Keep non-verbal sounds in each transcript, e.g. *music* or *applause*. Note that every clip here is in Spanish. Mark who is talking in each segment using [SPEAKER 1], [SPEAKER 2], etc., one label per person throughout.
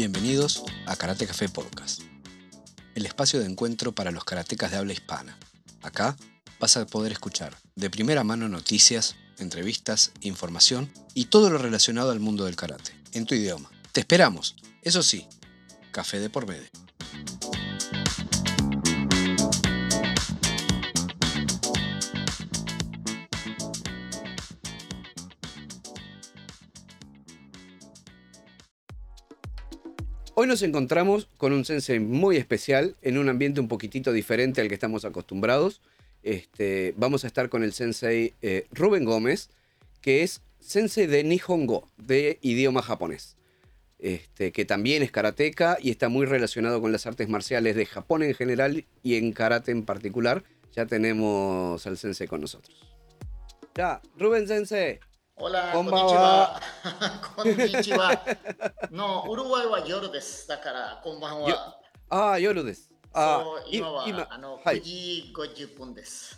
[SPEAKER 1] Bienvenidos a Karate Café Podcast, el espacio de encuentro para los karatecas de habla hispana. Acá vas a poder escuchar de primera mano noticias, entrevistas, información y todo lo relacionado al mundo del karate, en tu idioma. Te esperamos, eso sí, café de por medio. Nos encontramos con un sensei muy especial, en un ambiente un poquitito diferente al que estamos acostumbrados. Este, vamos a estar con el sensei eh, Rubén Gómez, que es sensei de Nihongo, de idioma japonés. Este, que también es karateca y está muy relacionado con las artes marciales de Japón en general y en karate en particular. Ya tenemos al sensei con nosotros. Ya, Rubén Sensei,
[SPEAKER 2] ほら、
[SPEAKER 1] こん
[SPEAKER 2] こんにち
[SPEAKER 1] ばんは
[SPEAKER 2] は。*laughs* こんにちは。*laughs* の、ウルグアイは夜です。だから、こんばん
[SPEAKER 1] よ
[SPEAKER 2] は。
[SPEAKER 1] ああ、夜です。あ
[SPEAKER 2] そう
[SPEAKER 1] い
[SPEAKER 2] 今は
[SPEAKER 1] 今
[SPEAKER 2] あの、
[SPEAKER 1] はい
[SPEAKER 2] 9時50分です。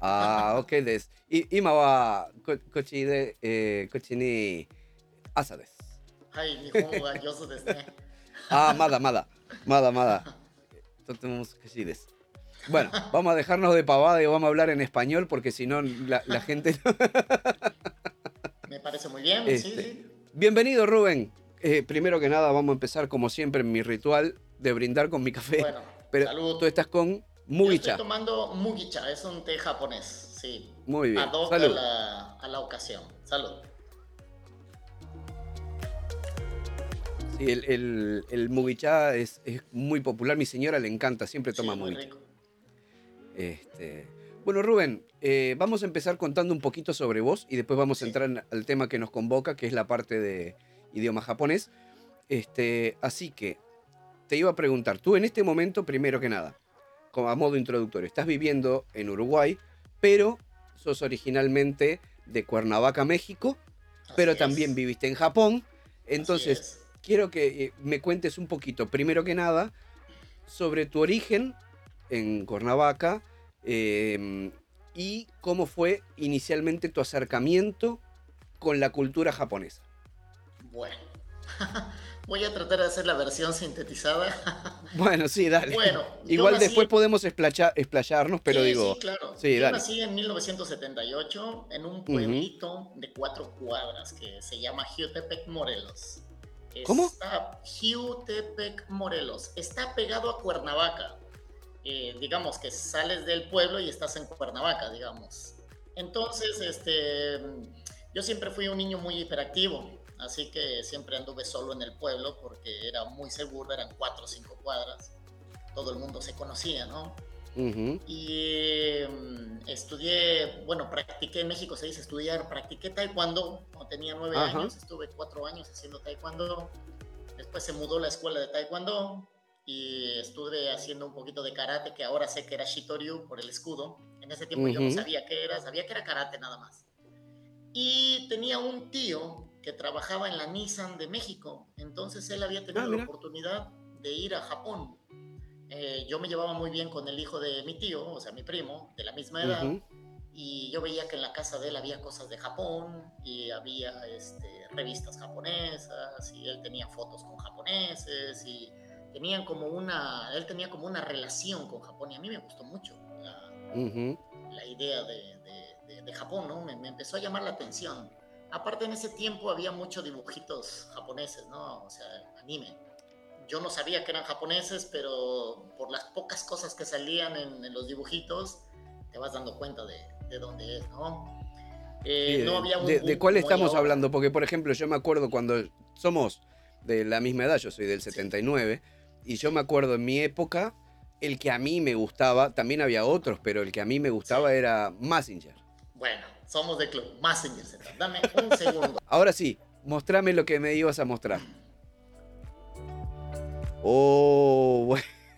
[SPEAKER 1] ああ、OK *laughs* です。い今はここっちで、えーこっちに朝です。
[SPEAKER 2] はい、日本語が上手ですね。
[SPEAKER 1] ああ、まだまだ、まだまだ。とても難しいです。Bueno, vamos a dejarnos de pavada y vamos a hablar en español porque si no la, la gente...
[SPEAKER 2] Me parece muy bien.
[SPEAKER 1] Este,
[SPEAKER 2] Sí, sí.
[SPEAKER 1] Bienvenido Rubén. Eh, primero que nada vamos a empezar como siempre en mi ritual de brindar con mi café.
[SPEAKER 2] Bueno, *laughs*
[SPEAKER 1] Pero
[SPEAKER 2] salud.
[SPEAKER 1] tú estás con
[SPEAKER 2] Yo
[SPEAKER 1] Mugicha.
[SPEAKER 2] estoy tomando Mugicha, es un té japonés. Sí.
[SPEAKER 1] Muy bien.
[SPEAKER 2] Ad hoc a
[SPEAKER 1] Salud.
[SPEAKER 2] la, a la ocasión. Salud.
[SPEAKER 1] Sí, el, el, el Mugicha es, es muy popular. Mi señora le encanta, siempre toma
[SPEAKER 2] Sí, muy
[SPEAKER 1] Mugicha.
[SPEAKER 2] rico.
[SPEAKER 1] Este, Bueno, Rubén, eh, vamos a empezar contando un poquito sobre vos y después vamos a entrar en- al tema que nos convoca, que es la parte de idioma japonés. Este, así que te iba a preguntar, tú en este momento, primero que nada, como a modo introductorio, estás viviendo en Uruguay, pero sos originalmente de Cuernavaca, México, pero también
[SPEAKER 2] es,
[SPEAKER 1] viviste en Japón. Entonces,
[SPEAKER 2] es.
[SPEAKER 1] quiero que eh, me cuentes un poquito, primero que nada, sobre tu origen en Cuernavaca eh, y cómo fue inicialmente tu acercamiento con la cultura japonesa.
[SPEAKER 2] Bueno. *laughs* Voy a tratar de hacer la versión sintetizada. *laughs*
[SPEAKER 1] Bueno, sí, dale.
[SPEAKER 2] Bueno, *laughs*
[SPEAKER 1] Igual después podemos esplacha- explayarnos, pero
[SPEAKER 2] Sí,
[SPEAKER 1] digo,
[SPEAKER 2] Sí, claro.
[SPEAKER 1] sí,
[SPEAKER 2] Yo
[SPEAKER 1] dale.
[SPEAKER 2] nací en 1978 en un pueblito de cuatro cuadras que se llama Jiutepec, Morelos.
[SPEAKER 1] ¿Cómo?
[SPEAKER 2] Está Jiutepec, Morelos. Está pegado a Cuernavaca. Eh, digamos que sales del pueblo y estás en Cuernavaca, digamos. Entonces, este, yo siempre fui un niño muy hiperactivo, así que siempre anduve solo en el pueblo porque era muy seguro, eran cuatro o cinco cuadras. Todo el mundo se conocía, ¿no?
[SPEAKER 1] ujú,
[SPEAKER 2] Y mm, estudié, bueno, practiqué en México, se dice estudiar, practiqué taekwondo cuando tenía nueve
[SPEAKER 1] Ajá.
[SPEAKER 2] años, estuve cuatro años haciendo taekwondo. Después se mudó la escuela de taekwondo y estuve haciendo un poquito de karate, que ahora sé que era Shitoryu por el escudo. En ese tiempo yo no sabía qué era, sabía que era karate nada más. Y tenía un tío que trabajaba en la Nissan de México, entonces él había tenido
[SPEAKER 1] Ah,
[SPEAKER 2] la oportunidad de ir a Japón. Eh, yo me llevaba muy bien con el hijo de mi tío, o sea, mi primo, de la misma edad, y yo veía que en la casa de él había cosas de Japón y había este, revistas japonesas y él tenía fotos con japoneses y tenían como una, él tenía como una relación con Japón y a mí me gustó mucho la,
[SPEAKER 1] Ujú.
[SPEAKER 2] la idea de, de- de- de Japón, ¿no? Me, me empezó a llamar la atención. Aparte, en ese tiempo había muchos dibujitos japoneses, ¿no? O sea, anime. Yo no sabía que eran japoneses, pero por las pocas cosas que salían en, en los dibujitos, te vas dando cuenta de, de dónde es, ¿no? Eh,
[SPEAKER 1] Sí,
[SPEAKER 2] no
[SPEAKER 1] de-
[SPEAKER 2] había un
[SPEAKER 1] de, cuál estamos hablando? Porque, por ejemplo, yo me acuerdo cuando somos de la misma edad, yo soy del 79, y yo me acuerdo en mi época, el que a mí me gustaba, también había otros, pero el que a mí me gustaba
[SPEAKER 2] Sí.
[SPEAKER 1] era Massinger.
[SPEAKER 2] Bueno, somos de club. Massinger Z. Dame un *laughs* segundo.
[SPEAKER 1] Ahora sí, mostrame lo que me ibas a mostrar. Oh,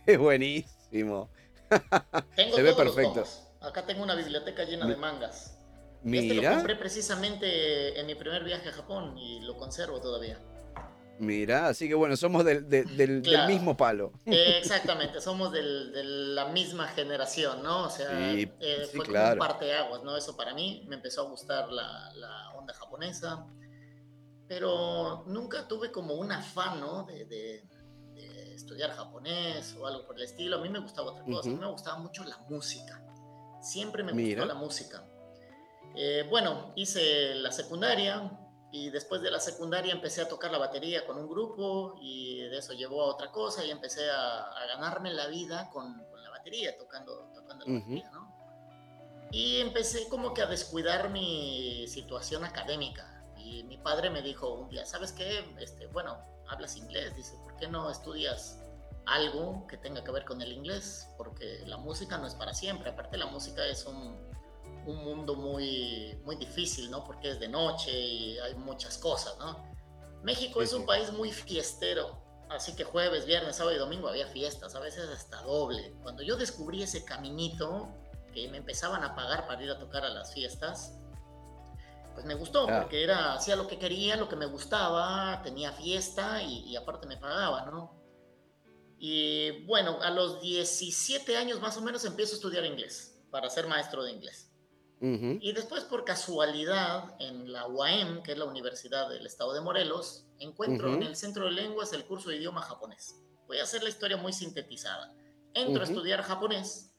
[SPEAKER 1] *laughs* buenísimo. *laughs*
[SPEAKER 2] Tengo
[SPEAKER 1] Se ve
[SPEAKER 2] todos los
[SPEAKER 1] perfecto.
[SPEAKER 2] Acá tengo una biblioteca llena de mangas. Este lo
[SPEAKER 1] Mira,
[SPEAKER 2] compré precisamente en mi primer viaje a Japón y lo conservo todavía.
[SPEAKER 1] Mira, así que bueno, somos del, de- del- del
[SPEAKER 2] Claro.
[SPEAKER 1] mismo palo.
[SPEAKER 2] Eh, exactamente, somos de la misma generación, ¿no? O sea,
[SPEAKER 1] Sí,
[SPEAKER 2] eh,
[SPEAKER 1] sí,
[SPEAKER 2] fue
[SPEAKER 1] claro.
[SPEAKER 2] como un parteaguas, ¿no? Eso para mí me empezó a gustar la, la onda japonesa. pero nunca tuve como un afán, ¿no? De, de, estudiar japonés o algo por el estilo. A mí me gustaba otra cosa, a mí me gustaba mucho la música. Siempre me gustó la música. Eh, bueno, hice la secundaria y después de la secundaria empecé a tocar la batería con un grupo y de eso llevó a otra cosa y empecé a, ganarme la vida con, la batería, tocando, tocando la batería, ¿no? Y empecé como que a descuidar mi situación académica. Y mi padre me dijo un día, ¿sabes qué? Este, bueno, hablas inglés, dice, ¿por qué no estudias algo que tenga que ver con el inglés? Porque la música no es para siempre, aparte la música es un, un mundo muy, muy difícil, ¿no? Porque es de noche y hay muchas cosas, ¿no? México es un país muy fiestero, así que jueves, viernes, sábado y domingo había fiestas, a veces hasta doble. Cuando yo descubrí ese caminito que me empezaban a pagar para ir a tocar a las fiestas, pues me gustó, porque era, hacía lo que quería, lo que me gustaba, tenía fiesta y, aparte me pagaba, ¿no? Y bueno, a los 17 años más o menos empiezo a estudiar inglés, para ser maestro de inglés. Y después, por casualidad, en la UAM, que es la Universidad del Estado de Morelos, encuentro en el Centro de Lenguas el curso de idioma japonés. Voy a hacer la historia muy sintetizada. Entro a estudiar japonés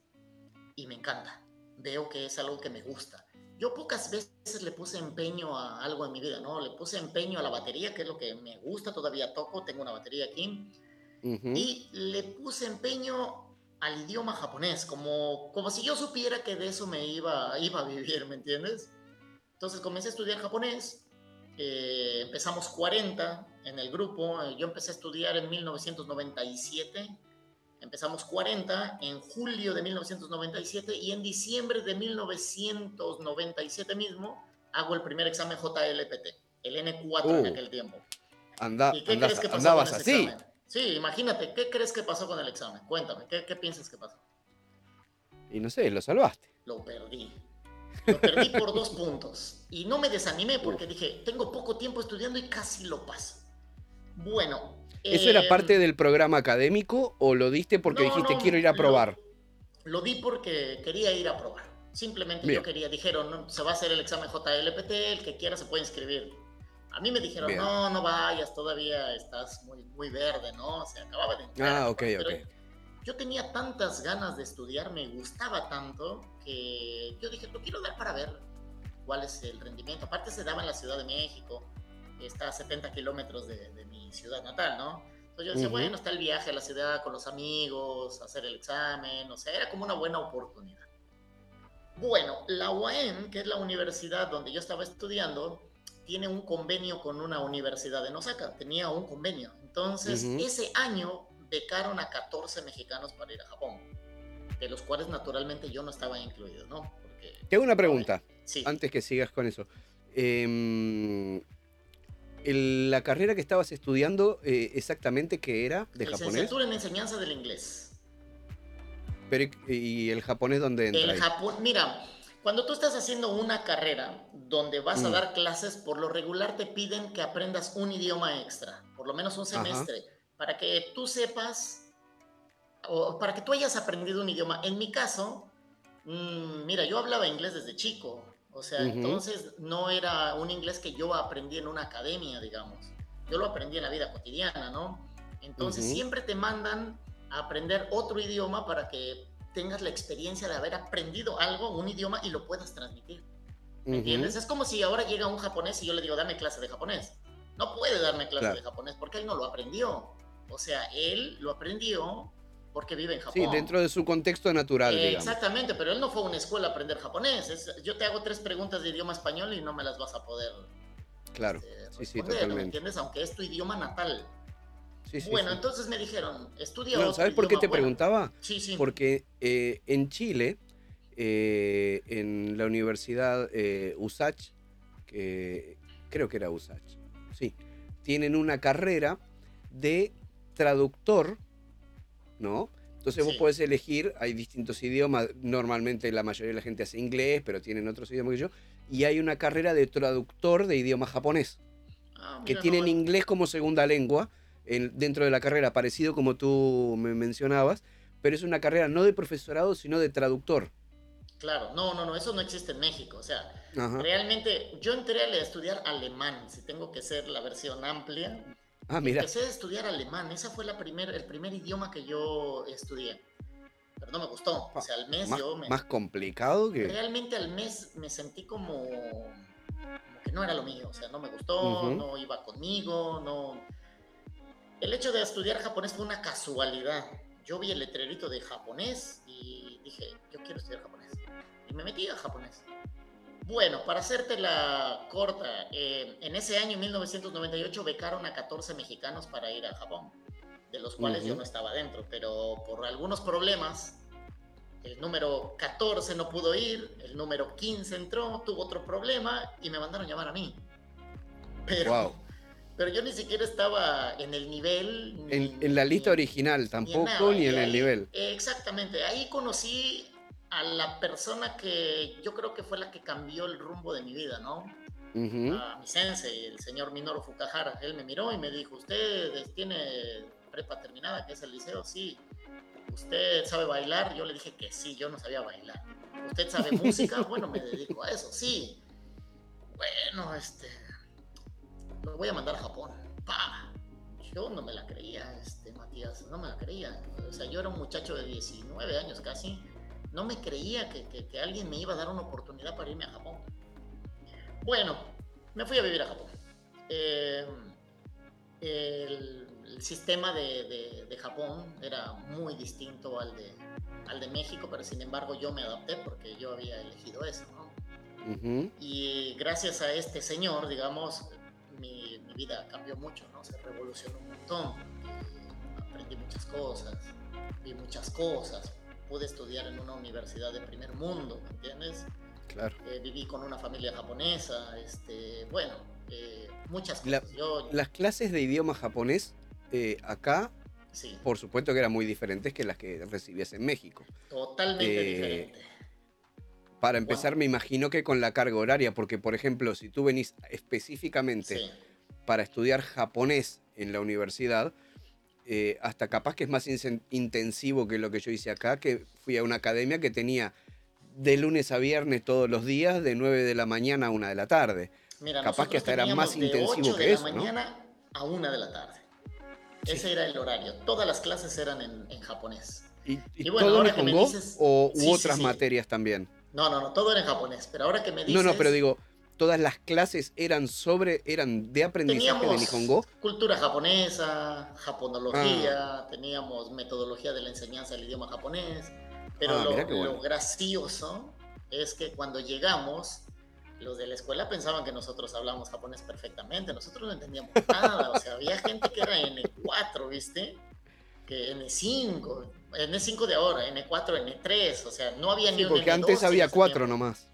[SPEAKER 2] y me encanta. Veo que es algo que me gusta yo pocas veces le puse empeño a algo en mi vida, ¿no? Le puse empeño a la batería, que es lo que me gusta, todavía toco, tengo una batería aquí. Y le puse empeño al idioma japonés, como, como si yo supiera que de eso me iba, *laughs* iba a vivir, ¿me entiendes? Entonces comencé a estudiar japonés, eh, empezamos 40 en el grupo, yo empecé a estudiar en 1997 Empezamos 40 en julio de 1997 y en diciembre de 1997 mismo hago el primer examen JLPT, el N4 en uh. aquel tiempo.
[SPEAKER 1] Anda, ¿Y qué crees que pasó andabas así.
[SPEAKER 2] Examen? Sí, imagínate, ¿qué crees que pasó con el examen? Cuéntame, ¿qué, ¿qué piensas que pasó?
[SPEAKER 1] Y no sé, lo salvaste.
[SPEAKER 2] Lo perdí. Lo perdí por dos puntos. Y no me desanimé porque dije, tengo poco tiempo estudiando y casi lo paso. Bueno,
[SPEAKER 1] ¿Eso era parte del programa académico o lo diste porque dijiste quiero ir a probar?
[SPEAKER 2] Lo, di porque quería ir a probar. Simplemente yo quería, dijeron, se va a hacer el examen JLPT, el que quiera se puede inscribir. A mí me dijeron, no, no vayas, todavía estás muy, muy verde, ¿no? Se acababa de
[SPEAKER 1] entrar. Ah, ok, ok.
[SPEAKER 2] Yo tenía tantas ganas de estudiar, me gustaba tanto, que yo dije, lo quiero dar para ver cuál es el rendimiento. Aparte se daba en la Ciudad de México, está a 70 kilómetros de, mi ciudad natal, ¿no? Entonces yo decía, bueno, está el viaje a la ciudad con los amigos, hacer el examen, o sea, era como una buena oportunidad. Bueno, la UAM, que es la universidad donde yo estaba estudiando, tiene un convenio con una universidad en Osaka, tenía un convenio. Entonces, ese año becaron a 14 mexicanos para ir a Japón, de los cuales naturalmente yo no estaba incluido, ¿no?
[SPEAKER 1] Porque, Tengo una pregunta, antes que sigas con eso. Eh, la carrera que estabas estudiando, eh, exactamente qué era de japonés.
[SPEAKER 2] Licenciatura en enseñanza del inglés.
[SPEAKER 1] Pero, ¿y el japonés dónde entra?
[SPEAKER 2] El Japón, mira, cuando tú estás haciendo una carrera donde vas a mm. dar clases, por lo regular te piden que aprendas un idioma extra, por lo menos un semestre, para que tú sepas, o para que tú hayas aprendido un idioma. En mi caso, mm, mira, yo hablaba inglés desde chico, o sea, entonces no era un inglés que yo aprendí en una academia, digamos. Yo lo aprendí en la vida cotidiana, ¿no? Entonces siempre te mandan a aprender otro idioma para que tengas la experiencia de haber aprendido algo, un idioma, y lo puedas transmitir. ¿Me entiendes? Es como si ahora llega un japonés y yo le digo, dame clase de japonés. No puede darme clase de japonés porque él no lo aprendió. O sea, él lo aprendió porque vive en Japón.
[SPEAKER 1] Sí, dentro de su contexto natural.
[SPEAKER 2] exactamente, pero él no fue a una escuela a aprender japonés. yo te hago tres preguntas de idioma español y no me las vas a poder.
[SPEAKER 1] Claro, este, sí, sí, totalmente.
[SPEAKER 2] ¿Me entiendes? Aunque es tu idioma natal. Sí, sí, bueno, entonces me dijeron, estudia.
[SPEAKER 1] No, ¿sabes por qué te preguntaba? Sí, sí. Porque eh, en Chile, eh, en la Universidad eh, USACH, que creo que era USACH, sí, tienen una carrera de traductor ¿no? Entonces vos podés elegir, hay distintos idiomas, normalmente la mayoría de la gente hace inglés, pero tienen otros idiomas que yo, y hay una carrera de traductor de idioma japonés, ah, que tienen inglés como segunda lengua dentro de la carrera, parecido como tú me mencionabas, pero es una carrera no de profesorado, sino de traductor.
[SPEAKER 2] Claro, no, no, no, eso no existe en México. O sea, realmente yo entré a estudiar alemán, si tengo que ser la versión amplia.
[SPEAKER 1] Ah, mira.
[SPEAKER 2] Empecé a estudiar alemán, esa fue la primer, el primer idioma que yo estudié. Pero no me gustó. O sea, al mes
[SPEAKER 1] más,
[SPEAKER 2] yo me...
[SPEAKER 1] Más complicado que...
[SPEAKER 2] Realmente al mes me sentí como, como que no era lo mío. O sea, no me gustó, no iba conmigo, no... El hecho de estudiar japonés fue una casualidad. Yo vi el letrerito de japonés y dije, yo quiero estudiar japonés. Y me metí a japonés. Bueno, para hacerte la corta, eh, en ese año, 1998, becaron a 14 mexicanos para ir a Japón, de los cuales yo no estaba dentro, pero por algunos problemas, el número 14 no pudo ir, el número 15 entró, tuvo otro problema y me mandaron llamar a mí. Pero, pero yo ni siquiera estaba en el nivel.
[SPEAKER 1] en, la lista original tampoco, ni, en, el nivel.
[SPEAKER 2] Exactamente, ahí conocí a la persona que yo creo que fue la que cambió el rumbo de mi vida, ¿no? A mi sensei, el señor Minoru Fukahara. Él me miró y me dijo, ¿usted tiene prepa terminada, que es el liceo? Sí. ¿Usted sabe bailar? Yo le dije que sí, yo no sabía bailar. ¿Usted sabe música? *laughs* Bueno, me dedico a eso, sí. Bueno, este... Lo voy a mandar a Japón. ¡Pah! Yo no me la creía, este, Matías, no me la creía. O sea, yo era un muchacho de 19 años casi no me creía que, alguien me iba a dar una oportunidad para irme a Japón. Bueno, me fui a vivir a Japón. Eh, el, sistema de, Japón era muy distinto al de, al de México, pero sin embargo yo me adapté porque yo había elegido eso. Y gracias a este señor, digamos, mi, mi, vida cambió mucho, ¿no? se revolucionó un montón. Aprendí muchas cosas, vi muchas cosas, pude estudiar en una universidad de primer mundo, ¿me entiendes?
[SPEAKER 1] Claro.
[SPEAKER 2] Eh, viví con una familia japonesa, este, bueno, eh, muchas cosas.
[SPEAKER 1] las clases de idioma japonés eh, acá, sí. por supuesto que eran muy diferentes que las que recibías en México.
[SPEAKER 2] Totalmente diferente.
[SPEAKER 1] Para empezar, me imagino que con la carga horaria, porque por ejemplo, si tú venís específicamente para estudiar japonés en la universidad, eh, hasta capaz que es más intensivo que lo que yo hice acá, que fui a una academia que tenía de lunes a viernes todos los días, de 9 de la mañana a 1 de la tarde. capaz que hasta era más intensivo que eso.
[SPEAKER 2] De la mañana a 1 de la tarde. Ese era el horario. Todas las clases eran en, japonés.
[SPEAKER 1] ¿Y, todo en Nihongo o u otras materias también?
[SPEAKER 2] No, no, no, todo era en japonés. Pero ahora que me dices...
[SPEAKER 1] No, no, pero digo, todas las clases eran sobre, eran de aprendizaje de Nihongo.
[SPEAKER 2] Cultura japonesa, japonología, ah. teníamos metodología de la enseñanza del idioma japonés. Pero ah, lo, gracioso es que cuando llegamos, los de la escuela pensaban que nosotros hablábamos japonés perfectamente, nosotros no entendíamos nada, o sea, había gente que era N4, ¿viste? Que N5, N5 de ahora, N4, N3, o sea, no había ni un
[SPEAKER 1] porque antes había cuatro nomás.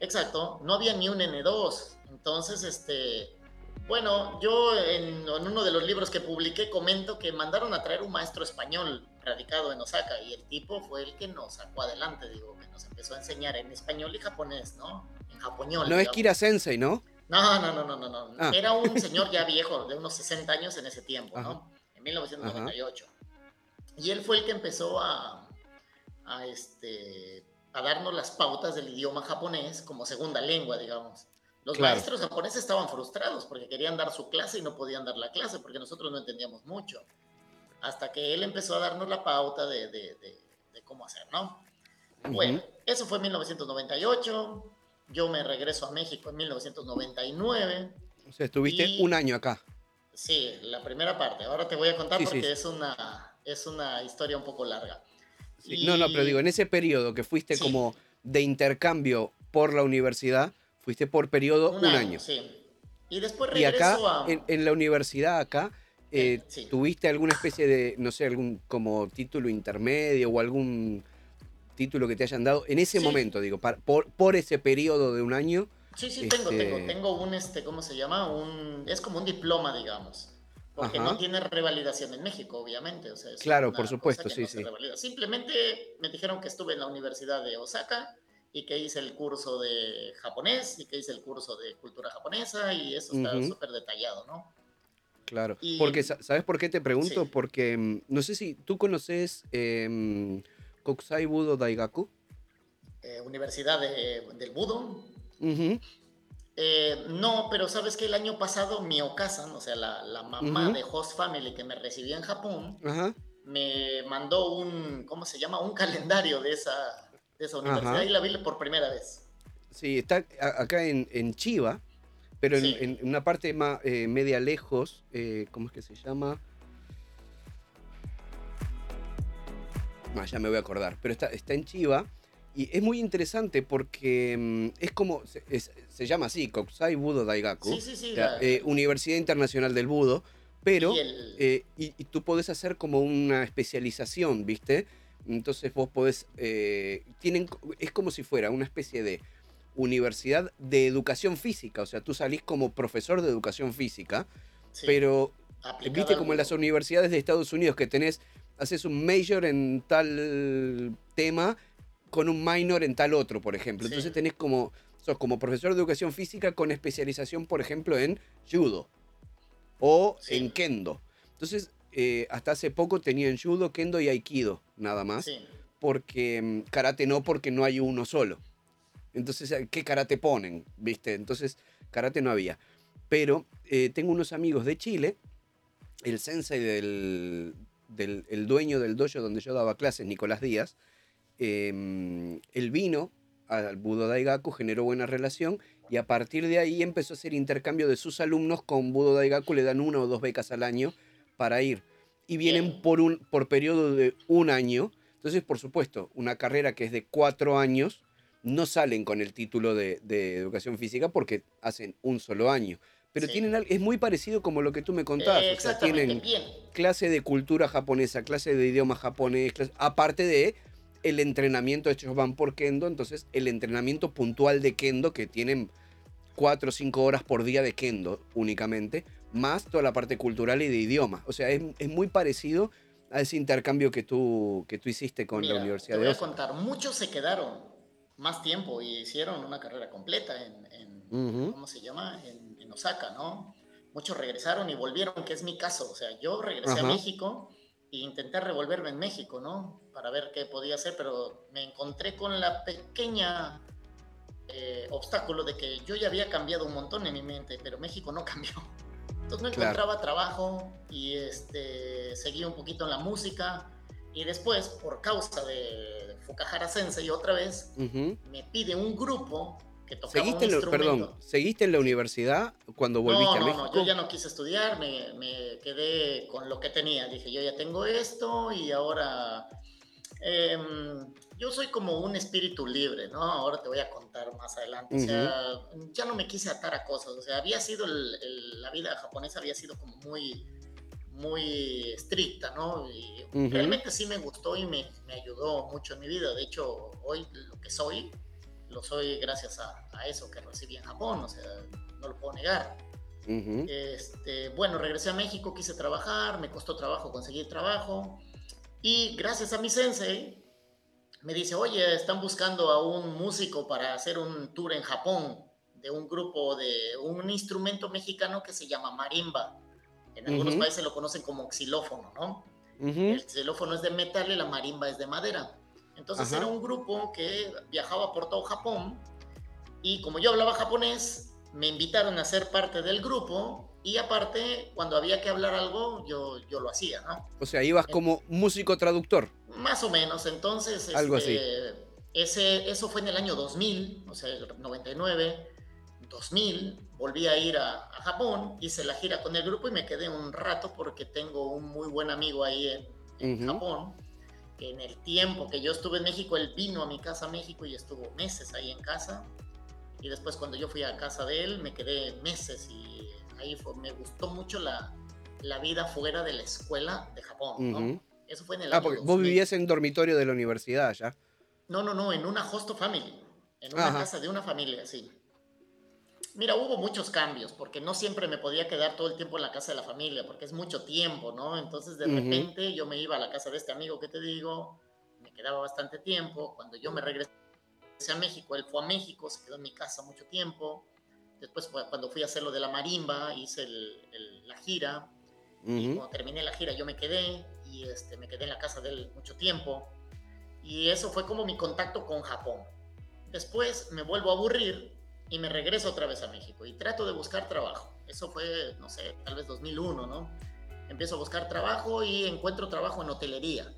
[SPEAKER 2] Exacto, no había ni un N2. Entonces, este, bueno, yo en, uno de los libros que publiqué comento que mandaron a traer un maestro español radicado en Osaka y el tipo fue el que nos sacó adelante, digo, que nos empezó a enseñar en español y japonés, ¿no? En japonés.
[SPEAKER 1] No es Kira Sensei, ¿no?
[SPEAKER 2] No, no, no, no, no, no. Ah. Era un señor ya viejo, de unos 60 años en ese tiempo, ¿no? En 1998. Y él fue el que empezó a, a este, a darnos las pautas del idioma japonés como segunda lengua, digamos. Los maestros japoneses estaban frustrados porque querían dar su clase y no podían dar la clase porque nosotros no entendíamos mucho. Hasta que él empezó a darnos la pauta de, de, de, cómo hacer, ¿no? Bueno, eso fue en 1998. Yo me regreso a México en 1999.
[SPEAKER 1] O sea, estuviste un año acá.
[SPEAKER 2] Sí, la primera parte. Ahora te voy a contar porque Es, una, es una historia un poco larga.
[SPEAKER 1] No, no, pero digo, en ese periodo que fuiste como de intercambio por la universidad, fuiste por periodo un, año,
[SPEAKER 2] Sí. Y después
[SPEAKER 1] regreso y acá, en, la universidad acá, eh, ¿tuviste alguna especie de, no sé, algún como título intermedio o algún título que te hayan dado en ese momento, digo, por, por ese periodo de un año?
[SPEAKER 2] Sí, sí, tengo, tengo, este tengo un, este, ¿cómo se llama? Un, es como un diploma, digamos porque no tiene revalidación en México, obviamente. O sea,
[SPEAKER 1] claro, por supuesto, sí, sí.
[SPEAKER 2] Simplemente me dijeron que estuve en la Universidad de Osaka y que hice el curso de japonés y que hice el curso de cultura japonesa y eso está súper detallado, ¿no?
[SPEAKER 1] Claro, porque ¿sabes por qué te pregunto? Porque mm, no sé si tú conoces eh, Kokusai Budo Daigaku.
[SPEAKER 2] Eh, Universidad del Budo. Eh, no, pero sabes que el año pasado mi Okasan, o sea, la, mamá de Host Family que me recibió en Japón, me mandó un, ¿cómo se llama? Un calendario de esa, de esa universidad y la vi por primera vez.
[SPEAKER 1] Sí, está acá en, en Chiva, pero en, una parte más eh, media lejos, eh, ¿cómo es que se llama? Ah, ya me voy a acordar, pero está, está en Chiva y es muy interesante porque mm, es como, se, llama así, Kokusai Budo Daigaku, eh, Universidad Internacional del Budo, pero y, y, tú podés hacer como una especialización, ¿viste? Entonces vos podés, tienen, es como si fuera una especie de universidad de educación física, o sea, tú salís como profesor de educación física, pero viste como en las universidades de Estados Unidos que tenés, haces un major en tal tema con un minor en tal otro, por ejemplo. Entonces tenés como, sos como profesor de educación física con especialización, por ejemplo, en judo o en kendo. Entonces, eh, hasta hace poco tenían judo, kendo y aikido, nada más. Porque mm, karate no, porque no hay uno solo. Entonces, eh, ¿qué karate ponen? ¿Viste? Entonces, karate no había. Pero eh, tengo unos amigos de Chile, el sensei del, el dueño del dojo donde yo daba clases, Nicolás Díaz, eh, él vino al Budo Daigaku, generó buena relación y a partir de ahí empezó a hacer intercambio de sus alumnos con Budo Daigaku, le dan una o dos becas al año para ir. Y vienen por, un, por periodo de un año. Entonces, por supuesto, una carrera que es de cuatro años, no salen con el título de, educación física porque hacen un solo año. Pero tienen es muy parecido como lo que tú me contabas. o sea, tienen clase de cultura japonesa, clase de idioma japonés, aparte de el entrenamiento, ellos van por kendo, entonces el entrenamiento puntual de kendo que tienen cuatro o cinco horas por día de kendo únicamente, más toda la parte cultural y de idioma. O sea, es, muy parecido a ese intercambio que tú, que tú hiciste con la Universidad.
[SPEAKER 2] Te voy a contar, muchos se quedaron más tiempo y hicieron una carrera completa en, ¿cómo se llama? En, Osaka, ¿no? Muchos regresaron y volvieron, que es mi caso. O sea, yo regresé a México e intenté revolverme en México, ¿no? Para ver qué podía hacer, pero me encontré con la pequeña eh, obstáculo de que yo ya había cambiado un montón en mi mente, pero México no *laughs* cambió. Entonces no encontraba trabajo y este, seguí un poquito en la música y después, por causa de Fukahara Sensei otra vez, me pide un grupo que tocaba
[SPEAKER 1] ¿Seguiste
[SPEAKER 2] un instrumento.
[SPEAKER 1] perdón, ¿seguiste en la universidad cuando volviste a México?
[SPEAKER 2] No, yo ya no quise estudiar, me, me, quedé con lo que tenía. Dije, yo ya tengo esto y ahora... Em, yo soy como un espíritu libre, ¿no? Ahora te voy a contar más adelante. O sea, ya no me quise atar a cosas. O sea, había sido la vida japonesa había sido como muy muy estricta, ¿no? Y realmente sí me gustó y me, me, ayudó mucho en mi vida. De hecho, hoy lo que soy, lo soy gracias a, a eso que recibí en Japón, o sea, no lo puedo negar. este, bueno, regresé a México, quise trabajar, me costó trabajo conseguir trabajo y gracias a mi sensei me dice, oye, están buscando a un músico para hacer un tour en Japón de un grupo de un instrumento mexicano que se llama marimba. En algunos países lo conocen como xilófono, ¿no? El xilófono es de metal y la marimba es de madera. Entonces era un grupo que viajaba por todo Japón y como yo hablaba japonés, me invitaron a ser parte del grupo y aparte, cuando había que hablar algo, yo, yo lo hacía, ¿no?
[SPEAKER 1] O sea, ibas como músico traductor.
[SPEAKER 2] Más o menos, entonces... Algo así. Este, ese, eso fue en el año 2000, o sea, el 99. 2000 volví a ir a, Japón, hice la gira con el grupo y me quedé un rato porque tengo un muy buen amigo ahí en, Japón, que en el tiempo que yo estuve en México, él vino a mi casa a México y estuvo meses ahí en casa. Y después cuando yo fui a casa de él, me quedé meses y ahí fue, me gustó mucho la, la vida fuera de la escuela de Japón, ¿no? Eso fue en el ah, porque
[SPEAKER 1] vos vivías en dormitorio de la universidad ya.
[SPEAKER 2] No, no, no, en una host family, en una casa de una familia, sí. Mira, hubo muchos cambios, porque no siempre me podía quedar todo el tiempo en la casa de la familia, porque es mucho tiempo, ¿no? Entonces, de repente, yo me iba a la casa de este amigo que te digo, me quedaba bastante tiempo. Cuando yo me regresé a México, él fue a México, se quedó en mi casa mucho tiempo. Después, cuando fui a hacer lo de la marimba, hice la gira. Y cuando terminé la gira, yo me quedé y este, me quedé en la casa de él mucho tiempo. Y eso fue como mi contacto con Japón. después me vuelvo a aburrir y me regreso otra vez a México y trato de buscar trabajo. Eso fue, no sé, tal vez 2001, ¿no? Empiezo a buscar trabajo y encuentro trabajo en hotelería.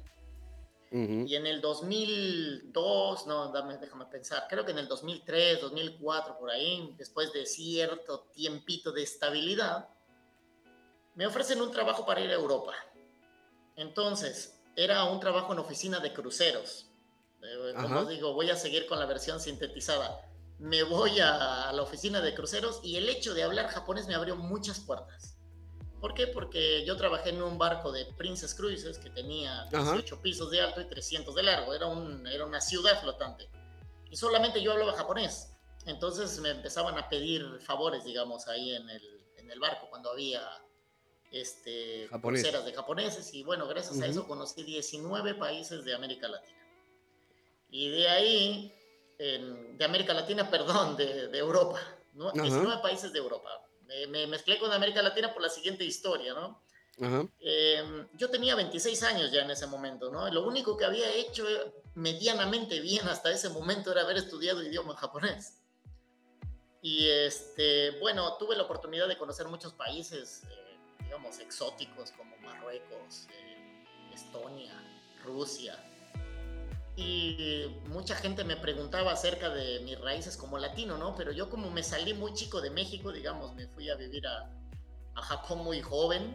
[SPEAKER 2] Y en el 2002, no, dame, déjame pensar, creo que en el 2003, 2004, por ahí, después de cierto tiempito de estabilidad, me ofrecen un trabajo para ir a Europa. Entonces, era un trabajo en oficina de cruceros. Eh, como digo, voy a seguir con la versión sintetizada. Me voy a, la oficina de cruceros y el hecho de hablar japonés me abrió muchas puertas. ¿Por qué? Porque yo trabajé en un barco de Princess Cruises que tenía 18 pisos de alto y 300 de largo. Era, un, era una ciudad flotante. Y solamente yo hablaba japonés. Entonces me empezaban a pedir favores, digamos, ahí en el, en el barco cuando había este, pulseras de japoneses y bueno, gracias a eso conocí 19 países de América Latina. Y de ahí, de América Latina, *laughs* perdón, de, de Europa, ¿no? 19 países de Europa. Me, me, mezclé con América Latina por la siguiente historia, ¿no? Em, yo tenía 26 años ya en ese momento, ¿no? Lo único que había hecho medianamente bien hasta ese momento era haber estudiado idioma japonés. Y este, bueno, tuve la oportunidad de conocer muchos países. Eh, digamos, exóticos como Marruecos, eh, Estonia, Rusia. Y mucha gente me preguntaba acerca de mis raíces como latino, ¿no? Pero yo como me salí muy chico de México, digamos, me fui a vivir a, a Japón muy joven,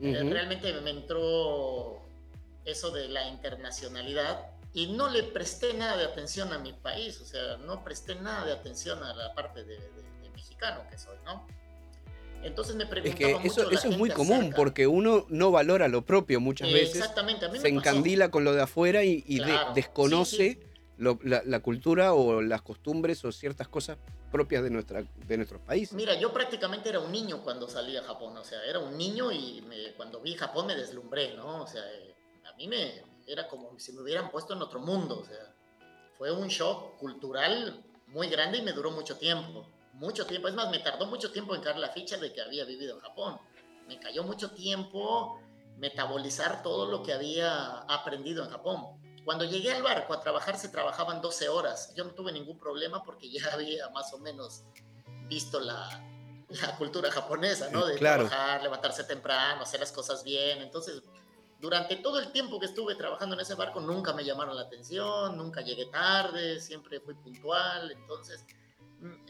[SPEAKER 2] eh, realmente me entró eso de la internacionalidad y no le presté nada de atención a mi país, o sea, no presté nada de atención a la parte de, de mexicano que soy, ¿no? Entonces me preguntaba
[SPEAKER 1] es que eso, eso es muy común porque uno no valora lo propio muchas veces. Exactamente, a mí me Se encandila con lo de afuera y, desconoce la, cultura o las costumbres o ciertas cosas propias de, nuestra, de nuestros países.
[SPEAKER 2] Mira, yo prácticamente era un niño cuando salí a Japón, o sea, era un niño y cuando vi Japón me deslumbré, ¿no? O sea, eh, a mí me era como si me hubieran puesto en otro mundo, o sea, fue un shock cultural muy grande y me duró mucho tiempo mucho tiempo. Es más, me tardó mucho tiempo en caer la ficha de que había vivido en Japón. Me cayó mucho tiempo metabolizar todo lo que había aprendido en Japón. Cuando llegué al barco a trabajar se trabajaban 12 horas. Yo no tuve ningún problema porque ya *laughs* había más o menos visto la, la cultura japonesa, ¿no? De trabajar, levantarse temprano, hacer las cosas bien. Entonces, durante todo el tiempo que estuve trabajando en ese barco, nunca me llamaron la atención, nunca llegué tarde, siempre fui puntual. Entonces,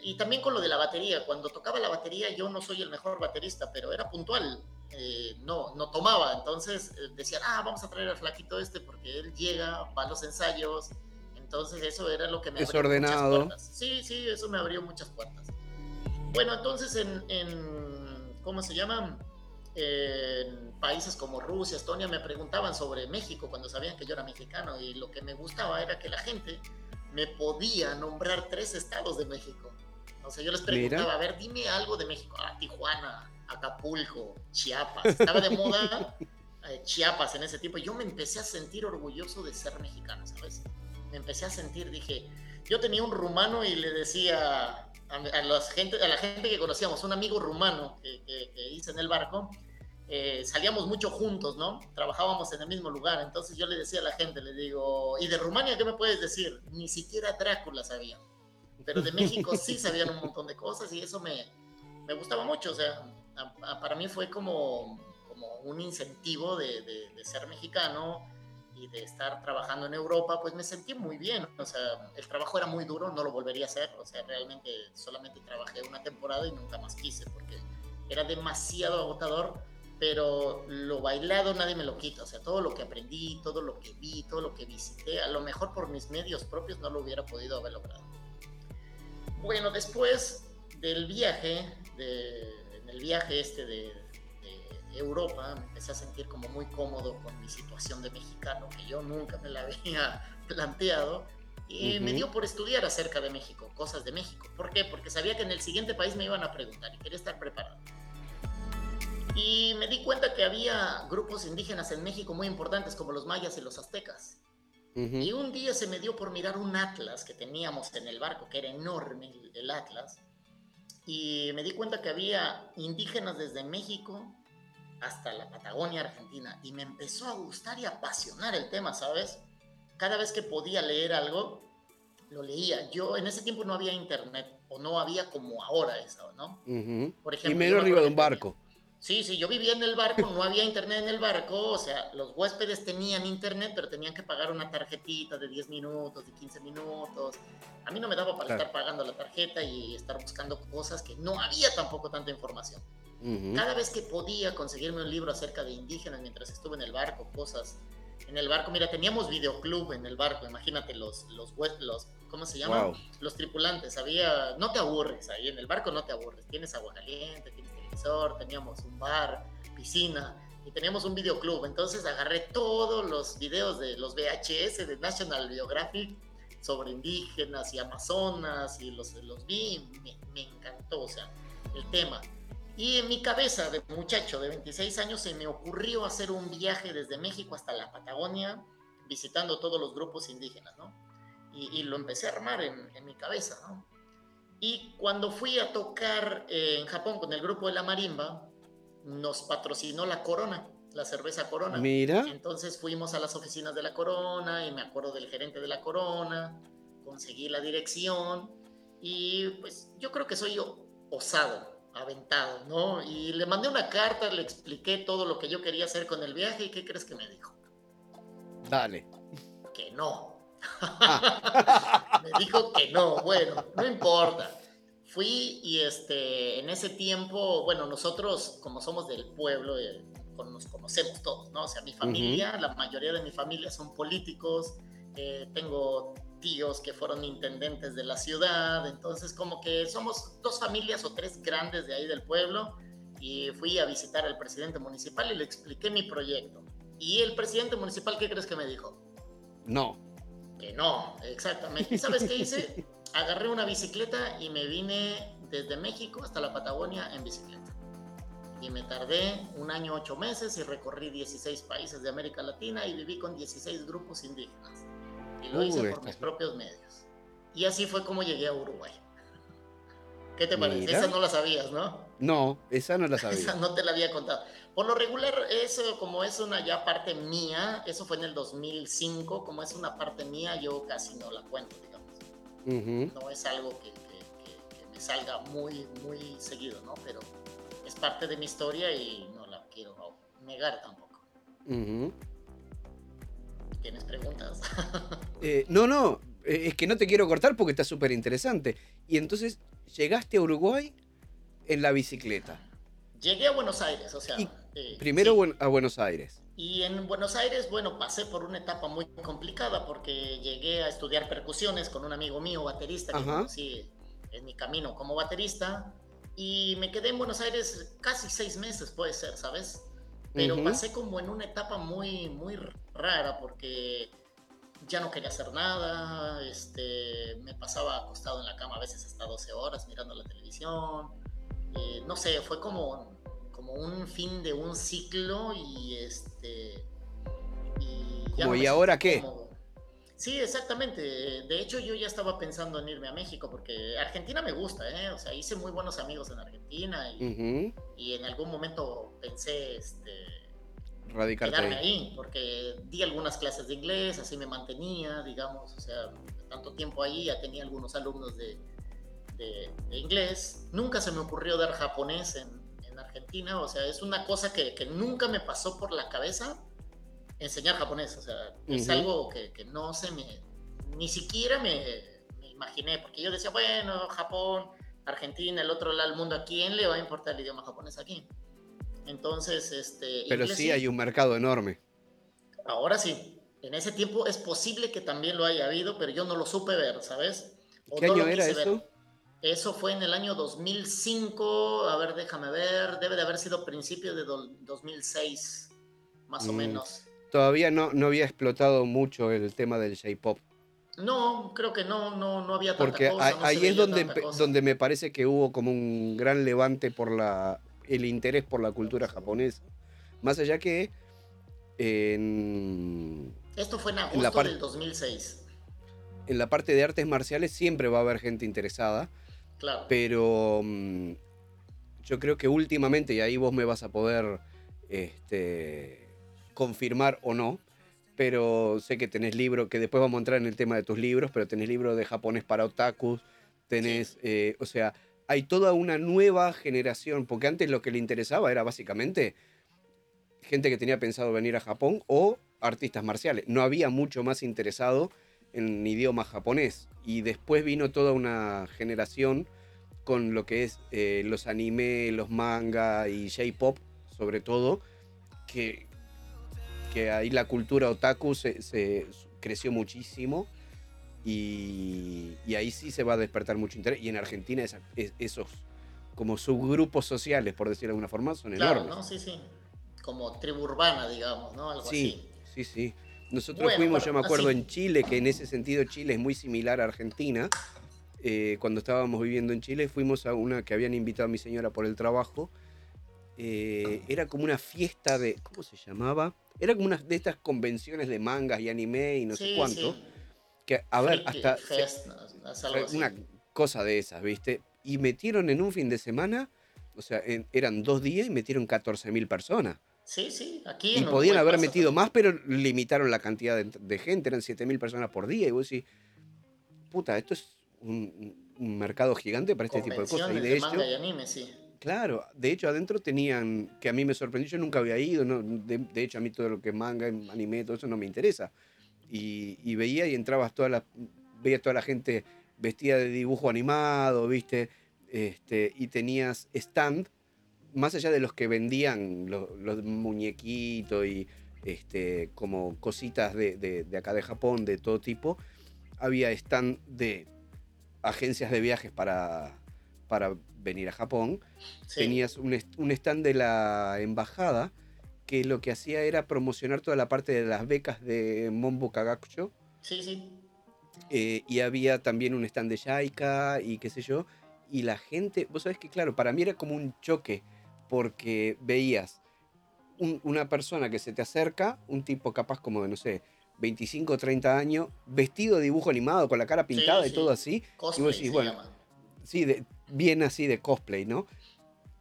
[SPEAKER 2] y también con lo de la batería, cuando tocaba la batería yo no soy el mejor baterista, pero era puntual, eh, no, no tomaba, entonces eh, decían, ah, vamos a traer al flaquito este porque él llega, va a los ensayos, entonces eso era lo que me
[SPEAKER 1] abrió muchas puertas.
[SPEAKER 2] Sí, sí, eso me abrió muchas puertas. Bueno, entonces en, en ¿cómo se llama? En países como Rusia, Estonia me preguntaban sobre México cuando sabían que yo era mexicano y lo que me gustaba era que la gente me podía nombrar tres estados de México. O sea, yo les preguntaba, a ver, dime algo de México. Ah, Tijuana, Acapulco, Chiapas. Estaba de moda *laughs* eh, Chiapas en ese tiempo. Yo me empecé a sentir orgulloso de ser mexicano, ¿sabes? Me empecé a sentir, dije, yo tenía un rumano y le decía a, a, gente, a la gente que conocíamos, un amigo rumano que, que hice en el barco, eh, salíamos mucho juntos, ¿no? Trabajábamos en el mismo lugar. Entonces yo le decía a la gente, le digo, ¿y de Rumania qué me puedes decir? Ni siquiera Drácula sabía. Pero de México sí *laughs* sabían un montón de cosas y eso me, me gustaba mucho. O sea, para mí fue como, como un incentivo de, de, ser mexicano y de estar trabajando en Europa, pues me sentí muy bien. O sea, el trabajo era muy duro, no lo volvería a hacer. O sea, realmente solamente trabajé una temporada y nunca más quise porque era demasiado agotador pero lo bailado nadie me lo quita, o sea, todo lo que aprendí, todo lo que vi, todo lo que visité, a lo mejor por mis medios propios no lo hubiera podido haber logrado. Bueno, después del viaje, en el viaje este de, Europa, me empecé a sentir como muy cómodo con mi situación de mexicano, que yo nunca me la *laughs* había planteado, y me dio por estudiar acerca de México, cosas de México. ¿Por qué? Porque sabía que en el siguiente país me iban a preguntar y quería estar preparado. Y me di cuenta que había grupos indígenas en México muy importantes como los mayas y los aztecas. Y un día se me dio por mirar un atlas que teníamos en el barco, que era enorme el atlas, y me di cuenta que había indígenas desde México hasta la Patagonia Argentina, y me empezó a gustar y apasionar el tema, ¿sabes? Cada vez que podía leer algo, lo leía. Yo en ese tiempo no había internet, o no había como ahora eso, ¿no?
[SPEAKER 1] Por ejemplo, y menos arriba de un barco.
[SPEAKER 2] Sí, sí, yo vivía en el barco, no había internet en el barco, o sea, los huéspedes tenían internet, pero tenían que pagar una tarjetita de 10 minutos, de 15 minutos. A mí no me daba para estar pagando la tarjeta y estar buscando cosas que no había tampoco tanta información. Cada vez que podía conseguirme un libro acerca de indígenas mientras estuve en el barco, cosas en el barco, mira, teníamos videoclub en el barco, imagínate los, los, los ¿cómo se llaman? Los tripulantes, había, no te aburres ahí, en el barco no te aburres, tienes agua caliente, tienes televisor, teníamos un bar, piscina, y teníamos un videoclub, entonces agarré todos los videos de los VHS de National Geographic sobre indígenas y amazonas, y los, los vi, me, me encantó, o sea, el tema. Y en mi cabeza de muchacho de 26 años se me ocurrió hacer un viaje desde México hasta la Patagonia, visitando todos los grupos indígenas, ¿no? Y, lo empecé a armar en, mi cabeza, ¿no? Y cuando fui a tocar en Japón con el grupo de la marimba, nos patrocinó la Corona, la cerveza Corona.
[SPEAKER 1] Mira.
[SPEAKER 2] Entonces fuimos a las oficinas de la Corona y me acuerdo del gerente de la Corona, conseguí la dirección y pues yo creo que soy yo osado, aventado, ¿no? Y le mandé una carta, le expliqué todo lo que yo quería hacer con el viaje y ¿qué crees que me dijo?
[SPEAKER 1] Dale.
[SPEAKER 2] Que no. *laughs* me dijo que no, bueno, no importa. Fui y este, en ese tiempo, bueno, nosotros como somos del pueblo, eh, nos conocemos todos, ¿no? O sea, mi familia, la mayoría de mi familia son políticos, eh, tengo tíos que fueron intendentes de la ciudad, entonces como que somos dos familias o tres grandes de ahí del pueblo y fui a visitar al presidente municipal y le expliqué mi proyecto. Y el presidente municipal, ¿qué crees que me dijo?
[SPEAKER 1] No.
[SPEAKER 2] Que no, exactamente. ¿Y sabes qué hice? *laughs* Agarré una bicicleta y me vine desde México hasta la Patagonia en bicicleta. Y me tardé un año, ocho meses y recorrí 16 países de América Latina y viví con 16 grupos indígenas y lo hice por mis propios medios. Y así fue como llegué a Uruguay. ¿Qué te parece? Esa no la sabías, ¿no?
[SPEAKER 1] No, esa no la *laughs* sabía.
[SPEAKER 2] esa no te la había contado. Por lo regular, eso como es una ya parte mía, eso fue en el 2005, como es una parte mía, yo casi no la cuento, digamos. No es algo que, me salga muy, muy seguido, ¿no? Pero es parte de mi historia y no la quiero negar tampoco. ¿Tienes preguntas? *laughs*
[SPEAKER 1] Eh, no, no, eh, es que no te quiero cortar porque está súper interesante. Y entonces llegaste a Uruguay en la bicicleta.
[SPEAKER 2] Llegué a Buenos Aires, o sea...
[SPEAKER 1] Eh, primero a Buenos Aires.
[SPEAKER 2] Y en Buenos Aires, bueno, pasé por una etapa muy complicada porque llegué a estudiar percusiones con un amigo mío, baterista, que conocí en mi camino como baterista. Y me quedé en Buenos Aires casi seis meses, puede ser, ¿sabes? Pero pasé como en una etapa muy, muy rara porque ya no quería hacer nada, este, me pasaba acostado en la cama a veces hasta 12 horas mirando la televisión, eh, no sé, fue como, como un fin de un ciclo y este...
[SPEAKER 1] Y, ahora qué?
[SPEAKER 2] Sí, exactamente. De hecho, yo ya estaba pensando en irme a México porque Argentina me gusta, ¿eh? O sea, hice muy buenos amigos en Argentina y, y en algún momento pensé, este,
[SPEAKER 1] radicarte quedarme
[SPEAKER 2] ahí. porque di algunas clases de inglés, así me mantenía, digamos, o sea, tanto tiempo ahí, ya tenía algunos alumnos de, de, inglés. Nunca se me ocurrió dar japonés en, en Argentina, o sea, es una cosa que, que, nunca me pasó por la cabeza enseñar japonés, o sea, es algo que, que, no se me, ni siquiera me, me, imaginé, porque yo decía, bueno, Japón, Argentina, el otro lado del mundo, ¿a quién le va a importar el idioma japonés aquí? Entonces, este...
[SPEAKER 1] Pero sí hay un mercado enorme.
[SPEAKER 2] Ahora sí. En ese tiempo es posible que también lo haya habido, pero yo no lo supe ver, ¿sabes?
[SPEAKER 1] ¿Qué año era eso?
[SPEAKER 2] Eso fue en el año 2005, a ver, déjame ver, debe de haber sido principio de 2006, más o mm. menos.
[SPEAKER 1] Todavía no, no había explotado mucho el tema del J-Pop.
[SPEAKER 2] No, creo que no, no, no había tanta
[SPEAKER 1] Porque ahí es donde, donde me parece que hubo como un gran levante por la el interés por la cultura japonesa. Más allá que en...
[SPEAKER 2] Esto fue en agosto del 2006.
[SPEAKER 1] En la parte de artes marciales siempre va a haber gente interesada.
[SPEAKER 2] Claro.
[SPEAKER 1] Pero mm, yo creo que últimamente, y ahí vos me vas a poder este, confirmar o no, pero sé que tenés libros, que después vamos a entrar en el tema de tus libros, pero tenés libros de japonés para otakus, tenés, eh, o sea, hay toda una nueva generación, porque antes lo que le interesaba era básicamente gente que tenía pensado venir a Japón o artistas marciales. No había mucho más interesado en idioma japonés. Y después vino toda una generación con lo que es eh, los anime, los manga y J-pop, sobre todo, que, que ahí la cultura otaku se, creció muchísimo. Y, ahí sí se va a despertar mucho interés. Y en Argentina esos como subgrupos sociales, por decirlo de alguna forma, son
[SPEAKER 2] claro, ¿no? Sí, sí. Como tribu urbana, digamos, ¿no? Algo
[SPEAKER 1] sí, sí, sí. Nosotros fuimos, yo me acuerdo, en Chile, que en ese sentido Chile es muy similar a Argentina. Eh, cuando estábamos viviendo en Chile, fuimos a una que habían invitado a mi señora por el trabajo. Eh, era como una fiesta de. ¿Cómo se llamaba? Era como una de estas convenciones de mangas y anime y no sé cuánto. Que, a ver, hasta. una cosa de esas, ¿viste? Y metieron en un fin de semana, o sea, eran dos días y metieron 14.000 personas.
[SPEAKER 2] Sí, sí, aquí.
[SPEAKER 1] Y podían haber metido más, pero limitaron la cantidad de, gente, eran 7.000 personas por día. Y vos decís, puta, esto es un, mercado gigante para este tipo de cosas. Y de, hecho,
[SPEAKER 2] manga y anime, sí.
[SPEAKER 1] Claro, de hecho adentro tenían, que a mí me sorprendió, yo nunca había ido, no, de, hecho a mí todo lo que es manga, anime, todo eso no me interesa. Y, veía y entrabas toda la, veía toda la gente vestida de dibujo animado, viste, este, y tenías stand más allá de los que vendían los, muñequitos y este, como cositas de, acá de Japón, de todo tipo, había stand de agencias de viajes para, para venir a Japón. Tenías un, stand de la embajada que lo que hacía era promocionar toda la parte de las becas de Mombo Kagakucho.
[SPEAKER 2] Sí, sí.
[SPEAKER 1] Eh, y había también un stand de Shaika y qué sé yo. Y la gente, vos sabés que claro, para mí era como un choque porque veías una persona que se te acerca, un tipo capaz como de, no sé, 25 o 30 años, vestido de dibujo animado, con la cara pintada y todo así.
[SPEAKER 2] Cosplay,
[SPEAKER 1] y bueno, sí, bien así de cosplay, ¿no?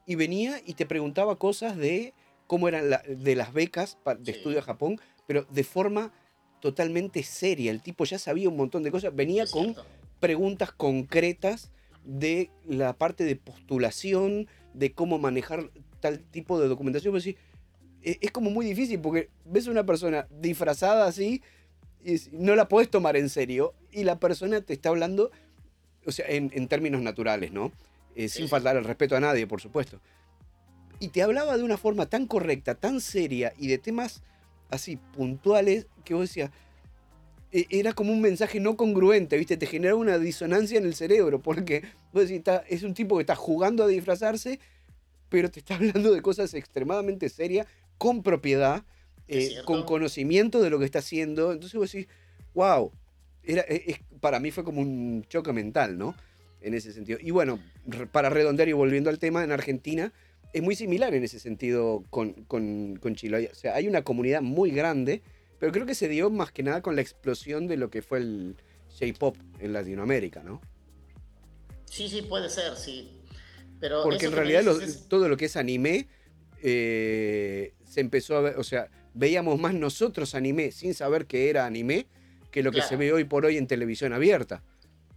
[SPEAKER 1] Y venía y te preguntaba cosas de cómo eran de las becas de estudio a Japón, pero de forma totalmente seria. El tipo ya sabía un montón de cosas, venía con preguntas concretas de la parte de postulación, de cómo manejar tal tipo de documentación. Pues sí, e, es como muy difícil porque ves a una persona disfrazada así y no la puedes tomar en serio y la persona te está hablando, o sea, en, términos naturales, ¿no? Eh, sin faltar el respeto a nadie, por supuesto. Y te hablaba de una forma tan correcta, tan seria y de temas así puntuales que vos decías, era como un mensaje no congruente, ¿viste? Te genera una disonancia en el cerebro, porque es un tipo que está jugando a disfrazarse, pero te está *laughs* hablando de cosas extremadamente serias, con propiedad, eh, con conocimiento de lo que está haciendo. Entonces vos decís, wow, era, e, para mí fue como un choque mental, ¿no? En ese sentido. Y bueno, para redondear y volviendo al tema, en Argentina es muy similar en ese sentido con, con, con Chile. O sea, hay una comunidad muy grande pero creo que se dio más que nada con la explosión de lo que fue el J-pop en Latinoamérica, ¿no?
[SPEAKER 2] Sí, sí, puede ser, sí. Pero
[SPEAKER 1] Porque en realidad todo lo que es anime eh, se empezó a ver, o sea, veíamos más nosotros anime sin saber que era anime que lo que se ve hoy por hoy en televisión abierta.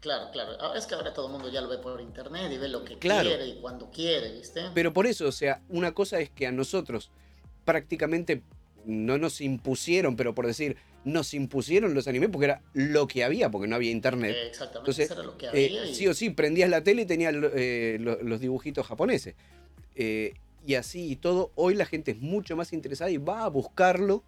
[SPEAKER 2] Claro, claro. Ah, es que ahora todo el mundo ya lo ve por internet y ve lo que quiere y cuando quiere, ¿viste?
[SPEAKER 1] Pero por eso, o sea, una cosa es que a nosotros prácticamente no nos impusieron, pero por decir, nos impusieron los animes porque era lo que había, porque no había internet.
[SPEAKER 2] exactamente, Entonces, era lo que
[SPEAKER 1] eh, había. Sí o sí, prendías la tele y tenías eh, los dibujitos japoneses. Eh, y así y todo, hoy la gente es mucho más interesada y va a buscarlo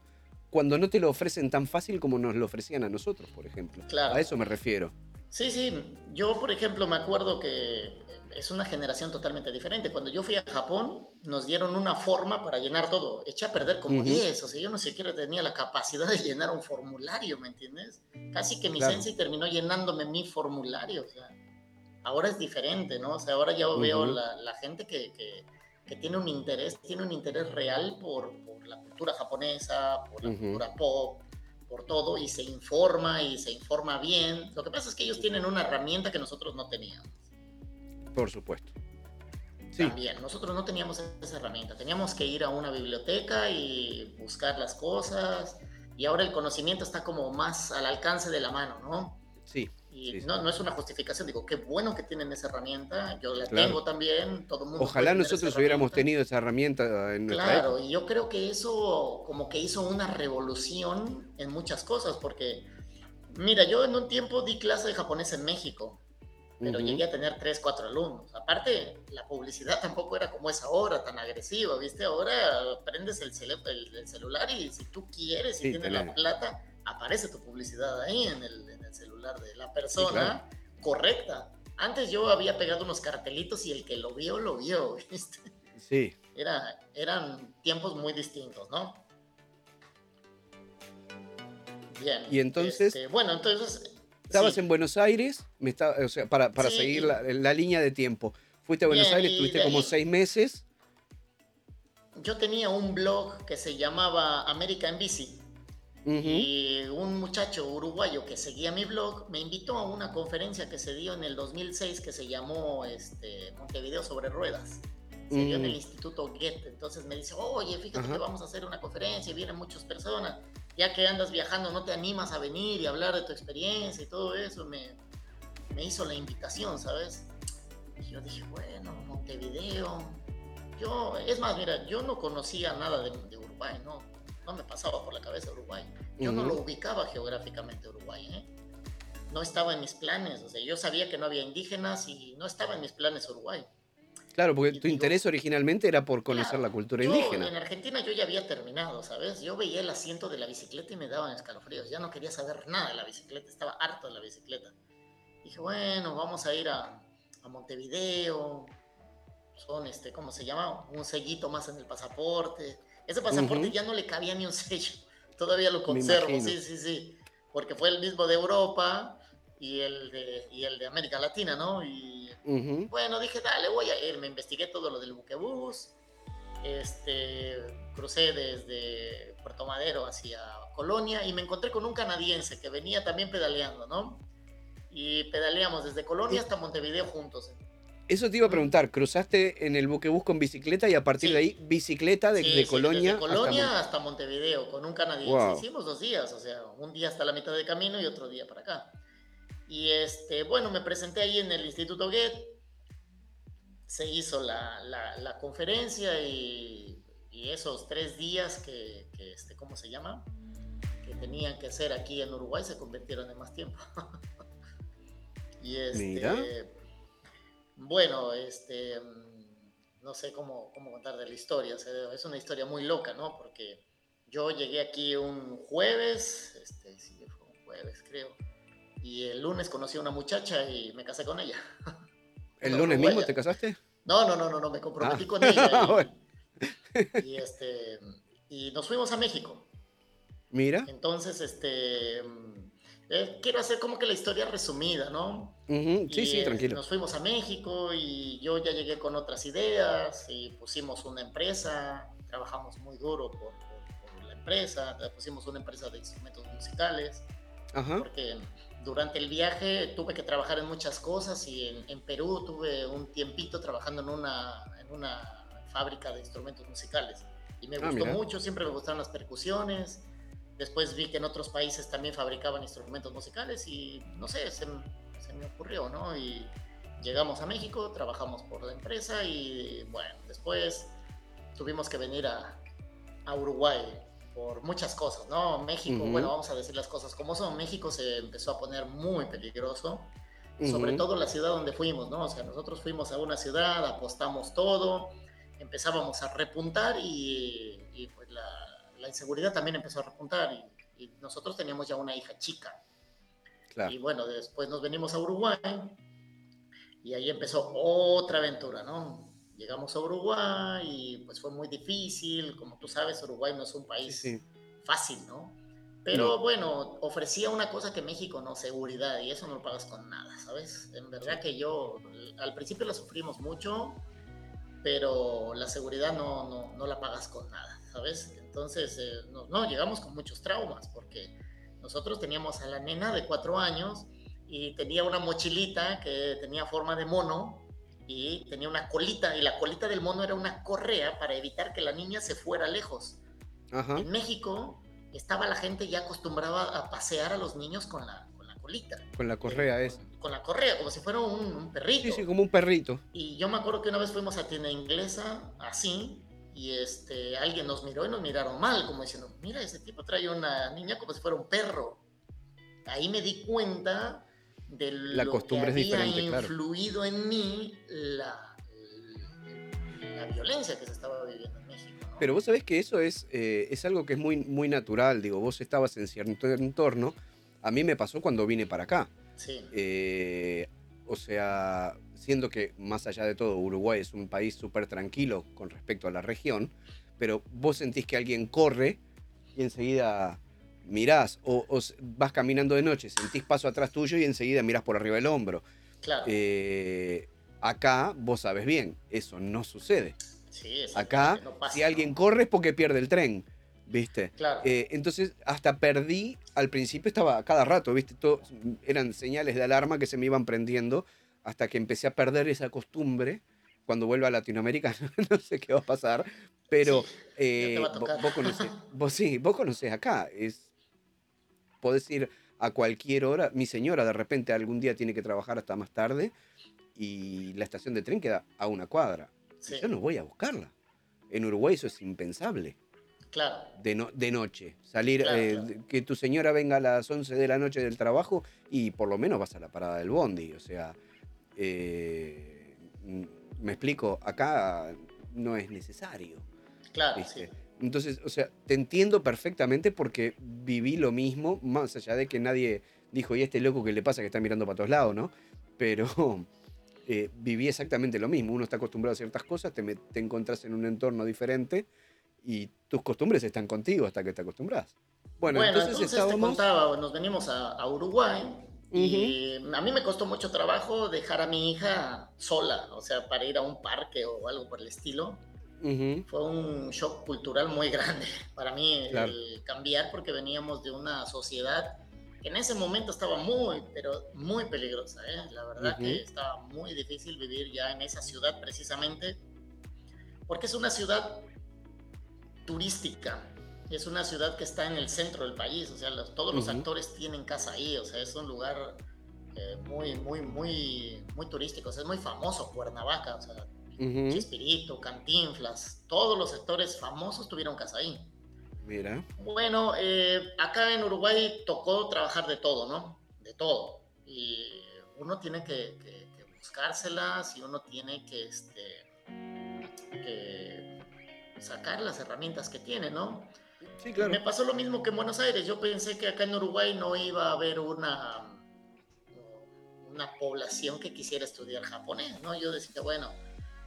[SPEAKER 1] cuando no te lo ofrecen tan fácil como nos lo ofrecían a nosotros, por ejemplo. A eso me refiero.
[SPEAKER 2] Sí, sí. Yo, por ejemplo, me acuerdo que es una generación totalmente diferente. Cuando yo fui a Japón, nos dieron una forma para llenar todo. Eché a perder como 10, o sea, yo no siquiera tenía la capacidad de llenar un formulario, ¿me entiendes? Casi que mi sensei terminó llenándome mi formulario, o sea, ahora es diferente, ¿no? O sea, ahora ya veo la, la, gente que, que, que, tiene un interés, tiene un interés real por, por la cultura japonesa, por la cultura pop, por todo, y se informa y se informa bien. Lo que pasa es que ellos tienen una herramienta que nosotros no teníamos.
[SPEAKER 1] Por supuesto.
[SPEAKER 2] También, nosotros no teníamos esa herramienta, teníamos que ir a una biblioteca y buscar las cosas. Y ahora el conocimiento está como más al alcance de la mano, ¿no?
[SPEAKER 1] Sí.
[SPEAKER 2] Y no, no es una justificación, digo, qué bueno que tienen esa herramienta, yo la tengo también, todo el mundo.
[SPEAKER 1] Ojalá nosotros hubiéramos tenido esa herramienta en
[SPEAKER 2] nuestra Claro, y yo creo que eso como que hizo una revolución en muchas cosas, porque, mira, yo en un tiempo di clase de japonés en México, pero llegué a tener tres, cuatro alumnos. Aparte, la publicidad *laughs* tampoco era como es ahora, tan agresiva, ¿viste? Ahora prendes el, el, celular y si tú quieres y tienes la plata, aparece tu publicidad ahí en el, en el celular de la persona correcta. Antes yo había pegado unos cartelitos y el que lo vio, lo vio, *laughs* ¿viste?
[SPEAKER 1] Sí.
[SPEAKER 2] Era, eran tiempos muy distintos, ¿no?
[SPEAKER 1] Bien. Y entonces...
[SPEAKER 2] Este, bueno, entonces
[SPEAKER 1] Estabas en Buenos Aires, me o sea, para, para seguir la, la, línea de tiempo. Fuiste a Buenos Aires, estuviste como seis meses.
[SPEAKER 2] Yo tenía un blog que se llamaba América en Bici. Y un muchacho uruguayo que seguía mi blog me invitó a una conferencia que se dio en el 2006 que se llamó este, Montevideo sobre Ruedas. Se dio en el mm. Instituto Goethe. Entonces me dice, oye, fíjate que vamos a hacer una conferencia y vienen muchas personas ya que andas viajando, no te animas a venir y hablar de tu experiencia y todo eso, me, me hizo la invitación, ¿sabes? Y yo dije, bueno, Montevideo. Yo, es más, mira, yo no conocía nada de, Uruguay, no, no me pasaba por la cabeza Uruguay. Yo no lo ubicaba geográficamente Uruguay, ¿eh? No estaba en mis planes, o sea, yo sabía que no había indígenas y no estaba en mis planes Uruguay.
[SPEAKER 1] Claro, porque tu interés originalmente era por conocer la cultura indígena.
[SPEAKER 2] En Argentina yo ya había terminado, ¿sabes? Yo veía el asiento de la bicicleta y me daban escalofríos. Ya no quería saber nada de la bicicleta, estaba harto de la bicicleta. Dije, bueno, vamos a ir a, Montevideo. Son, este, ¿cómo se llama? Un sellito más en el pasaporte. Ese pasaporte ya no le cabía ni un *laughs* sello. Todavía lo conservo, sí, sí, sí. Porque fue el mismo de Europa y el de, y el de América Latina, ¿no? Y bueno, dije, dale, voy a ir. Me investigué todo lo del buquebús. Este, crucé desde Puerto Madero hacia Colonia y me encontré con un canadiense que venía también pedaleando, ¿no? Y pedaleamos desde Colonia hasta Montevideo juntos.
[SPEAKER 1] Eso te iba a preguntar, cruzaste en el buquebús con bicicleta y a partir de ahí bicicleta desde Colonia.
[SPEAKER 2] Desde Colonia hasta, Montevideo con un canadiense. Hicimos dos días, o sea, un día hasta la mitad del camino y otro día para acá. Y este, bueno, me presenté ahí en el Instituto Goethe, se hizo la, la, conferencia y, y, esos tres días que, que, este, ¿cómo se llama? Que tenían que ser aquí en Uruguay se convirtieron en más tiempo. *laughs* y este, bueno, este, no sé cómo, cómo contar de la historia, es una historia muy loca, ¿no? Porque yo llegué aquí un jueves, este, sí, fue un jueves creo, y el lunes conocí a una muchacha y me casé con ella.
[SPEAKER 1] ¿El lunes mismo te casaste?
[SPEAKER 2] No, no, no, no, no me comprometí ah. con ella. *laughs* Y, este, y nos fuimos a México.
[SPEAKER 1] Mira.
[SPEAKER 2] Entonces, este, eh, quiero hacer como que la historia resumida, ¿no?
[SPEAKER 1] Sí, sí, tranquilo.
[SPEAKER 2] Nos fuimos a México y yo ya llegué con otras ideas y pusimos una empresa, trabajamos muy duro por, por la empresa, pusimos una empresa de instrumentos musicales. Ajá. Porque durante el viaje tuve que trabajar en muchas cosas y en, Perú tuve un tiempito trabajando en una, en una fábrica de instrumentos musicales. Y me ah, gustó mucho, siempre me gustaron las percusiones. Después vi que en otros países también fabricaban instrumentos musicales y no sé, se, se me ocurrió, ¿no? Y llegamos a México, trabajamos por la empresa y bueno, después tuvimos que venir a, a Uruguay por muchas cosas, ¿no? México, bueno, vamos a decir las cosas como son. México se empezó a poner muy peligroso, sobre todo la ciudad donde fuimos, ¿no? O sea, nosotros fuimos a una ciudad, apostamos todo, empezábamos a repuntar y, pues la, inseguridad también empezó a repuntar y, nosotros teníamos ya una hija chica. Y bueno, después nos venimos a Uruguay y ahí empezó otra aventura, ¿no? Llegamos a Uruguay y pues fue muy difícil, como tú sabes, Uruguay no es un país fácil, ¿no? Pero bueno, ofrecía una cosa que México no, seguridad, y eso no lo pagas con nada, ¿sabes? En verdad que yo, al principio la sufrimos mucho, pero la seguridad no, no, no la pagas con nada, ¿sabes? Entonces, eh, no, no, llegamos con muchos traumas, porque nosotros teníamos a la nena de cuatro años y tenía una mochilita que tenía forma de mono, y tenía una colita y la colita del mono era una correa para evitar que la niña se fuera lejos. En México estaba la gente ya acostumbrada a pasear a los niños con la, con la colita.
[SPEAKER 1] Con la correa esa.
[SPEAKER 2] Con, con la correa, como si fuera un, un perrito.
[SPEAKER 1] Sí, sí, como un perrito.
[SPEAKER 2] Y yo me acuerdo que una vez fuimos a tienda inglesa, así, y este, alguien nos miró y nos miraron mal, como diciendo, mira, ese tipo trae una niña como si fuera un perro. Ahí me di cuenta de
[SPEAKER 1] La
[SPEAKER 2] lo
[SPEAKER 1] costumbre es
[SPEAKER 2] que había
[SPEAKER 1] diferente, claro.
[SPEAKER 2] influido en mí la, la violencia que se estaba viviendo en México. ¿no?
[SPEAKER 1] Pero vos sabés que eso es, eh, es algo que es muy, muy natural. Digo, vos estabas en cierto entorno. A mí me pasó cuando vine para acá.
[SPEAKER 2] Sí,
[SPEAKER 1] Eh, o sea, siendo que más allá de todo, Uruguay es un país súper tranquilo con respecto a la región, pero vos sentís que alguien corre y enseguida mirás, o, vas caminando de noche, sentís paso atrás tuyo y enseguida mirás por arriba del hombro.
[SPEAKER 2] claro.
[SPEAKER 1] Eh, acá vos sabes bien, eso no sucede.
[SPEAKER 2] sí,
[SPEAKER 1] Acá,
[SPEAKER 2] exactamente, no pasa,
[SPEAKER 1] si alguien
[SPEAKER 2] ¿no?
[SPEAKER 1] corre es porque pierde el tren, ¿viste?
[SPEAKER 2] Claro.
[SPEAKER 1] Eh, entonces, hasta perdí, al principio estaba a cada rato, ¿viste? Todo, eran señales de alarma que se me iban prendiendo hasta que empecé a perder esa costumbre. Cuando vuelva a Latinoamérica, *laughs* no sé qué va a pasar, pero
[SPEAKER 2] Sí,
[SPEAKER 1] eh,
[SPEAKER 2] ya te va a
[SPEAKER 1] vo-
[SPEAKER 2] tocar.
[SPEAKER 1] vos, conocés, vos sí, vos conocés acá. Es, podés ir a cualquier hora. Mi señora de repente algún día tiene que trabajar hasta más tarde y la estación de tren queda a una cuadra.
[SPEAKER 2] sí,
[SPEAKER 1] Yo no voy a buscarla. En Uruguay eso es impensable
[SPEAKER 2] claro.
[SPEAKER 1] de, no- de noche. Salir,
[SPEAKER 2] Claro,
[SPEAKER 1] eh,
[SPEAKER 2] claro.
[SPEAKER 1] que tu señora venga a las 11 de la noche del trabajo y por lo menos vas a la parada del bondi. O sea, eh, mm, me explico, acá no es necesario.
[SPEAKER 2] Claro,
[SPEAKER 1] ¿viste?
[SPEAKER 2] sí.
[SPEAKER 1] Entonces, o sea, te entiendo perfectamente porque viví lo mismo, más allá de que nadie dijo, y este loco que le pasa que está mirando para todos lados, ¿no? Pero *laughs* eh, viví exactamente lo mismo. Uno está acostumbrado a ciertas cosas, te, te encontrás en un entorno diferente y tus costumbres están contigo hasta que te acostumbras. Bueno,
[SPEAKER 2] Bueno,
[SPEAKER 1] entonces,
[SPEAKER 2] entonces, te
[SPEAKER 1] estábamos...
[SPEAKER 2] contaba, nos venimos a, a Uruguay y a mí me costó mucho trabajo dejar a mi hija sola, o sea, para ir a un parque o algo por el estilo.
[SPEAKER 1] Ujú,
[SPEAKER 2] Fue un shock cultural muy grande *laughs* para mí
[SPEAKER 1] Claro.
[SPEAKER 2] el cambiar porque veníamos de una sociedad que en ese momento estaba muy, pero muy peligrosa. ¿eh? La verdad que
[SPEAKER 1] Ujú.
[SPEAKER 2] estaba muy difícil vivir ya en esa ciudad precisamente porque es una ciudad turística. Es una ciudad que está en el centro del país, o sea, los- todos los
[SPEAKER 1] Ujú.
[SPEAKER 2] actores tienen casa ahí, o sea, es un lugar eh, muy, muy, muy, muy turístico, o sea, es muy famoso Cuernavaca, o sea,
[SPEAKER 1] ujú.
[SPEAKER 2] Chespirito, Cantinflas, todos los actores famosos tuvieron casa ahí.
[SPEAKER 1] Mira,
[SPEAKER 2] Bueno, eh, acá en Uruguay tocó trabajar de todo, ¿no? De todo. Y uno tiene que, que- que buscárselas y uno tiene que, este, que sacar las herramientas que tiene, ¿no?
[SPEAKER 1] sí, claro.
[SPEAKER 2] Me pasó lo mismo que en Buenos Aires. Yo pensé que acá en Uruguay no iba a haber una, una población que quisiera estudiar japonés, ¿no? Yo decía, bueno,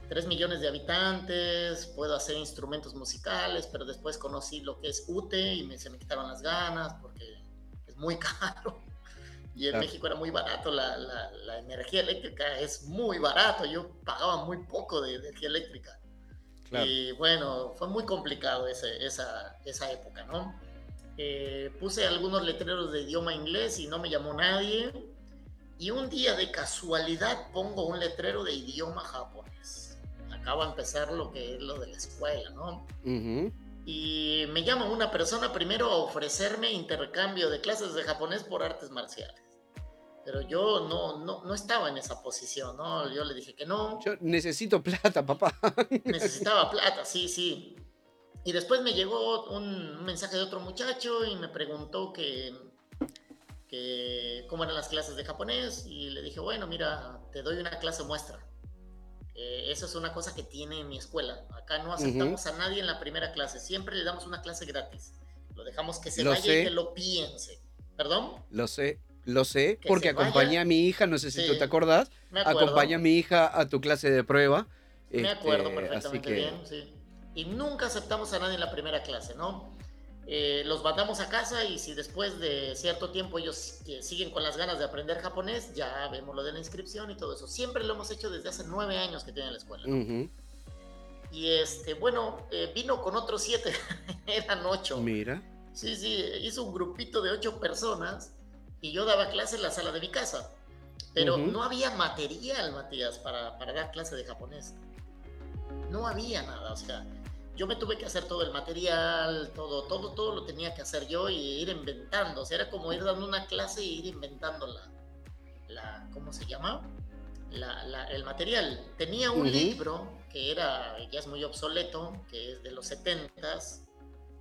[SPEAKER 2] 3 millones de habitantes, puedo hacer instrumentos musicales, pero después conocí lo que es UTE y me- se me quitaron las ganas porque es muy *laughs* caro. Y en
[SPEAKER 1] Claro.
[SPEAKER 2] México era muy barato, la, la- la energía eléctrica es muy barato, yo pagaba muy poco de energía eléctrica.
[SPEAKER 1] claro.
[SPEAKER 2] Y bueno, fue muy complicado ese- esa, esa época, ¿no? Eh, puse algunos letreros de idioma inglés y no me llamó nadie. Y un día de casualidad pongo un letrero de idioma japonés. Acaba de empezar lo que es lo de la escuela, ¿no?
[SPEAKER 1] Ujú.
[SPEAKER 2] Y me llama una persona primero a ofrecerme intercambio de clases de japonés por artes marciales. Pero yo no, no, no estaba en esa posición, ¿no? Yo le dije que no.
[SPEAKER 1] Yo necesito *laughs* plata, papá.
[SPEAKER 2] necesitaba plata, sí, sí. Y después me llegó un mensaje de otro muchacho y me preguntó que, que cómo eran las clases de japonés y le dije, bueno, mira, te doy una clase muestra. Eh, eso es una cosa que tiene mi escuela. Acá no aceptamos a nadie en la primera clase, siempre le damos una clase gratis. Lo dejamos que se
[SPEAKER 1] Lo
[SPEAKER 2] vaya
[SPEAKER 1] sé.
[SPEAKER 2] y que lo piense. ¿Perdón?
[SPEAKER 1] Lo sé, lo sé,
[SPEAKER 2] Que
[SPEAKER 1] porque
[SPEAKER 2] vaya.
[SPEAKER 1] acompañé a mi hija, no sé si
[SPEAKER 2] Sí.
[SPEAKER 1] tú te acordás, acompañé a mi hija a tu clase de prueba.
[SPEAKER 2] Me acuerdo
[SPEAKER 1] este,
[SPEAKER 2] perfectamente
[SPEAKER 1] que,
[SPEAKER 2] bien, sí. Y nunca aceptamos a nadie en la primera clase, ¿no? Eh, los mandamos a casa y si después de cierto tiempo ellos siguen con las ganas de aprender japonés, ya vemos lo de la inscripción y todo eso. Siempre lo hemos hecho desde hace nueve años que tiene la escuela. ¿no?
[SPEAKER 1] Ujú,
[SPEAKER 2] Y este, bueno, eh, vino con otros siete, *laughs* eran ocho.
[SPEAKER 1] Mira,
[SPEAKER 2] Sí, sí, hizo un grupito de ocho personas y yo daba clase en la sala de mi casa. Pero
[SPEAKER 1] Ujú.
[SPEAKER 2] no había material, Matías, para, para dar clase de japonés. No había nada, o sea, yo me tuve que hacer todo el material, todo, todo, todo lo tenía que hacer yo y ir inventando. O sea, era como ir dando una clase y ir inventando la, la ¿cómo se llama? el material. Tenía un libro que era, ya es muy obsoleto, que es de los 70s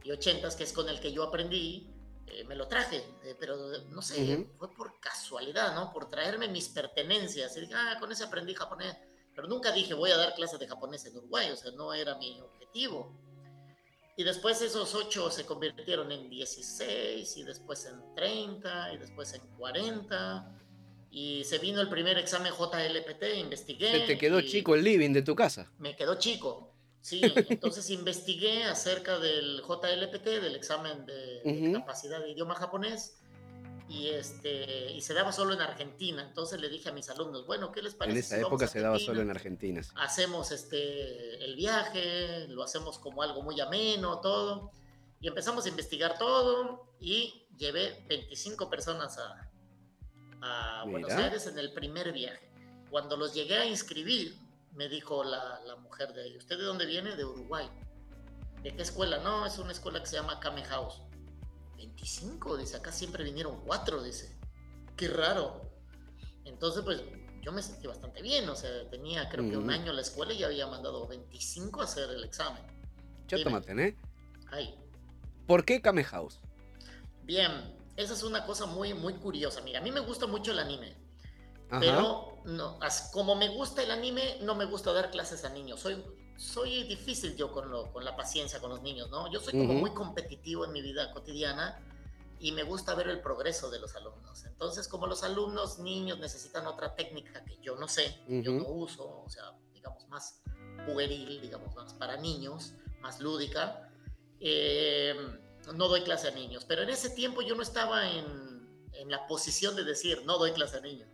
[SPEAKER 2] y 80s, que es con el que yo aprendí. Eh, me lo traje, eh, pero no sé, fue por casualidad, ¿no? Por traerme mis pertenencias. Y dije, ah, con ese aprendí japonés. Pero nunca dije, voy a dar clases de japonés en Uruguay, o sea, no era mi objetivo. Y después esos ocho se convirtieron en 16, y después en 30, y después en 40 y se vino el primer examen JLPT, investigué.
[SPEAKER 1] Se te quedó chico el living de tu casa.
[SPEAKER 2] Me quedó chico, sí. *laughs* Entonces investigué acerca del JLPT, del examen de, capacidad de idioma japonés, y, este, y se daba solo en Argentina. Entonces le dije a mis alumnos, bueno, ¿qué les parece?
[SPEAKER 1] En esa época se daba solo en Argentina.
[SPEAKER 2] Hacemos este, el viaje, lo hacemos como algo muy ameno, todo. Y empezamos a investigar todo y llevé 25 personas a, a Buenos Aires en el primer viaje. Cuando los llegué a inscribir, me dijo la, la, mujer de ahí, ¿usted de dónde viene? De Uruguay. ¿De qué escuela? No, es una escuela que se llama Kame House. 25, dice, acá siempre vinieron cuatro, dice. Qué raro. Entonces, pues yo me sentí bastante bien, o sea, tenía creo que un año en la escuela y ya había mandado 25 a hacer el examen.
[SPEAKER 1] Ya tómate, ¿eh?
[SPEAKER 2] Ahí.
[SPEAKER 1] ¿Por qué Kame House?
[SPEAKER 2] Bien, esa es una cosa muy, muy curiosa. Mira, a mí me gusta mucho el anime. Pero no, como me gusta el anime, no me gusta dar clases a niños. Soy, soy difícil yo con, lo, con la paciencia con los niños, ¿no? Yo soy como muy competitivo en mi vida cotidiana y me gusta ver el progreso de los alumnos. Entonces, como los alumnos niños necesitan otra técnica que yo no sé, yo no uso, o sea, digamos, más pueril, digamos, más para niños, más lúdica, eh, no doy clase a niños, pero en ese tiempo yo no estaba en, la posición de decir, no doy clase a niños.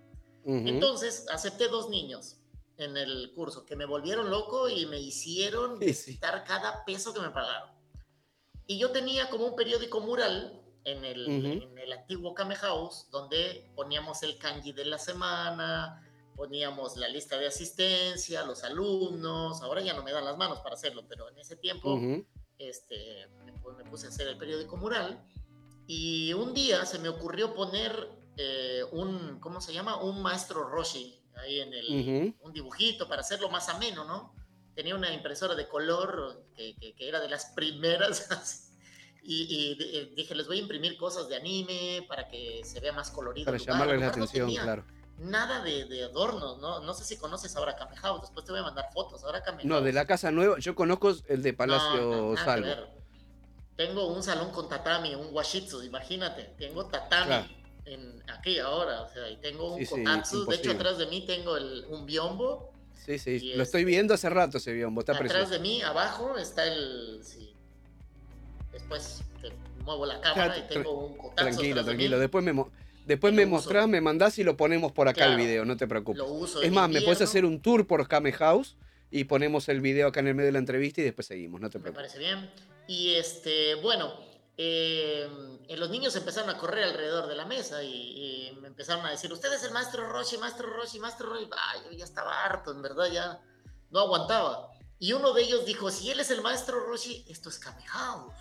[SPEAKER 2] Entonces, acepté dos niños en el curso que me volvieron loco y me hicieron necesitar cada peso que me pagaron. Y yo tenía como un periódico mural en el, en el antiguo Kame House, donde poníamos el kanji de la semana, poníamos la lista de asistencia, los alumnos, ahora ya no me dan las manos para hacerlo, pero en ese tiempo este, me, puse a hacer el periódico mural. Y un día se me ocurrió poner eh, un, ¿cómo se llama? Un maestro Roshi ahí en el, un dibujito para hacerlo más ameno, ¿no? Tenía una impresora de color que, que, era de las primeras *laughs* y, eh, dije, les voy a imprimir cosas de anime para que se vea más colorido.
[SPEAKER 1] Para llamarles la atención, claro
[SPEAKER 2] nada de, de, adornos, ¿no? No sé si conoces ahora Kame House, después te voy a mandar fotos. Ahora Kame
[SPEAKER 1] No, de la casa nueva, yo conozco el de Palacio Salvo.
[SPEAKER 2] Tengo un salón con tatami, un washitsu, imagínate. Tengo tatami en, aquí ahora, o sea, y tengo un kotatsu. de hecho, atrás de mí tengo el, un biombo.
[SPEAKER 1] Sí, sí, lo estoy viendo hace rato ese biombo, está
[SPEAKER 2] Atrás de mí, abajo, está el... Sí. Después te muevo la cámara y tengo un kotatsu.
[SPEAKER 1] Tranquilo, tranquilo. Después me, Después me mostrás, me mandás y lo ponemos por acá el video, no te preocupes. es más, me puedes hacer un tour por Kame House y ponemos el video acá en el medio de la entrevista y después seguimos, no te preocupes.
[SPEAKER 2] Me parece bien. Y este, bueno, eh, los niños empezaron a correr alrededor de la mesa y, me empezaron a decir, usted es el maestro Roshi, maestro Roshi, maestro Roshi. Ay, yo ya estaba harto, en verdad, ya no aguantaba. Y uno de ellos dijo, si él es el maestro Roshi, esto es Kame House.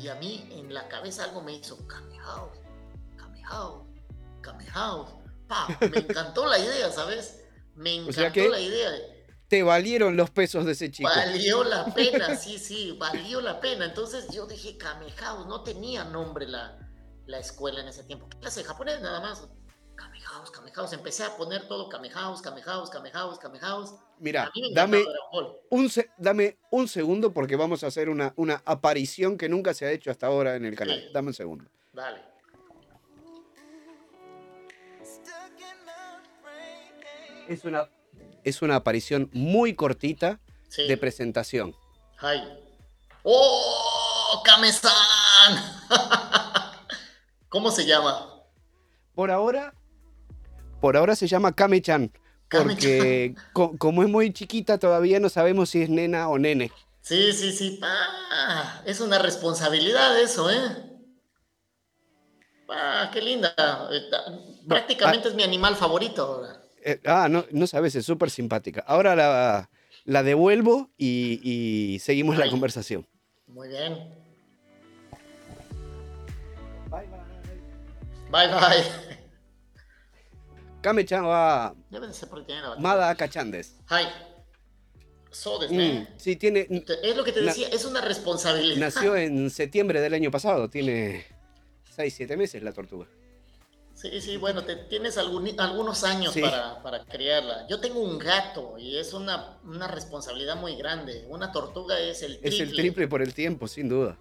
[SPEAKER 2] Y a mí en la cabeza algo me hizo Kame House House, me encantó la idea, ¿sabes? Me encantó la idea.
[SPEAKER 1] Te valieron los pesos de ese chico.
[SPEAKER 2] Valió la pena, *laughs* sí, sí, valió la pena. Entonces yo dije House, no tenía nombre la, la escuela en ese tiempo. ¿Qué clase de japonés nada más? Kamehouse, House. Empecé a poner todo Kamehouse, Kamehouse, Kamehouse, Kamehouse.
[SPEAKER 1] Mira, dame un, dame un segundo porque vamos a hacer una, una aparición que nunca se ha hecho hasta ahora en el canal. Dame un segundo.
[SPEAKER 2] Dale.
[SPEAKER 1] es una, es una aparición muy cortita de presentación.
[SPEAKER 2] Ay. ¡Oh! ¡Kame-san! *laughs* ¿Cómo se llama?
[SPEAKER 1] Por ahora, por ahora se llama Kame-chan. Porque *laughs* como es muy chiquita, todavía no sabemos si es nena o nene.
[SPEAKER 2] Sí, sí, sí. Ah, es una responsabilidad eso, ¿eh? Ah, qué linda. Prácticamente ah. es mi animal favorito.
[SPEAKER 1] Eh, ah, no, no sabes, es súper simpática. Ahora la, la devuelvo y, seguimos la conversación.
[SPEAKER 2] Muy bien.
[SPEAKER 1] Bye bye.
[SPEAKER 2] Bye bye.
[SPEAKER 1] Kame-chan va. Mada Akachandes.
[SPEAKER 2] Hi. So mm,
[SPEAKER 1] sí, tiene.
[SPEAKER 2] Es lo que te decía, es una responsabilidad.
[SPEAKER 1] Nació en septiembre del año pasado, tiene 6, 7 meses la tortuga.
[SPEAKER 2] Sí, sí, bueno, te, tienes algunos años para, criarla. Yo tengo un gato y es una, responsabilidad muy grande. Una tortuga es el triple.
[SPEAKER 1] Es el triple por el tiempo, sin duda.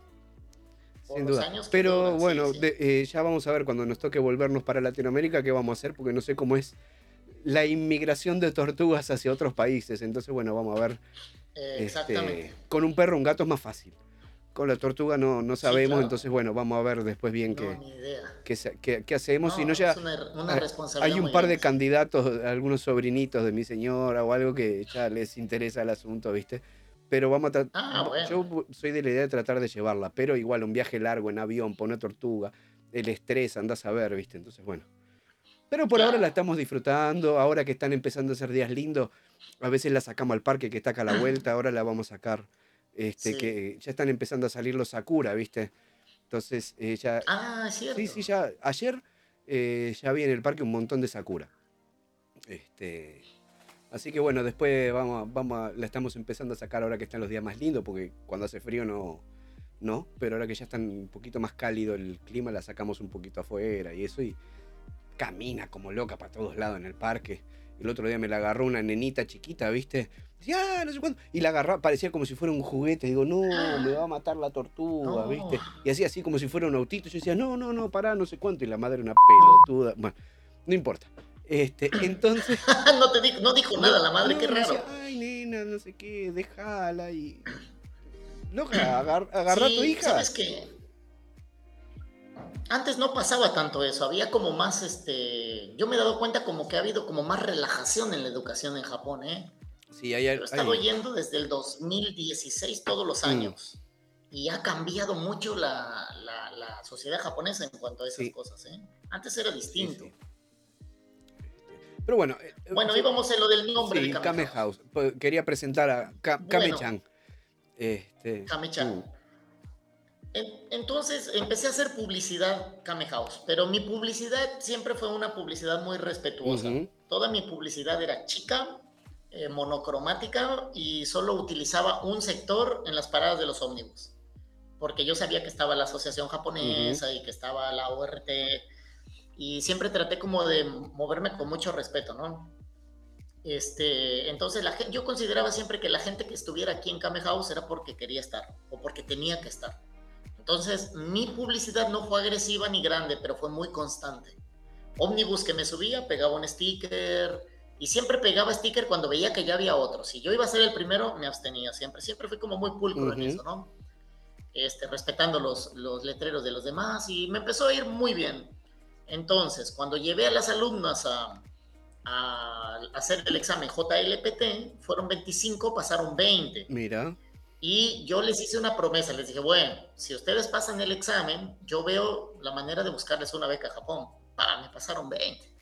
[SPEAKER 1] sin duda. Pero bueno, eh, ya vamos a ver cuando nos toque volvernos para Latinoamérica qué vamos a hacer, porque no sé cómo es la inmigración de tortugas hacia otros países. Entonces, bueno, vamos a ver.
[SPEAKER 2] Eh, este, exactamente.
[SPEAKER 1] con un perro, un gato es más fácil. Con la tortuga no, no sabemos, entonces bueno, vamos a ver después bien qué, qué, hacemos. si no ya hay un par de candidatos, algunos sobrinitos de mi señora o algo que ya les interesa el asunto, ¿viste? Pero vamos a tratar.
[SPEAKER 2] Ah,
[SPEAKER 1] yo soy de la idea de tratar de llevarla, pero igual un viaje largo en avión, poner tortuga, el estrés, andás a ver, ¿viste? Entonces, bueno. Pero por ahora la estamos disfrutando, ahora que están empezando a ser días lindos, a veces la sacamos al parque que está acá a la vuelta, ahora la vamos a sacar este, que ya están empezando a salir los Sakura, ¿viste? Entonces, eh, ya...
[SPEAKER 2] Ah, cierto.
[SPEAKER 1] Sí, sí, ya ayer eh, ya vi en el parque un montón de Sakura. Este, así que bueno, después vamos, vamos la estamos empezando a sacar ahora que están los días más lindos, porque cuando hace frío no, no, pero ahora que ya está un poquito más cálido el clima, la sacamos un poquito afuera y eso, y camina como loca para todos lados en el parque. El otro día me la agarró una nenita chiquita, ¿viste? ya no sé cuándo. Y la agarraba, parecía como si fuera un juguete. Digo, no, me va a matar la tortuga, ¿viste? Y así, así como si fuera un autito. Yo decía, no, no, no, pará, no sé cuánto. Y la madre una pelotuda. Bueno, no importa. Este, *laughs* entonces. *laughs*
[SPEAKER 2] no, te dijo, no dijo nada la madre, qué raro.
[SPEAKER 1] Ay, nena, no sé qué, déjala y. Loca, agar, agarra a tu hija.
[SPEAKER 2] ¿Sabes qué? Antes no pasaba tanto eso, había como más, este, yo me he dado cuenta como que ha habido como más relajación en la educación en Japón, ¿eh?
[SPEAKER 1] Sí, hay,
[SPEAKER 2] Pero he estado yendo desde el 2016 todos los mm. años. Y ha cambiado mucho la, la, sociedad japonesa en cuanto a esas cosas. ¿eh? Antes era distinto.
[SPEAKER 1] Pero bueno. Eh,
[SPEAKER 2] bueno, íbamos en lo del nombre
[SPEAKER 1] sí, Kame, House. Quería presentar a Kame-chan. este,
[SPEAKER 2] Kame-chan. Uh. Entonces empecé a hacer publicidad Kame House, pero mi publicidad siempre fue una publicidad muy respetuosa. Toda mi publicidad era chica, eh, monocromática y solo utilizaba un sector en las paradas de los ómnibus, porque yo sabía que estaba la Asociación Japonesa y que estaba la ORT, y siempre traté como de moverme con mucho respeto, ¿no? Este, entonces la yo consideraba siempre que la gente que estuviera aquí en Kame House era porque quería estar o porque tenía que estar. Entonces mi publicidad no fue agresiva ni grande, pero fue muy constante. Ómnibus que me subía, pegaba un sticker, y siempre pegaba sticker cuando veía que ya había otro. Si yo iba a ser el primero, me abstenía siempre. Siempre fui como muy pulcro en eso, ¿no? Este, respetando los, los letreros de los demás y me empezó a ir muy bien. Entonces, cuando llevé a las alumnas a, a hacer el examen JLPT, fueron 25, pasaron 20.
[SPEAKER 1] Mira.
[SPEAKER 2] Y yo les hice una promesa, les dije, bueno, si ustedes pasan el examen, yo veo la manera de buscarles una beca a Japón. Ah, me pasaron 20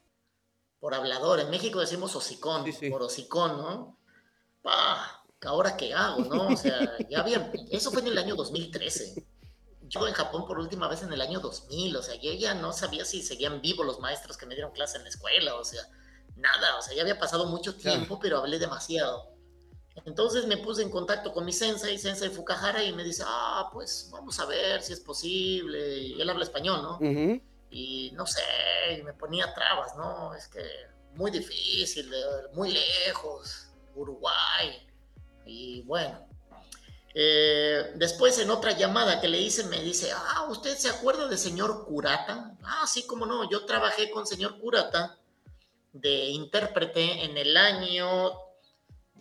[SPEAKER 2] por hablador. En México decimos hocicón, por hocicón, ¿no? ¡Pah! ¿Ahora qué hago, no? O sea, ya había... Eso fue en el año 2013. Yo en Japón por última vez en el año 2000, o sea, yo ya no sabía si seguían vivos los maestros que me dieron clase en la escuela, o sea, nada, o sea, ya había pasado mucho tiempo, pero hablé demasiado. Entonces me puse en contacto con mi sensei, sensei Fukahara, y me dice, ah, pues vamos a ver si es posible. Y él habla español, ¿no? y no sé, me ponía trabas, ¿no? Es que muy difícil, muy lejos, Uruguay. Y bueno, eh, después en otra llamada que le hice me dice, ah, ¿usted se acuerda de señor Curata? Ah, sí, cómo no, yo trabajé con señor Curata de intérprete en el año,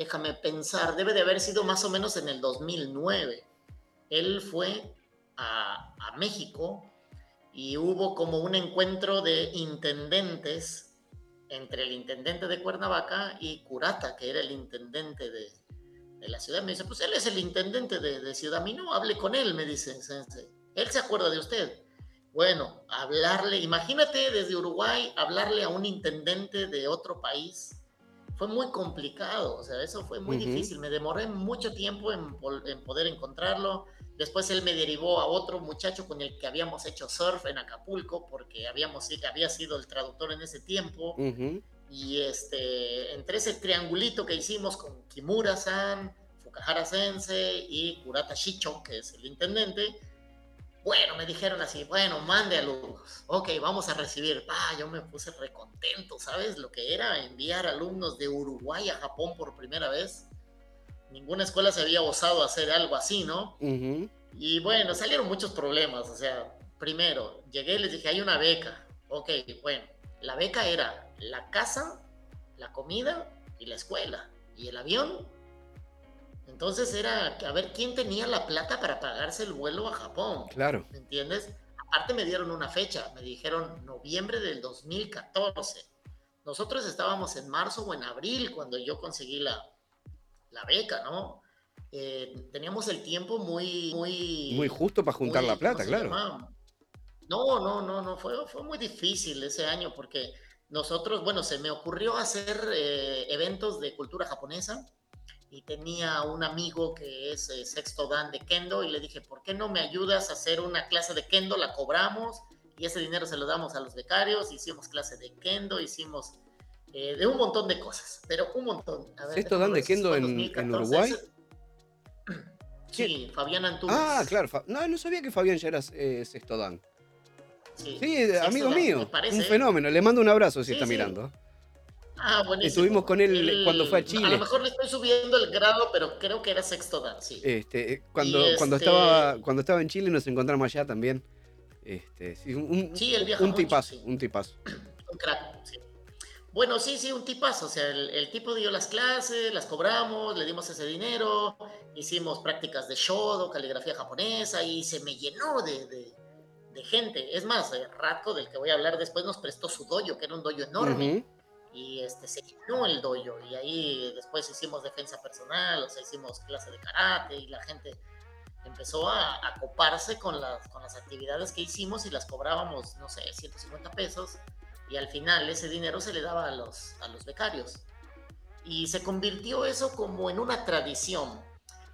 [SPEAKER 2] déjame pensar, debe de haber sido más o menos en el 2009. Él fue a, México y hubo como un encuentro de intendentes entre el intendente de Cuernavaca y Curata, que era el intendente de, la ciudad. Me dice, pues él es el intendente de, Ciudad Minú, hable con él, me dice Él se acuerda de usted. Bueno, hablarle, imagínate desde Uruguay, hablarle a un intendente de otro país. Fue muy complicado, o sea, eso fue muy difícil. Me demoré mucho tiempo en, en, poder encontrarlo. Después él me derivó a otro muchacho con el que habíamos hecho surf en Acapulco, porque habíamos, había sido el traductor en ese tiempo. Y este, entre ese triangulito que hicimos con Kimura-san, Fukahara Sensei y Kurata Shicho, que es el intendente, bueno, me dijeron así, bueno, mande alumnos. Ok, vamos a recibir. Ah, yo me puse recontento, ¿sabes? Lo que era enviar alumnos de Uruguay a Japón por primera vez. Ninguna escuela se había osado hacer algo así, ¿no? Y bueno, salieron muchos problemas. O sea, primero, llegué y les dije, hay una beca. Ok, bueno, la beca era la casa, la comida y la escuela. Y el avión entonces era a ver quién tenía la plata para pagarse el vuelo a Japón.
[SPEAKER 1] Claro.
[SPEAKER 2] ¿Me entiendes? Aparte me dieron una fecha, me dijeron noviembre del 2014. Nosotros estábamos en marzo o en abril cuando yo conseguí la, la beca, ¿no? Eh, teníamos el tiempo muy... Muy,
[SPEAKER 1] muy justo para juntar la plata, claro.
[SPEAKER 2] No, no, no, no, fue, fue muy difícil ese año porque nosotros, bueno, se me ocurrió hacer eh, eventos de cultura japonesa y tenía un amigo que es eh, sexto dan de kendo y le dije, ¿por qué no me ayudas a hacer una clase de kendo? La cobramos y ese dinero se lo damos a los becarios, hicimos clase de kendo, hicimos eh, de un montón de cosas, pero un montón.
[SPEAKER 1] ¿Sexto dan de kendo en, Uruguay? *clears throat*
[SPEAKER 2] Sí, Fabián Antunes.
[SPEAKER 1] Ah, claro, no, no sabía que Fabián ya era eh, sexto dan. Sí, amigo mío, un fenómeno, le mando un abrazo si está mirando.
[SPEAKER 2] Ah, buenísimo.
[SPEAKER 1] Estuvimos con él cuando fue a Chile. A
[SPEAKER 2] lo mejor le estoy subiendo el grado, pero creo que era sexto dan, sí.
[SPEAKER 1] Este, eh, cuando, cuando, este estaba, cuando estaba en Chile nos encontramos allá también. Este, sí, un,
[SPEAKER 2] sí, él
[SPEAKER 1] un tipazo, un *clears throat* tipazo.
[SPEAKER 2] Un crack, sí. Bueno, sí, sí, un tipazo. O sea, el, tipo dio las clases, las cobramos, le dimos ese dinero, hicimos prácticas de shodo, caligrafía japonesa y se me llenó de, de, gente. Es más, el Ratko, del que voy a hablar después, nos prestó su doyo, que era un doyo enorme y este, se llenó el dojo y ahí después hicimos defensa personal, o sea, hicimos clase de karate y la gente empezó a, a coparse con las, con las actividades que hicimos y las cobrábamos, no sé, 150 pesos y al final ese dinero se le daba a los, a los becarios. Y se convirtió eso como en una tradición.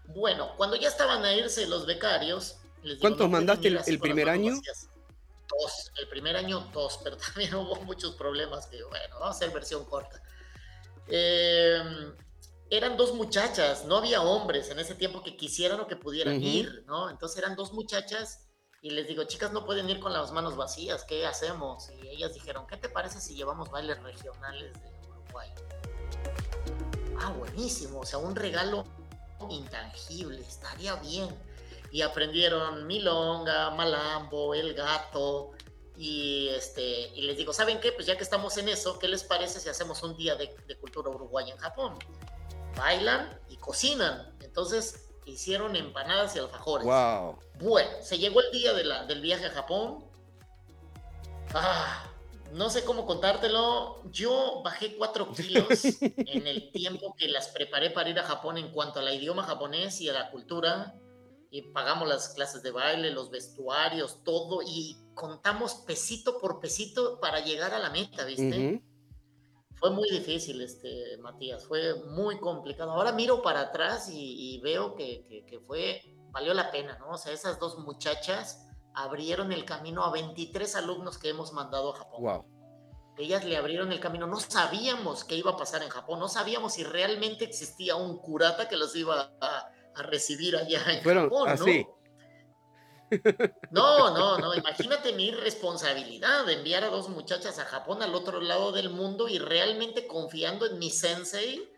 [SPEAKER 2] Bueno, cuando ya estaban a irse los becarios...
[SPEAKER 1] Les ¿Cuántos mandaste el, primer año?
[SPEAKER 2] Dos, el primer año dos, pero *laughs* también hubo muchos problemas que, bueno, vamos a hacer versión corta. Em, eran dos muchachas, no había hombres en ese tiempo que quisieran o que pudieran ir, ¿no? Entonces eran dos muchachas y les digo, chicas, no pueden ir con las manos vacías, ¿qué hacemos? Y ellas dijeron, ¿qué te parece si llevamos bailes regionales de Uruguay? Ah, buenísimo, o sea, un regalo intangible, estaría bien y aprendieron milonga, malambo, el gato. Y, este, y les digo, ¿saben qué? Pues ya que estamos en eso, ¿qué les parece si hacemos un día de, cultura uruguaya en Japón? Bailan y cocinan. Entonces hicieron empanadas y alfajores.
[SPEAKER 1] Wow.
[SPEAKER 2] Bueno, se llegó el día de la, del viaje a Japón. Ah, no sé cómo contártelo. Yo bajé cuatro *laughs* kilos en el tiempo que las preparé para ir a Japón en cuanto al idioma japonés y a la cultura y pagamos las clases de baile, los vestuarios, todo, y contamos pesito por pesito para llegar a la meta, ¿viste? Fue muy difícil, este, Matías, fue muy complicado. Ahora miro para atrás y, veo que, que, fue, valió la pena, ¿no? O sea, esas dos muchachas abrieron el camino a 23 alumnos que hemos mandado a Japón.
[SPEAKER 1] Wow.
[SPEAKER 2] Ellas le abrieron el camino. No sabíamos qué iba a pasar en Japón, no sabíamos si realmente existía un curata que los iba a a recibir allá en Japón, así. ¿no? No, no, Imagínate mi responsabilidad de enviar a dos muchachas a Japón al otro lado del mundo y realmente confiando en mi sensei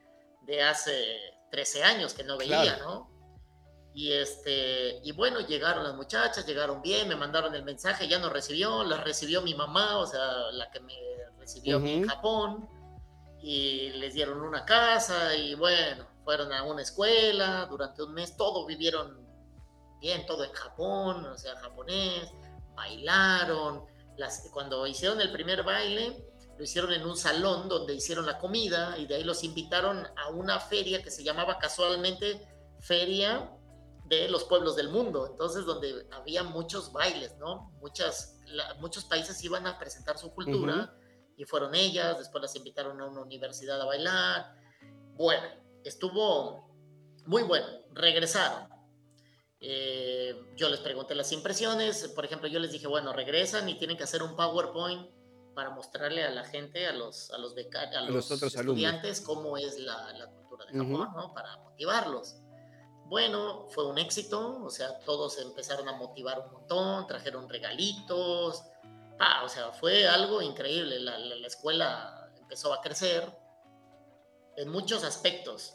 [SPEAKER 2] de hace 13 años que no veía, ¿no? Y este, y bueno, llegaron las muchachas, llegaron bien, me mandaron el mensaje, ya nos recibió, las recibió mi mamá, o sea, la que me recibió en Japón, y les dieron una casa, y bueno, fueron a una escuela durante un mes, todo vivieron bien, todo en Japón, o sea, japonés, bailaron, las, cuando hicieron el primer baile, lo hicieron en un salón donde hicieron la comida y de ahí los invitaron a una feria que se llamaba casualmente Feria de los Pueblos del Mundo, entonces donde había muchos bailes, ¿no? Muchas, muchos países iban a presentar su cultura y fueron ellas, después las invitaron a una universidad a bailar, Bueno, estuvo muy bueno. Regresaron. Eh, yo les pregunté las impresiones. Por ejemplo, yo les dije, bueno, regresan y tienen que hacer un PowerPoint para mostrarle a la gente, a los, a los, a los, otros estudiantes, cómo es la, la cultura de Japón, ¿no? Para motivarlos. Bueno, fue un éxito, o sea, todos empezaron a motivar un montón, trajeron regalitos, o sea, fue algo increíble. La, la, escuela empezó a crecer en muchos aspectos.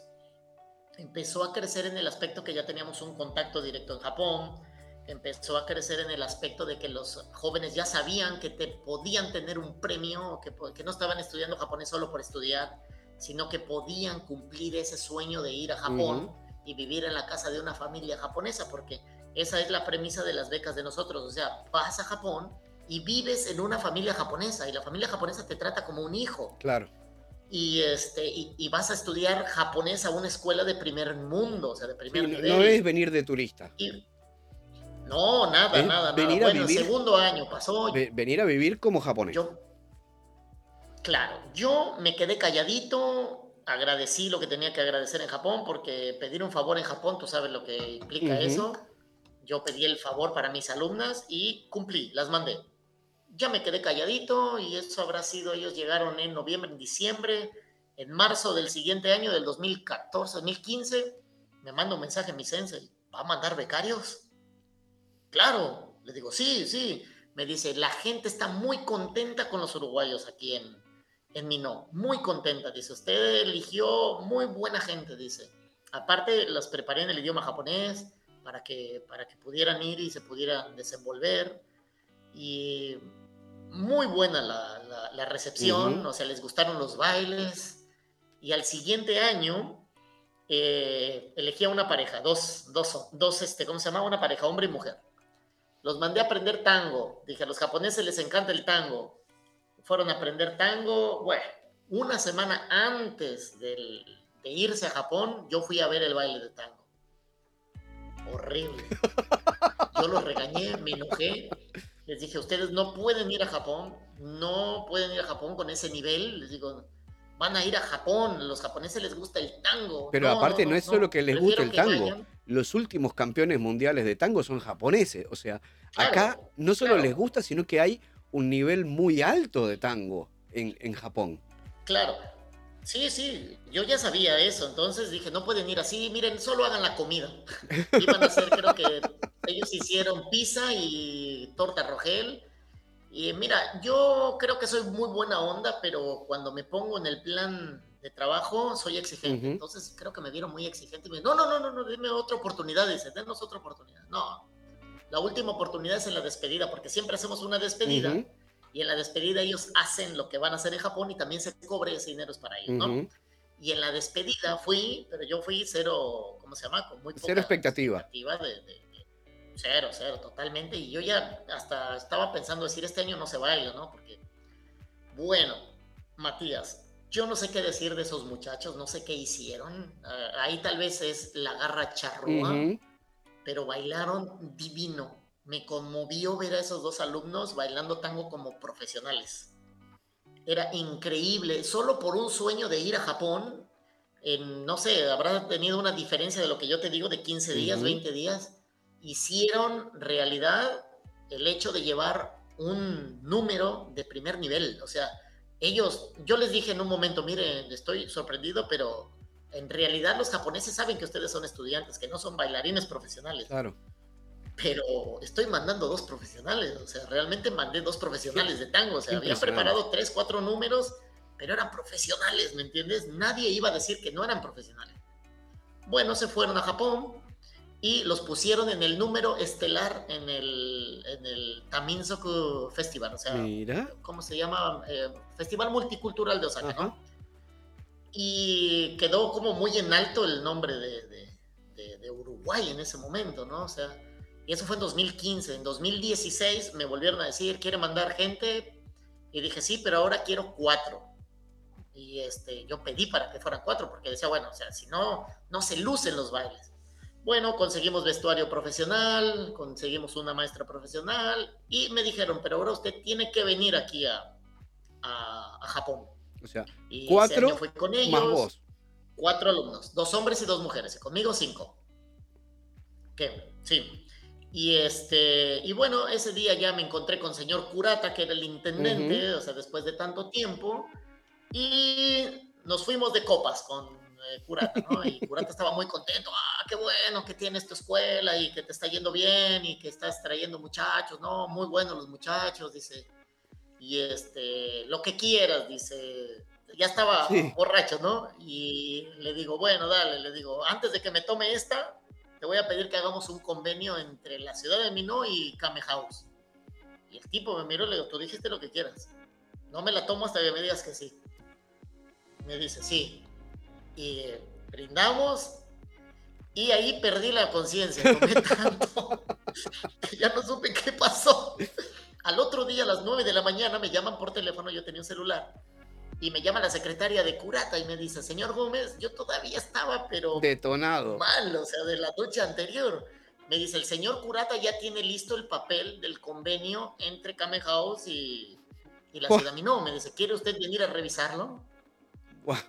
[SPEAKER 2] Empezó a crecer en el aspecto que ya teníamos un contacto directo en Japón, empezó a crecer en el aspecto de que los jóvenes ya sabían que te podían tener un premio, que, que no estaban estudiando japonés solo por estudiar, sino que podían cumplir ese sueño de ir a Japón y vivir en la casa de una familia japonesa, porque esa es la premisa de las becas de nosotros, o sea, vas a Japón y vives en una familia japonesa y la familia japonesa te trata como un hijo.
[SPEAKER 1] Claro.
[SPEAKER 2] Y, este, y, vas a estudiar japonés a una escuela de primer mundo, o sea, de primer nivel.
[SPEAKER 1] No es venir de turista.
[SPEAKER 2] no, nada, nada, venir nada. bueno, segundo año pasó.
[SPEAKER 1] venir a vivir como japonés.
[SPEAKER 2] Yo, claro, yo me quedé calladito, agradecí lo que tenía que agradecer en Japón, porque pedir un favor en Japón, tú sabes lo que implica eso. Yo pedí el favor para mis alumnas y cumplí, las mandé ya me quedé calladito y eso habrá sido, ellos llegaron en noviembre, en diciembre, en marzo del siguiente año, del 2014, 2015, me manda un mensaje mi sensei, ¿va a mandar becarios? Claro, le digo, sí, sí. Me dice, la gente está muy contenta con los uruguayos aquí en, en Minó, muy contenta, dice, usted eligió muy buena gente, dice. Aparte, las preparé en el idioma japonés para que, para que pudieran ir y se pudieran desenvolver. Y muy buena la, recepción, o sea, les gustaron los bailes. Y al siguiente año eh, elegí a una pareja, dos, dos, dos, este, ¿cómo se llama? Una pareja, hombre y mujer. Los mandé a aprender tango. Dije, a los japoneses les encanta el tango. Fueron a aprender tango. Bueno, una semana antes de irse a Japón, yo fui a ver el baile de tango. Horrible. *laughs* Yo los regañé, me enojé les dije, ustedes no pueden ir a Japón, no pueden ir a Japón con ese nivel. Les digo, van a ir a Japón, los japoneses les gusta el tango.
[SPEAKER 1] Pero aparte no, es solo que les guste el tango. Los últimos campeones mundiales de tango son japoneses. O sea, acá no solo les gusta, sino que hay un nivel muy alto de tango en, en Japón.
[SPEAKER 2] Claro, Sí, sí, yo ya sabía eso, entonces dije, no pueden ir así, miren, solo hagan la comida. *laughs* Iban a hacer, creo que ellos hicieron pizza y torta rogel. Y mira, yo creo que soy muy buena onda, pero cuando me pongo en el plan de trabajo, soy exigente. Entonces creo que me vieron muy exigente. no, no, no, no, no, dime otra oportunidad, dice, denos otra oportunidad. No, la última oportunidad es en la despedida, porque siempre hacemos una despedida y en la despedida ellos hacen lo que van a hacer en Japón y también se cobre ese dinero para ellos, ¿no? Y en la despedida fui, pero yo fui cero, ¿cómo se llama? Con muy
[SPEAKER 1] poca cero expectativa.
[SPEAKER 2] expectativa de, cero, cero, totalmente. Y yo ya hasta estaba pensando decir, este año no se baila, ¿no? Porque, bueno, Matías, yo no sé qué decir de esos muchachos, no sé qué hicieron. Ah, ahí tal vez es la garra charrúa, pero bailaron divino me conmovió ver a esos dos alumnos bailando tango como profesionales. Era increíble, solo por un sueño de ir a Japón, en, no sé, habrá tenido una diferencia de lo que yo te digo de 15 días, 20 días, hicieron realidad el hecho de llevar un número de primer nivel. O sea, ellos, yo les dije en un momento, miren, estoy sorprendido, pero en realidad los japoneses saben que ustedes son estudiantes, que no son bailarines profesionales.
[SPEAKER 1] Claro
[SPEAKER 2] pero estoy mandando dos profesionales, o sea, realmente mandé dos profesionales de tango, o sea, había preparado tres, cuatro números, pero eran profesionales, ¿me entiendes? Nadie iba a decir que no eran profesionales. Bueno, se fueron a Japón y los pusieron en el número estelar en el, en el Taminsoku Festival, o sea, ¿cómo se llama? Eh, Festival Multicultural de Osaka, ¿no? Y quedó como muy en alto el nombre de, de, de Uruguay en ese momento, ¿no? O sea, y eso fue en 2015. En 2016 me volvieron a decir, ¿quiere mandar gente? Y dije, sí, pero ahora quiero cuatro. Y este, yo pedí para que fueran cuatro, porque decía, bueno, o sea, si no, no se lucen los bailes. Bueno, conseguimos vestuario profesional, conseguimos una maestra profesional, y me dijeron, pero ahora usted tiene que venir aquí a, a, Japón.
[SPEAKER 1] O sea, cuatro con ellos. más vos.
[SPEAKER 2] Cuatro alumnos, dos hombres y dos mujeres. Y conmigo cinco. ¿Qué? Sí. Y este, y bueno, ese día ya me encontré con señor Curata, que era el intendente, o sea, después de tanto tiempo, y nos fuimos de copas con eh, Curata, ¿no? Y Curata estaba muy contento, ah, qué bueno que tienes tu escuela y que te está yendo bien y que estás trayendo muchachos, ¿no? Muy buenos los muchachos, dice. Y este, lo que quieras, dice. Ya estaba borracho, ¿no? Y le digo, bueno, dale, le digo, antes de que me tome esta, te voy a pedir que hagamos un convenio entre la ciudad de Minó y Kame House. Y el tipo me miró y le digo, tú dijiste lo que quieras. No me la tomo hasta que me digas que sí. Me dice, sí. Y brindamos y ahí perdí la conciencia. *laughs* tanto que ya no supe qué pasó. Al otro día, a las 9 de la mañana, me llaman por teléfono, yo tenía un celular y me llama la secretaria de Curata y me dice, señor Gómez, yo todavía estaba, pero...
[SPEAKER 1] Detonado.
[SPEAKER 2] Mal, o sea, de la noche anterior. Me dice, el señor Curata ya tiene listo el papel del convenio entre Kame House y, y la ciudad Minó. Me dice, ¿quiere usted venir a revisarlo?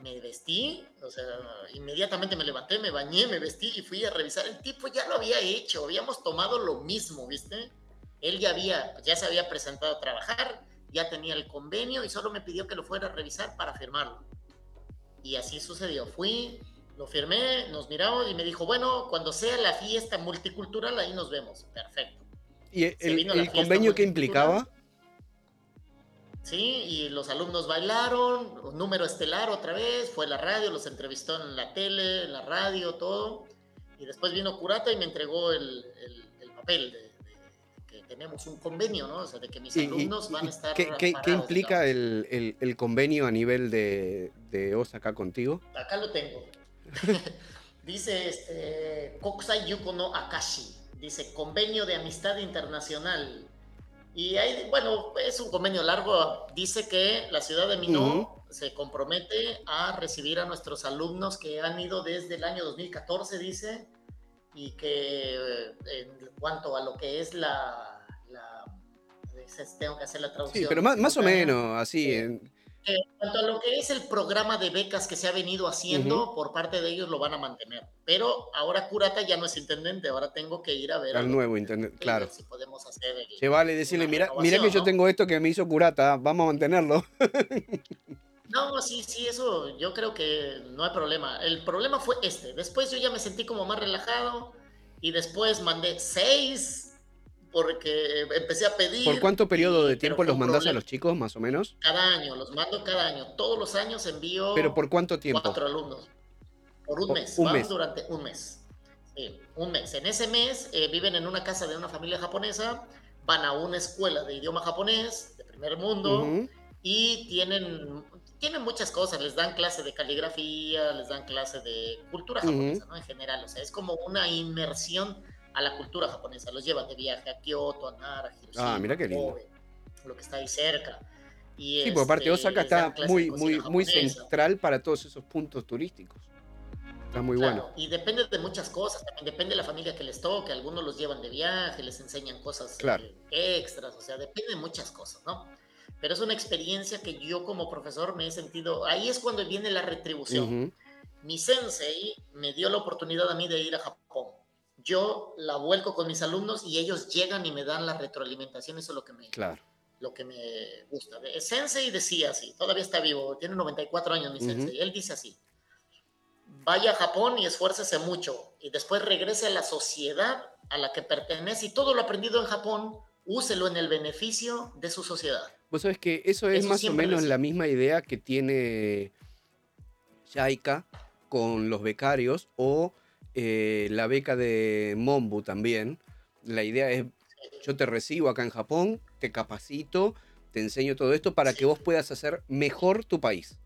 [SPEAKER 2] Me vestí, o sea, inmediatamente me levanté, me bañé, me vestí y fui a revisar. El tipo ya lo había hecho, habíamos tomado lo mismo, ¿viste? Él ya había, ya se había presentado a trabajar, ya tenía el convenio y solo me pidió que lo fuera a revisar para firmarlo. Y así sucedió. Fui, lo firmé, nos miramos y me dijo, bueno, cuando sea la fiesta multicultural, ahí nos vemos. Perfecto.
[SPEAKER 1] ¿Y el, convenio qué implicaba?
[SPEAKER 2] Sí, y los alumnos bailaron, número estelar otra vez, fue la radio, los entrevistó en la tele, en la radio, todo. Y después vino Curata y me entregó el, el papel de, tenemos un convenio, ¿no? O sea, de que mis alumnos van a estar.
[SPEAKER 1] ¿Qué, qué, implica el, el, convenio a nivel de, de Osaka contigo?
[SPEAKER 2] Acá lo tengo. *laughs* Dice este, Kokusai Yuko no Akashi. Dice convenio de amistad internacional. Y ahí, bueno, es un convenio largo. Dice que la ciudad de Minó se compromete a recibir a nuestros alumnos que han ido desde el año 2014, dice, y que eh, en cuanto a lo que es la tengo que hacer la traducción.
[SPEAKER 1] Sí, pero más, o menos, así.
[SPEAKER 2] en cuanto a lo que es el programa de becas que se ha venido haciendo, por parte de ellos lo van a mantener. Pero ahora Curata ya no es intendente, ahora tengo que ir a ver.
[SPEAKER 1] Al nuevo intendente, claro.
[SPEAKER 2] Si podemos hacer.
[SPEAKER 1] El, vale decirle, mira, mira que yo tengo esto que me hizo Curata, vamos a mantenerlo. *laughs*
[SPEAKER 2] No, sí, sí, eso yo creo que no hay problema. El problema fue este. Después yo ya me sentí como más relajado y después mandé seis porque empecé a pedir.
[SPEAKER 1] ¿Por cuánto periodo de tiempo los mandas a los chicos, más o menos?
[SPEAKER 2] Cada año, los mando cada año. Todos los años envío.
[SPEAKER 1] ¿Pero por cuánto tiempo?
[SPEAKER 2] Cuatro alumnos. Por un mes. Un mes. durante un mes. Sí, un mes. En ese mes eh, viven en una casa de una familia japonesa, van a una escuela de idioma japonés, de primer mundo, y tienen, tienen muchas cosas. Les dan clase de caligrafía, les dan clase de cultura japonesa, ¿no? En general. O sea, es como una inmersión a la cultura japonesa. Los llevan de viaje a Kioto, a Nara, a Hiroshima,
[SPEAKER 1] ah, mira qué lindo.
[SPEAKER 2] lo que está ahí cerca. Y
[SPEAKER 1] sí, por parte este, Osaka está muy, muy, muy central para todos esos puntos turísticos. Está muy bueno.
[SPEAKER 2] Y depende de muchas cosas, también depende de la familia que les toque, algunos los llevan de viaje, les enseñan cosas eh, extras, o sea, depende de muchas cosas, ¿no? Pero es una experiencia que yo como profesor me he sentido, ahí es cuando viene la retribución. Mi sensei me dio la oportunidad a mí de ir a Japón yo la vuelco con mis alumnos y ellos llegan y me dan la retroalimentación, eso es lo que me,
[SPEAKER 1] claro.
[SPEAKER 2] lo que me gusta. Sensei decía así, todavía está vivo, tiene 94 años mi sensei, él dice así, vaya a Japón y esfuércese mucho y después regrese a la sociedad a la que pertenece y todo lo aprendido en Japón, úselo en el beneficio de su sociedad.
[SPEAKER 1] Vos sabés que eso es más o menos la misma idea que tiene Shaika con los becarios o eh, la beca de Mombu también. La idea es, yo te recibo acá en Japón, te capacito, te enseño todo esto para que vos puedas hacer mejor tu país.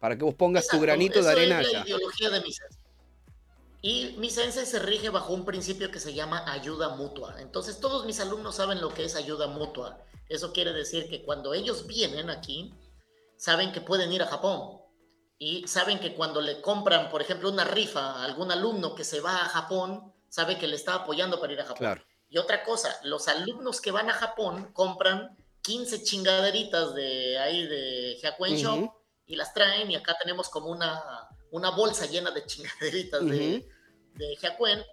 [SPEAKER 1] Para que vos pongas tu granito de arena
[SPEAKER 2] es la ideología de Y mi sensei se rige bajo un principio que se llama ayuda mutua. Entonces todos mis alumnos saben lo que es ayuda mutua. Eso quiere decir que cuando ellos vienen aquí, saben que pueden ir a Japón y saben que cuando le compran, por ejemplo, una rifa a algún alumno que se va a Japón, sabe que le está apoyando para ir a Japón. Y otra cosa, los alumnos que van a Japón compran 15 chingaderitas de ahí de Hyakuen Shop y las traen y acá tenemos como una una bolsa llena de chingaderitas de, de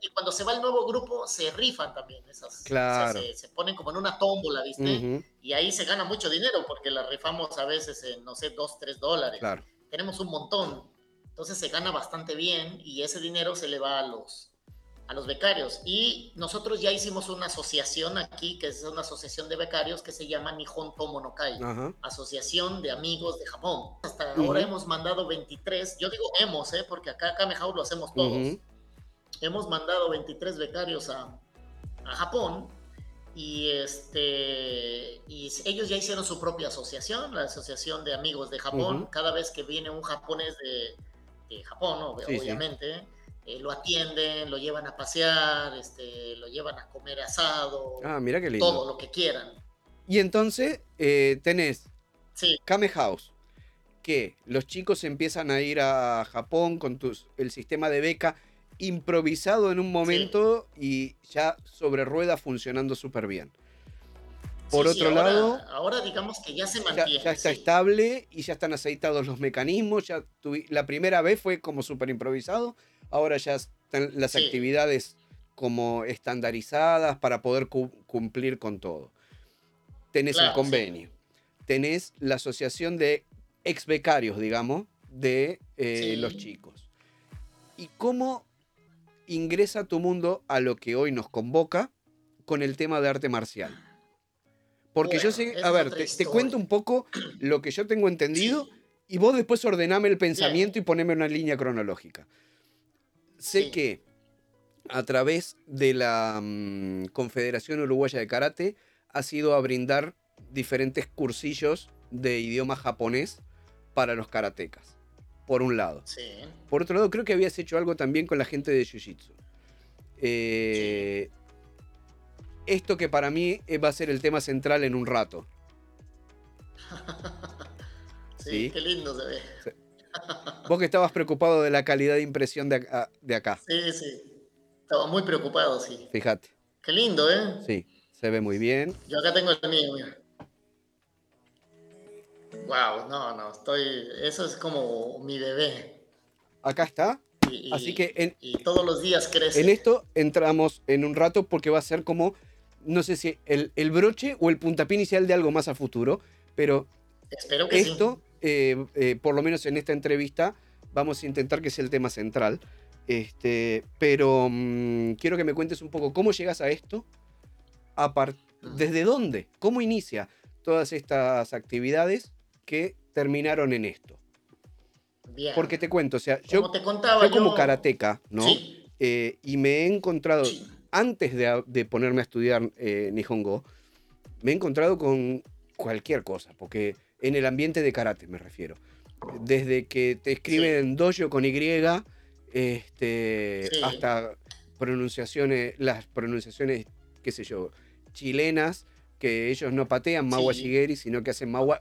[SPEAKER 2] y cuando se va el nuevo grupo se rifan también esas.
[SPEAKER 1] Claro.
[SPEAKER 2] se, ponen como en una tómbola, ¿viste? Y ahí se gana mucho dinero porque las rifamos a veces en, no sé, dos, tres dólares.
[SPEAKER 1] Claro.
[SPEAKER 2] Tenemos un montón. Entonces se gana bastante bien y ese dinero se le va a los, a los becarios. Y nosotros ya hicimos una asociación aquí, que es una asociación de becarios que se llama Nihon Tomonokai, Asociación de Amigos de Japón. Hasta ahora hemos mandado 23, yo digo hemos, ¿eh? porque acá Kamehau lo hacemos todos. Hemos mandado 23 becarios a, a Japón y este y ellos ya hicieron su propia asociación, la Asociación de Amigos de Japón. Cada vez que viene un japonés de Japón, obviamente. Eh, lo atienden, lo llevan a pasear, este, lo llevan a comer asado.
[SPEAKER 1] Ah, mira qué lindo.
[SPEAKER 2] Todo lo que quieran.
[SPEAKER 1] Y entonces eh, tenés
[SPEAKER 2] sí.
[SPEAKER 1] Kame House, que los chicos empiezan a ir a Japón con tus, el sistema de beca improvisado en un momento y ya sobre rueda funcionando súper bien. Por otro lado,
[SPEAKER 2] ahora digamos que ya se mantiene.
[SPEAKER 1] Ya, está estable y ya están aceitados los mecanismos. Ya la primera vez fue como súper improvisado, ahora ya están las actividades como estandarizadas para poder cumplir con todo. Tenés el convenio, tenés la asociación de ex becarios, digamos, de eh, los chicos. ¿Y cómo ingresa tu mundo a lo que hoy nos convoca con el tema de arte marcial? Porque yo sé, a ver, te, cuento un poco lo que yo tengo entendido y vos después ordename el pensamiento y poneme una línea cronológica. Sé que a través de la mm, Confederación Uruguaya de Karate ha sido a brindar diferentes cursillos de idioma japonés para los karatecas, por un lado. Por otro lado, creo que habías hecho algo también con la gente de Jiu-Jitsu. Eh, esto que para mí eh, va a ser el tema central en un rato. *laughs*
[SPEAKER 2] sí, qué lindo se ve.
[SPEAKER 1] Vos que estabas preocupado de la calidad de impresión de acá.
[SPEAKER 2] Sí, sí. Estaba muy preocupado, sí.
[SPEAKER 1] Fíjate.
[SPEAKER 2] Qué lindo, ¿eh?
[SPEAKER 1] Sí, se ve muy bien.
[SPEAKER 2] Yo acá tengo el mío, mira. Wow, no, no, estoy. Eso es como mi bebé.
[SPEAKER 1] Acá está. Así que
[SPEAKER 2] y todos los días crece.
[SPEAKER 1] En esto entramos en un rato porque va a ser como no sé si el, broche o el puntapié inicial de algo más a futuro, pero
[SPEAKER 2] Espero que
[SPEAKER 1] esto, eh, eh, por lo menos en esta entrevista, vamos a intentar que sea el tema central. Este, pero mm, quiero que me cuentes un poco cómo llegas a esto, desde dónde, cómo inicia todas estas actividades que terminaron en esto.
[SPEAKER 2] Bien.
[SPEAKER 1] Porque te cuento, o sea, yo, te contaba, como karateca, ¿no? Eh, y me he encontrado antes de, ponerme a estudiar eh, Nihongo, me he encontrado con cualquier cosa, porque en el ambiente de karate me refiero. Desde que te escriben dojo con Y, este, hasta pronunciaciones, las pronunciaciones, qué sé yo, chilenas, que ellos no patean Mawa sino que hacen Mawa,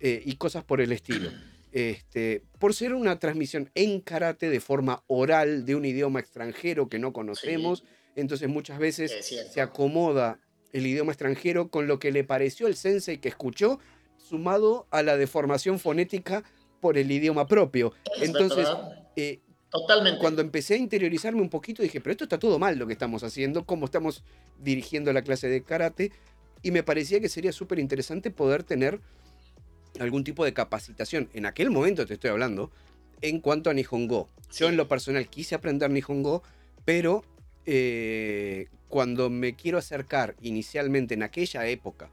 [SPEAKER 1] eh, y cosas por el estilo. Este, por ser una transmisión en karate de forma oral de un idioma extranjero que no conocemos, entonces muchas veces se acomoda el idioma extranjero con lo que le pareció el sensei que escuchó, sumado a la deformación fonética por el idioma propio. entonces,
[SPEAKER 2] eh, Totalmente.
[SPEAKER 1] cuando empecé a interiorizarme un poquito, dije, pero esto está todo mal lo que estamos haciendo, cómo estamos dirigiendo la clase de karate, y me parecía que sería súper interesante poder tener algún tipo de capacitación, en aquel momento te estoy hablando, en cuanto a Nihongo. Yo en lo personal quise aprender Nihongo, pero eh, cuando me quiero acercar inicialmente en aquella época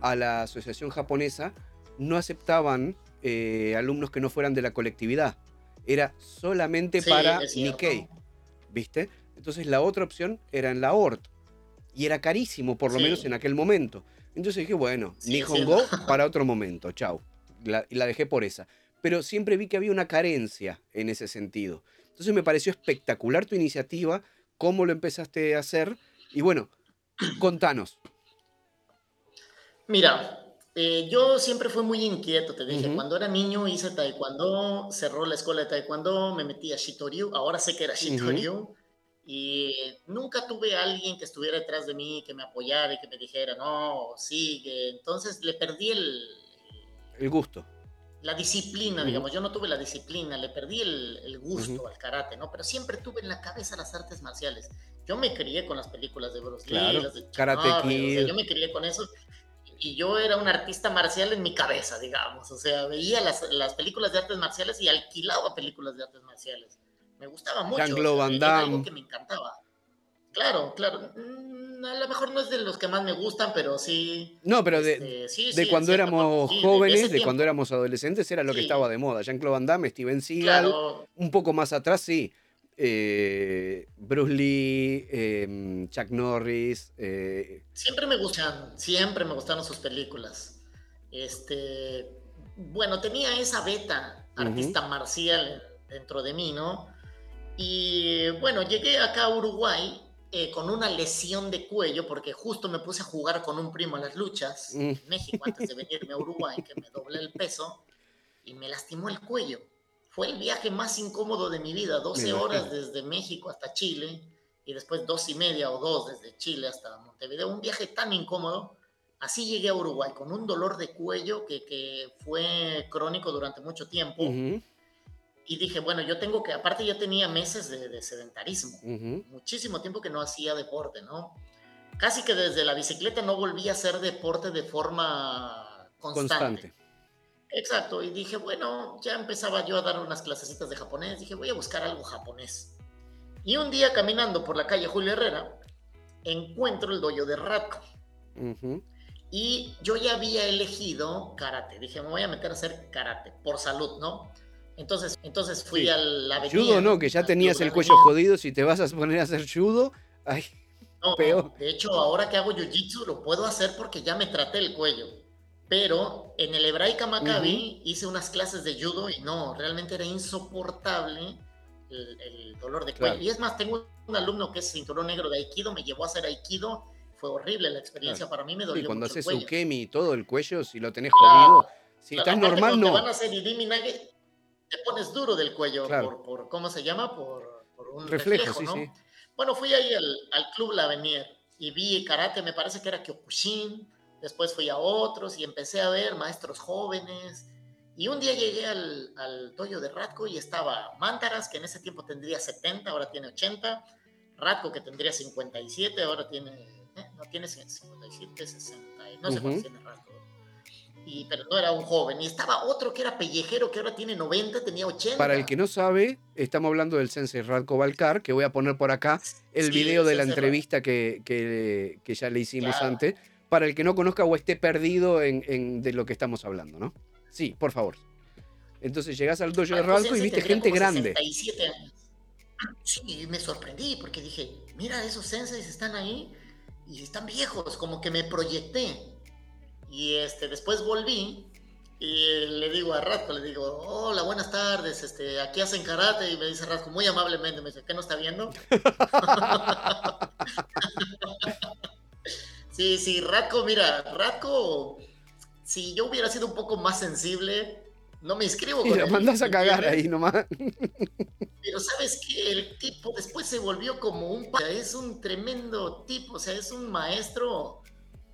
[SPEAKER 1] a la asociación japonesa, no aceptaban eh, alumnos que no fueran de la colectividad. Era solamente para Nikkei. ¿Viste? Entonces la otra opción era en la ORT. Y era carísimo, por lo menos en aquel momento. Entonces dije, bueno, Nihongo *laughs* para otro momento, chau. y la dejé por esa. Pero siempre vi que había una carencia en ese sentido. Entonces me pareció espectacular tu iniciativa, cómo lo empezaste a hacer. Y bueno, contanos.
[SPEAKER 2] Mira, eh, yo siempre fui muy inquieto, te dije. Cuando era niño hice taekwondo, cerró la escuela de taekwondo, me metí a Shitoryu. Ahora sé que era Shitoryu. Y nunca tuve a alguien que estuviera detrás de mí, que me apoyara y que me dijera, no, sigue. Entonces le perdí el...
[SPEAKER 1] El gusto.
[SPEAKER 2] la disciplina, digamos. Yo no tuve la disciplina, le perdí el, gusto al karate, ¿no? Pero siempre tuve en la cabeza las artes marciales. Yo me crié con las películas de Bruce Lee, las de
[SPEAKER 1] Karate Kid.
[SPEAKER 2] yo me crié con eso y yo era un artista marcial en mi cabeza, digamos. O sea, veía las, las películas de artes marciales y alquilaba películas de artes marciales. Me gustaba mucho.
[SPEAKER 1] Jean-Claude Van Damme.
[SPEAKER 2] Algo que me encantaba. Claro, claro. Mm, a lo mejor no es de los que más me gustan, pero sí.
[SPEAKER 1] No, pero de, este, de cuando éramos jóvenes, de, cuando éramos adolescentes, era lo que estaba de moda. Jean-Claude Van Damme, Steven Seagal. Un poco más atrás, sí. Eh, Bruce Lee, em, Chuck Norris. Eh,
[SPEAKER 2] siempre me gustan, siempre me gustaron sus películas. Este, bueno, tenía esa beta artista marcial dentro de mí, ¿no? Y bueno, llegué acá a Uruguay eh, con una lesión de cuello porque justo me puse a jugar con un primo a las luchas mm. en México antes de venirme a Uruguay, que me doblé el peso y me lastimó el cuello. Fue el viaje más incómodo de mi vida, 12 horas desde México hasta Chile y después dos y media o dos desde Chile hasta Montevideo. Un viaje tan incómodo. Así llegué a Uruguay con un dolor de cuello que, que fue crónico durante mucho tiempo. Y dije, bueno, yo tengo que, aparte ya tenía meses de, sedentarismo, muchísimo tiempo que no hacía deporte, ¿no? Casi que desde la bicicleta no volví a hacer deporte de forma constante. Exacto, y dije, bueno, ya empezaba yo a dar unas clasecitas de japonés, dije, voy a buscar algo japonés. Y un día caminando por la calle Julio Herrera, encuentro el dojo de Ratko. Y yo ya había elegido karate, dije, me voy a meter a hacer karate, por salud, ¿no? Entonces, entonces fui a la
[SPEAKER 1] avenida. Judo no, que ya tenías el cuello jodido, si te vas a poner a hacer judo, ay,
[SPEAKER 2] no, peor. De hecho, ahora que hago jiu-jitsu lo puedo hacer porque ya me traté el cuello. Pero en el Hebraica Maccabi hice unas clases de judo y no, realmente era insoportable el, dolor de cuello. Y es más, tengo un alumno que es cinturón negro de Aikido, me llevó a hacer Aikido, fue horrible la experiencia para mí, me dolió.
[SPEAKER 1] Sí, cuando haces ukemi y todo el cuello, si lo tenés jodido, si estás normal, no.
[SPEAKER 2] van a hacer te pones duro del cuello por, por, ¿cómo se llama? Por, por un reflejo, ¿no? Bueno, fui ahí al, al Club La Avenida y vi karate, me parece que era Kyokushin, Después fui a otros y empecé a ver maestros jóvenes. Y un día llegué al, al de Ratko y estaba Mántaras, que en ese tiempo tendría 70, ahora tiene 80. Ratko, que tendría 57, ahora tiene. ¿eh? No tiene 57, 60. No sé cuántos tiene Ratko. Y, pero no era un joven. Y estaba otro que era pellejero, que ahora tiene 90, tenía 80.
[SPEAKER 1] Para el que no sabe, estamos hablando del sensei Radko Balcar, que voy a poner por acá el video de la entrevista que, que, que, ya le hicimos antes para el que no conozca o esté perdido en, de lo que estamos hablando, ¿no? Sí, por favor. Entonces llegás al dojo de Ralco y viste gente grande.
[SPEAKER 2] años. Sí, me sorprendí porque dije, mira, esos senseis están ahí y están viejos, como que me proyecté. Y este, después volví y le digo a Ratko, le digo, hola, buenas tardes, este, aquí hacen karate. Y me dice Ratko muy amablemente, me dice, ¿qué no está viendo? *laughs* Sí, sí, Ratko, mira, Ratko, si yo hubiera sido un poco más sensible, no me inscribo
[SPEAKER 1] con y mandas a cagar ahí nomás.
[SPEAKER 2] Pero sabes que el tipo después se volvió como un... Es un tremendo tipo, o sea, es un maestro,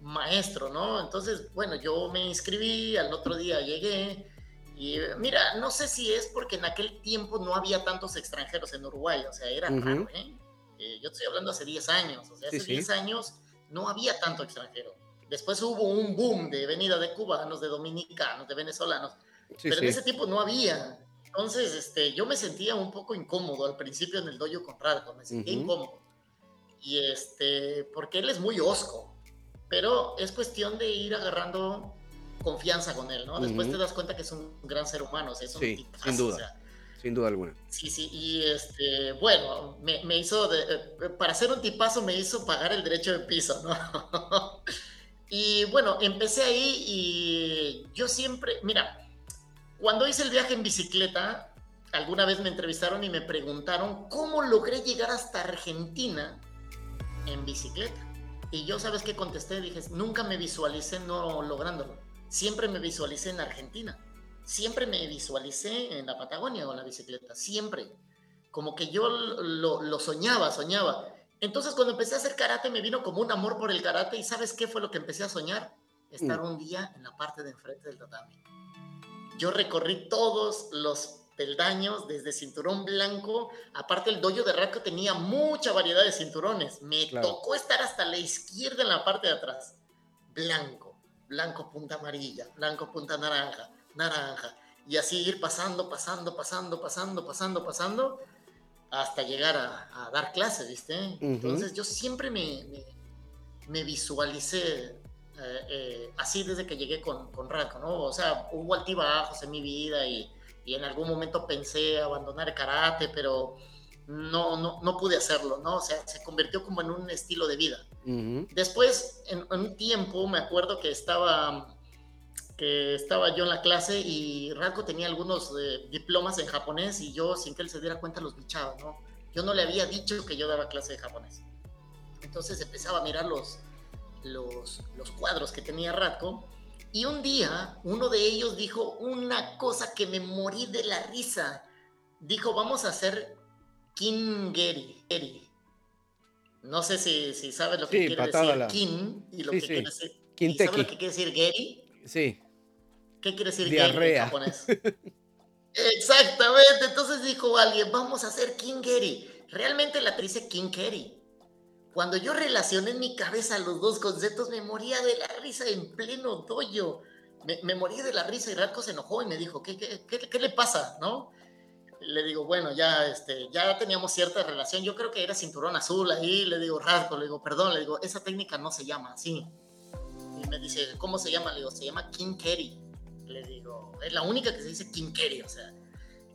[SPEAKER 2] maestro, ¿no? Entonces, bueno, yo me inscribí, al otro día llegué. Y mira, no sé si es porque en aquel tiempo no había tantos extranjeros en Uruguay, o sea, era raro, ¿eh? ¿eh? Yo estoy hablando hace 10 años, o sea, hace 10 años no había tanto extranjero. Después hubo un boom de venida de cubanos, de dominicanos, de venezolanos, pero en ese tiempo no había. Entonces, este, yo me sentía un poco incómodo al principio en el dojo con Radko, me sentía incómodo. Y este, porque él es muy osco, pero es cuestión de ir agarrando confianza con él, ¿no? Después te das cuenta que es un gran ser humano, es un
[SPEAKER 1] sí, sin duda sin duda alguna.
[SPEAKER 2] Sí, sí, y este, bueno, me, hizo, eh, para ser un tipazo me hizo pagar el derecho de piso, ¿no? *laughs* y bueno, empecé ahí y yo siempre, mira, cuando hice el viaje en bicicleta, alguna vez me entrevistaron y me preguntaron cómo logré llegar hasta Argentina en bicicleta. Y yo, ¿sabes qué contesté? Dije, nunca me visualicé no lográndolo. Siempre me visualicé en Argentina siempre me visualicé en la Patagonia con la bicicleta, siempre. Como que yo lo, soñaba, soñaba. Entonces cuando empecé a hacer karate me vino como un amor por el karate y ¿sabes qué fue lo que empecé a soñar? Estar mm. un día en la parte de enfrente del tatami. yo recorrí todos los peldaños desde cinturón blanco. Aparte, el dojo de Radko tenía mucha variedad de cinturones. Me tocó estar hasta la izquierda en la parte de atrás. Blanco, blanco punta amarilla, blanco punta naranja, naranja. Y así ir pasando, pasando, pasando, pasando, pasando, pasando, hasta llegar a, dar clases, ¿viste? Entonces yo siempre me, me, visualicé eh, eh, así desde que llegué con, con Radko, ¿no? O sea, hubo altibajos en mi vida y y en algún momento pensé abandonar el karate, pero no, no, no pude hacerlo, ¿no? O sea, se convirtió como en un estilo de vida. Después, en, un tiempo, me acuerdo que estaba, que estaba yo en la clase y Radko tenía algunos eh, diplomas en japonés y yo, sin que él se diera cuenta, los bichaba, ¿no? Yo no le había dicho que yo daba clase de japonés. Entonces empezaba a mirar los, los, los cuadros que tenía Radko y un día uno de ellos dijo una cosa que me morí de la risa. Dijo, vamos a hacer Kingeri. No sé si, si sabes lo que quiere decir King y lo que quiere decir. ¿Sabes lo que quiere decir Geri?
[SPEAKER 1] Sí.
[SPEAKER 2] ¿Qué quiere decir Geri en japonés? *laughs* Exactamente. Entonces dijo alguien, vamos a hacer Kingeri. Realmente la dice Kingeri. Cuando yo relacioné en mi cabeza los dos conceptos, me moría de la risa en pleno doyo. Me, me moría de la risa y Radko se enojó y me dijo, ¿qué, qué, qué, le pasa? ¿No? Le digo, bueno, ya, este, ya teníamos cierta relación. Yo creo que era cinturón azul ahí. Le digo, Radko, le digo, perdón, le digo, esa técnica no se llama así. Y me dice, ¿cómo se llama? Le digo, se llama King Kerry. Le digo, es la única que se dice King Kerry, o sea.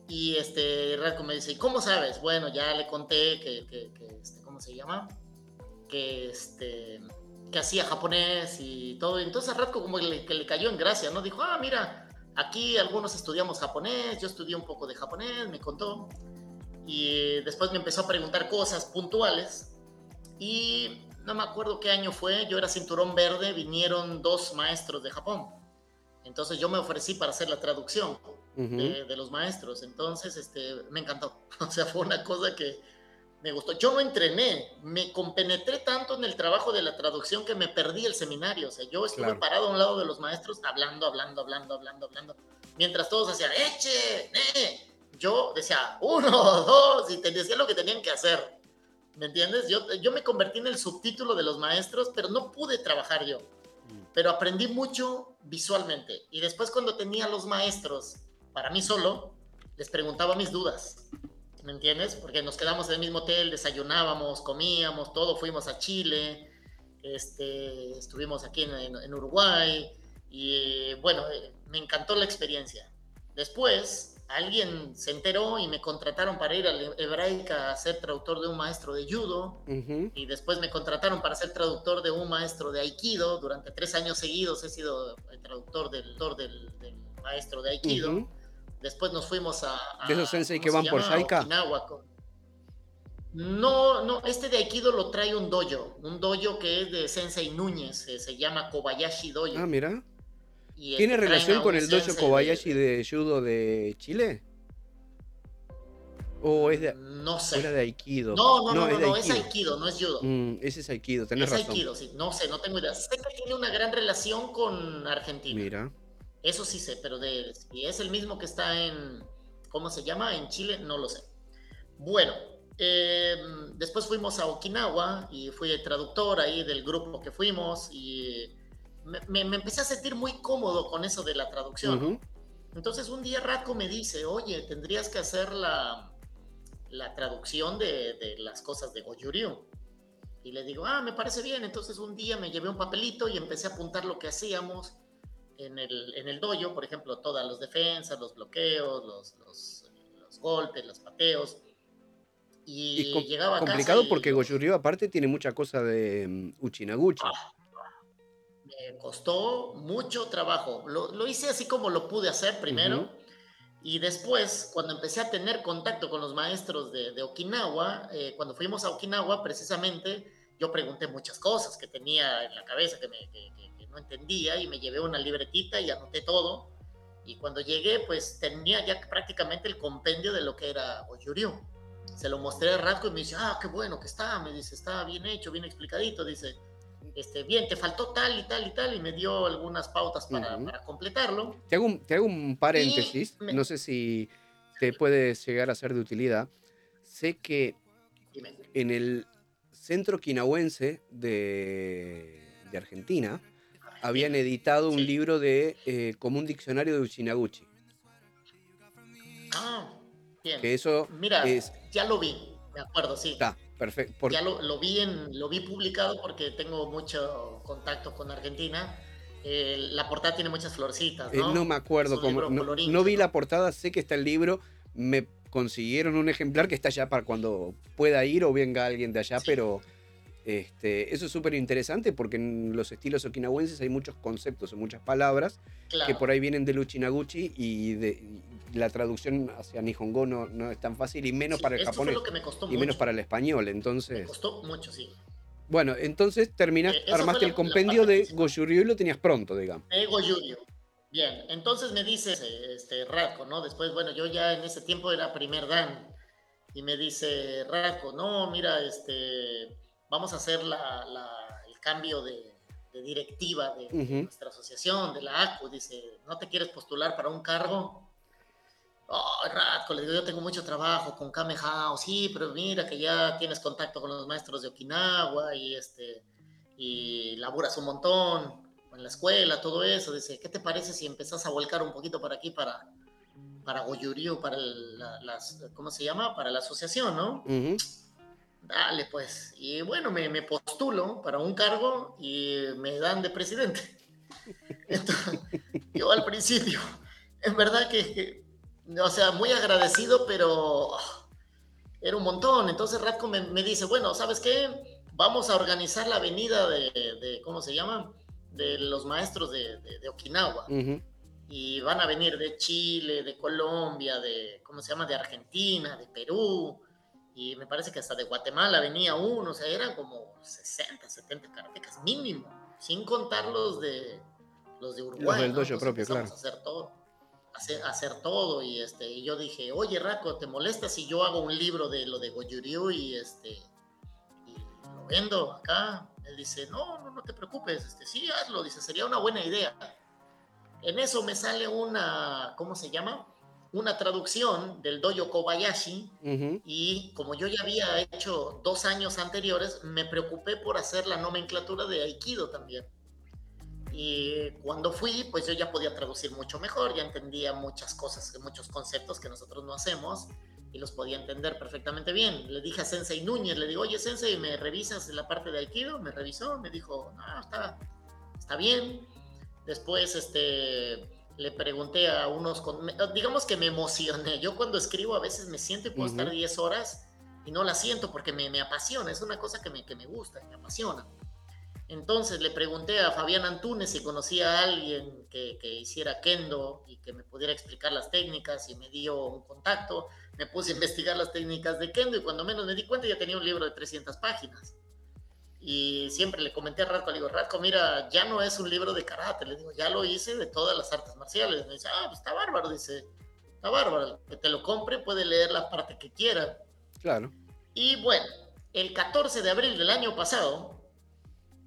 [SPEAKER 2] Y este, Radko me dice, ¿y cómo sabes? Bueno, ya le conté que, que, que este, ¿cómo se llama? que, este, que hacía japonés y todo. Entonces Radko como que le, cayó en gracia, ¿no? Dijo, ah, mira, aquí algunos estudiamos japonés, yo estudié un poco de japonés, me contó. Y después me empezó a preguntar cosas puntuales. Y no me acuerdo qué año fue, yo era cinturón verde, vinieron dos maestros de Japón. Entonces yo me ofrecí para hacer la traducción de, de, los maestros. Entonces este, me encantó. *laughs* O sea, fue una cosa que me gustó. Yo no entrené, me compenetré tanto en el trabajo de la traducción que me perdí el seminario. O sea, yo estuve parado a un lado de los maestros hablando, hablando, hablando, hablando, hablando. Mientras todos hacían, eche, ne. Yo decía, uno, *laughs* dos, y te decía lo que tenían que hacer. ¿Me entiendes? Yo, yo me convertí en el subtítulo de los maestros, pero no pude trabajar yo. Mm. Pero aprendí mucho visualmente. Y después cuando tenía los maestros para mí solo, les preguntaba mis dudas. ¿me entiendes? Porque nos quedamos en el mismo hotel, desayunábamos, comíamos, todo, fuimos a Chile, este, estuvimos aquí en, Uruguay y bueno, eh, me encantó la experiencia. Después, alguien se enteró y me contrataron para ir a Hebraica a ser traductor de un maestro de judo y después me contrataron para ser traductor de un maestro de aikido. Durante tres años seguidos he sido el traductor del, del, del maestro de aikido. Después nos fuimos a.
[SPEAKER 1] ¿De esos sensei que van por Saika?
[SPEAKER 2] No, no, este de Aikido lo trae un dojo, un dojo que es de Sensei Núñez, eh, se llama Kobayashi Dojo.
[SPEAKER 1] Ah, mira. ¿Tiene relación con el dojo Kobayashi de... judo de Chile? ¿O es de,
[SPEAKER 2] no sé.
[SPEAKER 1] de Aikido?
[SPEAKER 2] No, no, no, no, no, es Aikido, no es judo.
[SPEAKER 1] Mm, ese es Aikido, tenés razón.
[SPEAKER 2] Es Aikido, sí, no sé, no tengo idea. Sé que tiene una gran relación con Argentina.
[SPEAKER 1] Mira.
[SPEAKER 2] Eso sí sé, pero de, si es el mismo que está en, ¿cómo se llama? En Chile, no lo sé. Bueno, em, después fuimos a Okinawa y fui el traductor ahí del grupo que fuimos y me, empecé a sentir muy cómodo con eso de la traducción. Entonces un día Radko me dice, oye, tendrías que hacer la, la traducción de, de, las cosas de Goyuryu. Y le digo, ah, me parece bien. Entonces un día me llevé un papelito y empecé a apuntar lo que hacíamos en el, en el dojo, por ejemplo, todas las defensas, los bloqueos, los, los, golpes, los pateos. Y, llegaba
[SPEAKER 1] complicado porque y... aparte tiene mucha cosa de um, Uchinaguchi. Ah,
[SPEAKER 2] me costó mucho trabajo. Lo, lo, hice así como lo pude hacer primero. Y después, cuando empecé a tener contacto con los maestros de, de Okinawa, eh, cuando fuimos a Okinawa, precisamente, yo pregunté muchas cosas que tenía en la cabeza, que, me, que, entendía y me llevé una libretita y anoté todo. Y cuando llegué, pues tenía ya prácticamente el compendio de lo que era Oyuriu. Se lo mostré a Radko y me dice, ah, qué bueno que está, me dice, está bien hecho, bien explicadito, dice. Este, bien, te faltó tal y tal y tal, y me dio algunas pautas para, para completarlo.
[SPEAKER 1] Te hago un, te hago un paréntesis, no sé si te puede llegar a ser de utilidad. Sé que en el centro quinahuense de, de Argentina, habían editado un libro de eh, como un diccionario de Uchinaguchi.
[SPEAKER 2] Ah, bien.
[SPEAKER 1] Que eso
[SPEAKER 2] Mira, ya lo vi, me acuerdo, sí.
[SPEAKER 1] Está, perfecto.
[SPEAKER 2] Ya lo, vi en, lo vi publicado porque tengo mucho contacto con Argentina. Eh, la portada tiene muchas florcitas, ¿no?
[SPEAKER 1] Eh, no me acuerdo cómo. No, vi la portada, sé que está el libro. Me consiguieron un ejemplar que está allá para cuando pueda ir o venga alguien de allá, pero este, eso es súper interesante porque en los estilos okinawenses hay muchos conceptos o muchas palabras que por ahí vienen del Uchinaguchi y, de, la traducción hacia Nihongo no, no, es tan fácil y menos para el japonés y menos para el español. Entonces,
[SPEAKER 2] me costó mucho, sí.
[SPEAKER 1] Bueno, entonces terminaste, eh, armaste el compendio de Goyuryu y lo tenías pronto, digamos.
[SPEAKER 2] De Goyuryu. Bien, entonces me dice este, Radko, ¿no? Después, bueno, yo ya en ese tiempo era primer Dan y me dice Radko, no, mira, este vamos a hacer el cambio de, directiva de nuestra asociación, de la ACU. Dice, ¿no te quieres postular para un cargo? Oh, Ratko, le digo, yo tengo mucho trabajo con Kame sí, pero mira que ya tienes contacto con los maestros de Okinawa y, este, y laburas un montón en la escuela, todo eso. Dice, ¿qué te parece si empezás a volcar un poquito para aquí, para, para Goyuriu, para las, ¿cómo se llama? Para la asociación, ¿no? Dale, pues. Y bueno, me, me, postulo para un cargo y me dan de presidente. *laughs* Entonces, yo al principio, en verdad que, o sea, muy agradecido, pero ah, era un montón. Entonces Radko me, me, dice, bueno, ¿sabes qué? Vamos a organizar la avenida de, de ¿cómo se llama? De los maestros de, de Okinawa. Y van a venir de Chile, de Colombia, de, ¿cómo se llama? De Argentina, de Perú y me parece que hasta de Guatemala venía uno, o sea, eran como 60, 70 karatecas mínimo, sin contar los de los de Uruguay.
[SPEAKER 1] Los del propio, claro.
[SPEAKER 2] A hacer todo, hacer, hacer todo y este y yo dije, "Oye, Raco, ¿te molesta si yo hago un libro de lo de Goyuriu y este y lo vendo acá?" Él dice, "No, no, no te preocupes, este sí hazlo", dice, "Sería una buena idea." En eso me sale una, ¿cómo se llama? una traducción del doyo Kobayashi y como yo ya había hecho dos años anteriores, me preocupé por hacer la nomenclatura de Aikido también. Y cuando fui, pues yo ya podía traducir mucho mejor, ya entendía muchas cosas, muchos conceptos que nosotros no hacemos y los podía entender perfectamente bien. Le dije a Sensei Núñez, le digo, oye Sensei, ¿me revisas la parte de Aikido? Me revisó, me dijo, no, está, está bien. Después, este, le pregunté a unos, digamos que me emocioné. Yo cuando escribo a veces me siento y puedo estar 10 horas y no la siento porque me, me apasiona, es una cosa que me, que me gusta, me apasiona. Entonces le pregunté a Fabián Antunes si conocía a alguien que, que, hiciera kendo y que me pudiera explicar las técnicas y me dio un contacto. Me puse a investigar las técnicas de kendo y cuando menos me di cuenta ya tenía un libro de 300 páginas. Y siempre le comenté a Radko, le digo, Radko, mira, ya no es un libro de karate, le digo, ya lo hice de todas las artes marciales. Me dice, ah, pues está bárbaro, dice, está bárbaro, que te lo compre puede leer la parte que quiera.
[SPEAKER 1] Claro.
[SPEAKER 2] Y bueno, el 14 de abril del año pasado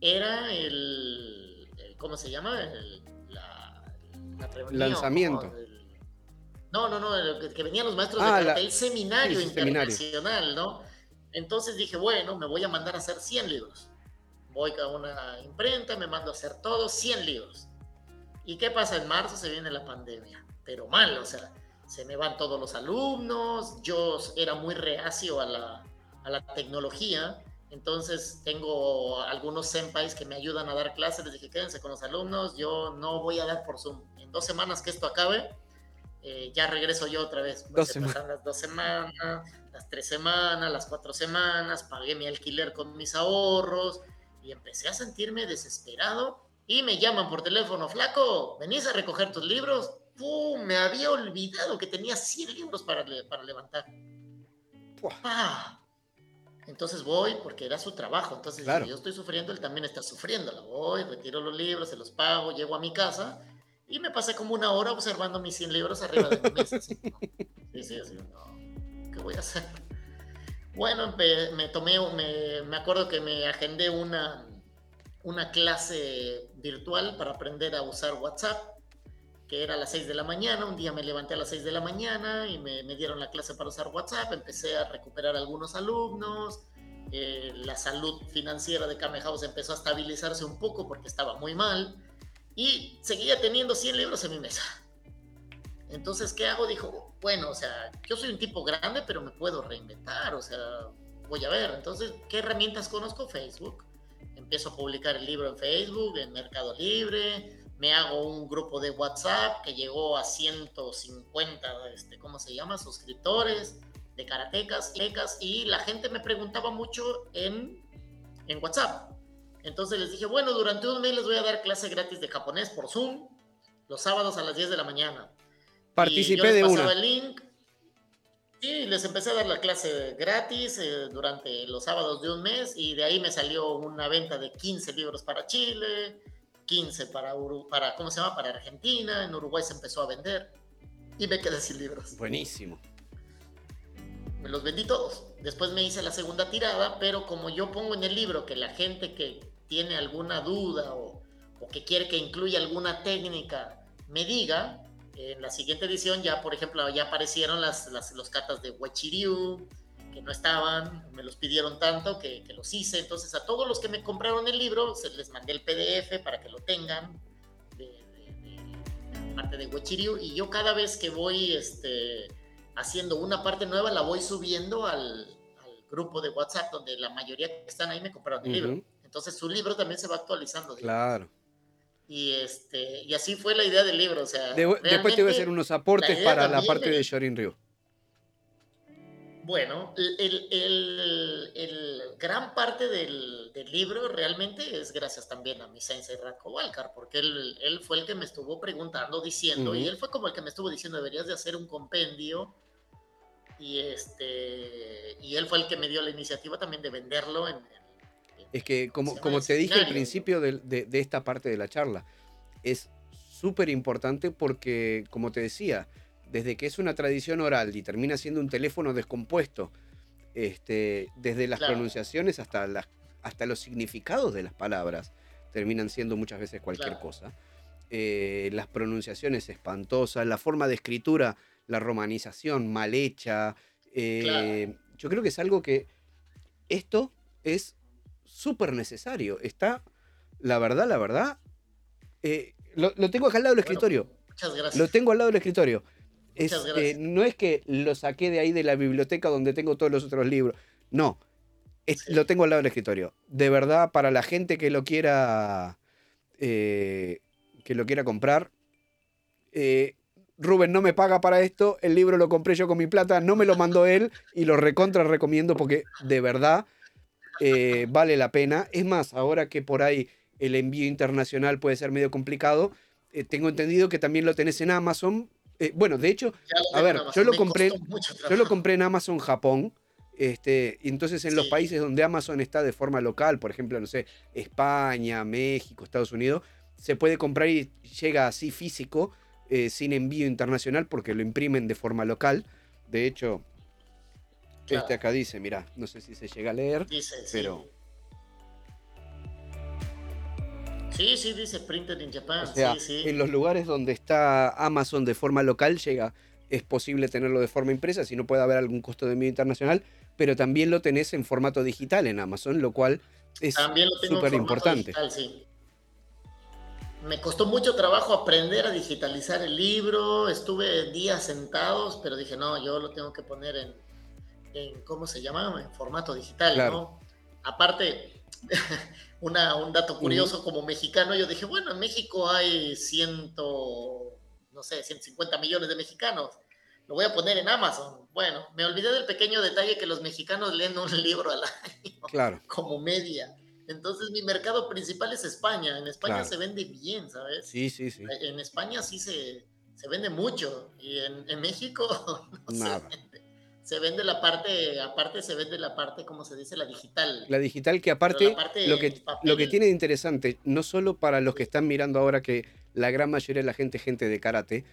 [SPEAKER 2] era el, ¿cómo se llama? El, la,
[SPEAKER 1] Lanzamiento.
[SPEAKER 2] No, no, no, que, venían los maestros de ah, karate, el seminario internacional, ¿no? Entonces dije, bueno, me voy a mandar a hacer 100 libros. Voy a una imprenta, me mando a hacer todo, 100 libros. ¿Y qué pasa? En marzo se viene la pandemia, pero mal, o sea, se me van todos los alumnos, yo era muy reacio a la, a la tecnología, entonces tengo algunos senpais que me ayudan a dar clases, les dije, quédense con los alumnos, yo no voy a dar por Zoom. En dos semanas que esto acabe, eh, ya regreso yo otra vez.
[SPEAKER 1] Dos semanas.
[SPEAKER 2] las dos semanas, las tres semanas, las cuatro semanas, pagué mi alquiler con mis ahorros y empecé a sentirme desesperado y me llaman por teléfono, flaco, ¿venís a recoger tus libros? ¡Pum! Me había olvidado que tenía 100 libros para, para levantar. Ah. Entonces voy porque era su trabajo. Entonces, si yo estoy sufriendo, él también está sufriendo. Voy, retiro los libros, se los pago, llego a mi casa y me pasé como una hora observando mis 100 libros arriba de mi mesa. Sí, sí, así, no, ¿qué voy a hacer? Bueno, me tomé, me, me, acuerdo que me agendé una, una clase virtual para aprender a usar WhatsApp, que era a las 6 de la mañana. Un día me levanté a las 6 de la mañana y me, dieron la clase para usar WhatsApp. Empecé a recuperar algunos alumnos. Eh, la salud financiera de Kame House empezó a estabilizarse un poco porque estaba muy mal. Y seguía teniendo 100 libros en mi mesa. Entonces, ¿qué hago? Dijo, bueno, o sea, yo soy un tipo grande, pero me puedo reinventar, o sea, voy a ver. Entonces, ¿qué herramientas conozco? Facebook. Empiezo a publicar el libro en Facebook, en Mercado Libre, me hago un grupo de WhatsApp que llegó a 150, este, ¿cómo se llama? Suscriptores de karatecas, lecas, y la gente me preguntaba mucho en, en WhatsApp. Entonces les dije, bueno, durante un mes les voy a dar clase gratis de japonés por Zoom, los sábados a las 10 de la mañana.
[SPEAKER 1] Participé de una.
[SPEAKER 2] el link. Y les empecé a dar la clase gratis eh, durante los sábados de un mes y de ahí me salió una venta de 15 libros para Chile, 15 para, para, ¿cómo se llama? Para Argentina, en Uruguay se empezó a vender y me quedé sin libros.
[SPEAKER 1] Buenísimo.
[SPEAKER 2] Me los vendí todos. Después me hice la segunda tirada, pero como yo pongo en el libro que la gente que tiene alguna duda o, o que quiere que incluya alguna técnica me diga, en la siguiente edición ya, por ejemplo, ya aparecieron las, las los catas de Wechiryu, que no estaban, me los pidieron tanto que, que, los hice. Entonces a todos los que me compraron el libro, se les mandé el PDF para que lo tengan, de, de, de parte de Wechiryu, y yo cada vez que voy este, haciendo una parte nueva, la voy subiendo al, al, grupo de WhatsApp, donde la mayoría que están ahí me compraron el uh -huh. libro. Entonces su libro también se va actualizando.
[SPEAKER 1] Claro.
[SPEAKER 2] Y, este, y así fue la idea del libro. O sea,
[SPEAKER 1] de, después te voy a hacer unos aportes para la parte de Shorin Ryu.
[SPEAKER 2] Bueno, el, el, el, gran parte del, del, libro realmente es gracias también a mi sensei Rako Walcar, porque él, él, fue el que me estuvo preguntando, diciendo, uh -huh. y él fue como el que me estuvo diciendo, deberías de hacer un compendio, y, este, y él fue el que me dio la iniciativa también de venderlo en,
[SPEAKER 1] es que, como, como te dije al principio de, de, de, esta parte de la charla, es súper importante porque, como te decía, desde que es una tradición oral y termina siendo un teléfono descompuesto, este, desde las claro. pronunciaciones hasta, las, hasta los significados de las palabras, terminan siendo muchas veces cualquier claro. cosa. Eh, las pronunciaciones espantosas, la forma de escritura, la romanización mal hecha. Eh, claro. Yo creo que es algo que esto es súper necesario. Está, la verdad, la verdad, eh, lo, lo, tengo acá al lado del bueno, escritorio.
[SPEAKER 2] Muchas gracias.
[SPEAKER 1] Lo tengo al lado del escritorio. Es, eh, no es que lo saqué de ahí de la biblioteca donde tengo todos los otros libros. No, es, sí. lo tengo al lado del escritorio. De verdad, para la gente que lo quiera, eh, que lo quiera comprar, eh, Rubén no me paga para esto, el libro lo compré yo con mi plata, no me lo mandó él y lo recontra recomiendo porque de verdad vale la pena. Es más, ahora que por ahí el envío internacional puede ser medio complicado, tengo entendido que también lo tenés en Amazon. Eh, bueno, de hecho, a ver, yo lo compré, yo lo compré en Amazon Japón. Este, entonces en sí. los países donde Amazon está de forma local, por ejemplo, no sé, España, México, Estados Unidos, se puede comprar y llega así físico, eh, sin envío internacional, porque lo imprimen de forma local. De hecho, Claro. Este acá dice, mira, no sé si se llega a leer,
[SPEAKER 2] dice,
[SPEAKER 1] pero...
[SPEAKER 2] Sí. Sí, sí, dice Printed in Japan.
[SPEAKER 1] O sea,
[SPEAKER 2] sí, sí.
[SPEAKER 1] en los lugares donde está Amazon de forma local llega, es posible tenerlo de forma impresa, si no puede haber algún costo de envío internacional, pero también lo tenés en formato digital en Amazon, lo cual es súper importante.
[SPEAKER 2] Sí. Me costó mucho trabajo aprender a digitalizar el libro, estuve días sentados, pero dije, no, yo lo tengo que poner en, en ¿cómo se llama? En formato digital, claro. ¿no? Aparte, *laughs* una, un dato curioso, como mexicano, yo dije, bueno, en México hay ciento, no sé, 150 millones de mexicanos, lo voy a poner en Amazon. Bueno, me olvidé del pequeño detalle que los mexicanos leen un *laughs* libro al año,
[SPEAKER 1] claro.
[SPEAKER 2] como media. Entonces mi mercado principal es España. En España claro. se vende bien, ¿sabes?
[SPEAKER 1] Sí, sí, sí.
[SPEAKER 2] En España sí se, se vende mucho y en, en México *laughs* no
[SPEAKER 1] Nada.
[SPEAKER 2] vende se vende la parte, aparte se vende la parte, ¿cómo se dice? La digital.
[SPEAKER 1] La digital que aparte, lo que, lo que tiene de interesante, no solo para los que están mirando ahora que la gran mayoría de la gente es gente de karate,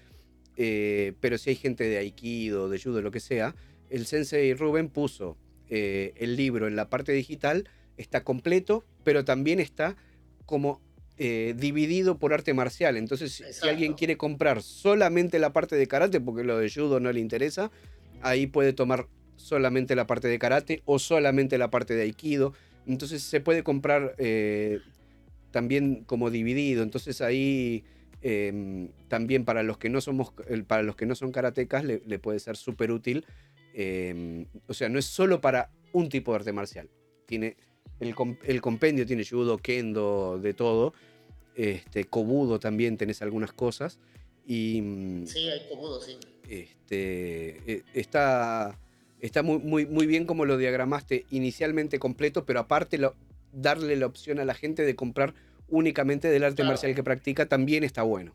[SPEAKER 1] eh, pero si hay gente de aikido, de judo, lo que sea, el sensei Rubén puso eh, el libro en la parte digital, está completo, pero también está como eh, dividido por arte marcial. Entonces, si alguien quiere comprar solamente la parte de karate, porque lo de judo no le interesa, ahí puede tomar solamente la parte de karate o solamente la parte de aikido. Entonces se puede comprar eh, también como dividido. Entonces ahí em, también para los que no somos, para los que no son karatecas le, puede ser súper útil. Em, o sea, no es solo para un tipo de arte marcial. Tiene el, compendio tiene judo, kendo, de todo. Este, kobudo también tenés algunas cosas. Y,
[SPEAKER 2] mm, sí, hay kobudo, sí.
[SPEAKER 1] Este, e, está, está muy, muy, muy bien como lo diagramaste inicialmente completo, pero aparte darle la opción a la gente de comprar únicamente del arte marcial que practica también está bueno.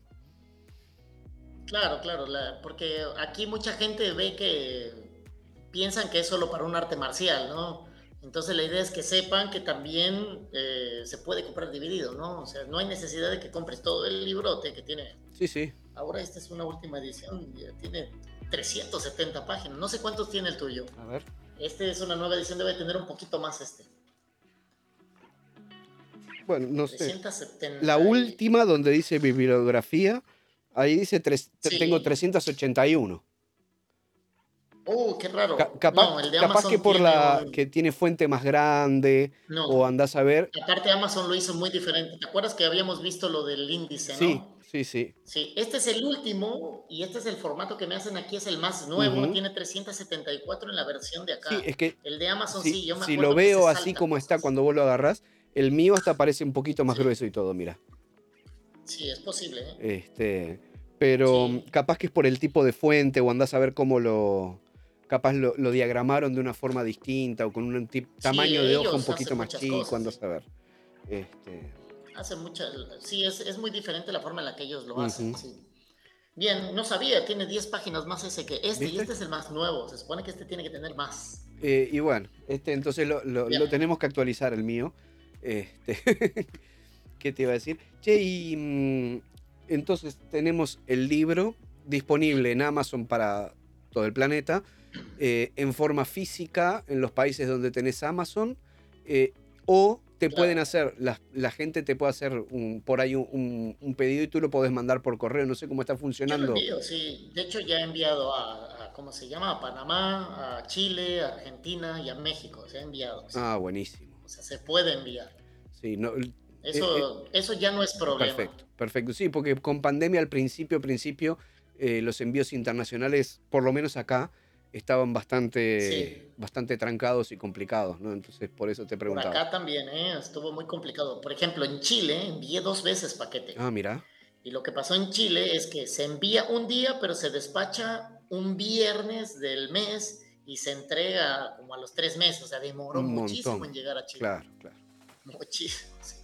[SPEAKER 2] Claro, claro, porque aquí mucha gente ve que piensan que es solo para un arte marcial, ¿no? Entonces la idea es que sepan que también eh, se puede comprar dividido, ¿no? O sea, no hay necesidad de que compres todo el librote que tiene.
[SPEAKER 1] Sí, sí.
[SPEAKER 2] Ahora esta es una última edición, tiene 370 páginas. No sé cuántos tiene el tuyo.
[SPEAKER 1] A ver.
[SPEAKER 2] Este es una nueva edición, debe tener un poquito más este.
[SPEAKER 1] Bueno, no sé. La última donde dice bibliografía, ahí dice tengo 381.
[SPEAKER 2] Oh, qué raro.
[SPEAKER 1] capaz, que por la que tiene fuente más grande o andás a ver.
[SPEAKER 2] Aparte Amazon lo hizo muy diferente. ¿Te acuerdas que habíamos visto lo del índice,
[SPEAKER 1] sí, Sí, sí.
[SPEAKER 2] Sí, este es el último y este es el formato que me hacen aquí, es el más nuevo, tiene 374 en la versión de acá.
[SPEAKER 1] Sí, es que
[SPEAKER 2] el de Amazon sí, yo me
[SPEAKER 1] Si lo veo así como está cuando vos lo agarras, el mío hasta parece un poquito más grueso y todo, mira.
[SPEAKER 2] Sí, es posible. ¿eh?
[SPEAKER 1] Este, pero capaz que es por el tipo de fuente o andás a ver cómo lo capaz lo, diagramaron de una forma distinta o con un tamaño de ojo un poquito más chico, andás a ver. Este,
[SPEAKER 2] hace mucha, sí, es, es, muy diferente la forma en la que ellos lo hacen. Bien, no sabía, tiene 10 páginas más ese que este, y este es el más nuevo, se supone que este tiene que tener más.
[SPEAKER 1] Eh, y bueno, este entonces lo, lo, tenemos que actualizar el mío. Este, *laughs* ¿Qué te iba a decir? Che, y mm, entonces tenemos el libro disponible en Amazon para todo el planeta, eh, en forma física en los países donde tenés Amazon, eh, o te pueden hacer, la, gente te puede hacer un, por ahí un, pedido y tú lo podés mandar por correo, no sé cómo está funcionando.
[SPEAKER 2] sí. De hecho ya he enviado a, ¿cómo se llama? A Panamá, a Chile, a Argentina y a México, se ha enviado.
[SPEAKER 1] Ah, buenísimo.
[SPEAKER 2] O sea, se puede enviar.
[SPEAKER 1] Sí, no,
[SPEAKER 2] eso, eh, eh, eso ya no es problema.
[SPEAKER 1] Perfecto, perfecto. Sí, porque con pandemia al principio, principio, eh, los envíos internacionales, por lo menos acá, estaban bastante, bastante trancados y complicados, ¿no? Entonces, por eso te preguntaba.
[SPEAKER 2] Por acá también, ¿eh? Estuvo muy complicado. Por ejemplo, en Chile envié dos veces paquete.
[SPEAKER 1] Ah, mira.
[SPEAKER 2] Y lo que pasó en Chile es que se envía un día, pero se despacha un viernes del mes y se entrega como a los tres meses. O sea, demoró muchísimo en llegar a Chile.
[SPEAKER 1] Claro, claro.
[SPEAKER 2] Muchísimo, sí.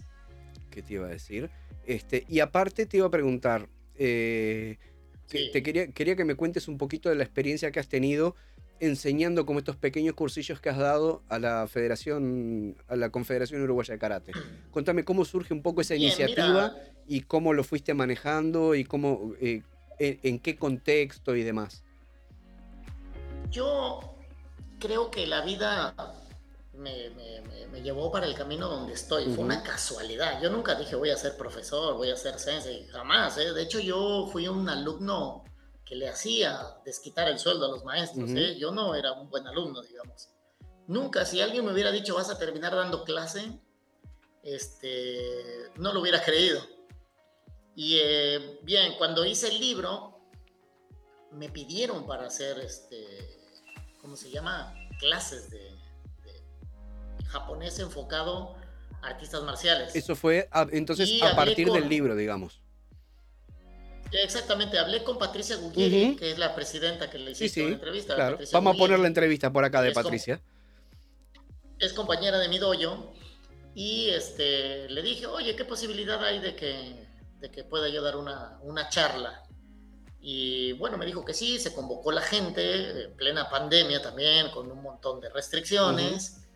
[SPEAKER 1] ¿Qué te iba a decir? Este, y aparte te iba a preguntar, eh, te quería, quería que me cuentes un poquito de la experiencia que has tenido enseñando como estos pequeños cursillos que has dado a la Federación, a la Confederación Uruguaya de Karate. *clears throat* Contame cómo surge un poco esa iniciativa y cómo lo fuiste manejando y cómo, eh, en, qué contexto y demás.
[SPEAKER 2] Yo creo que la vida me, llevó para el camino donde estoy. Fue una casualidad. Yo nunca dije voy a ser profesor, voy a ser sensei, jamás. ¿eh? De hecho, yo fui un alumno que le hacía desquitar el sueldo a los maestros. ¿eh? Yo no era un buen alumno, digamos. Nunca, si alguien me hubiera dicho vas a terminar dando clase, este, no lo hubiera creído. Y eh, bien, cuando hice el libro, me pidieron para hacer, este, ¿cómo se llama? Clases de, japonés enfocado a artistas marciales.
[SPEAKER 1] Eso fue entonces a partir del libro, digamos.
[SPEAKER 2] Exactamente, hablé con Patricia Guglieri, que es la presidenta que le hiciste la entrevista.
[SPEAKER 1] Vamos a poner la entrevista por acá de Patricia.
[SPEAKER 2] es compañera de mi dojo y este, le dije, oye, ¿qué posibilidad hay de que, de que pueda yo dar una, una charla? Y bueno, me dijo que sí, se convocó la gente, en plena pandemia también, con un montón de restricciones.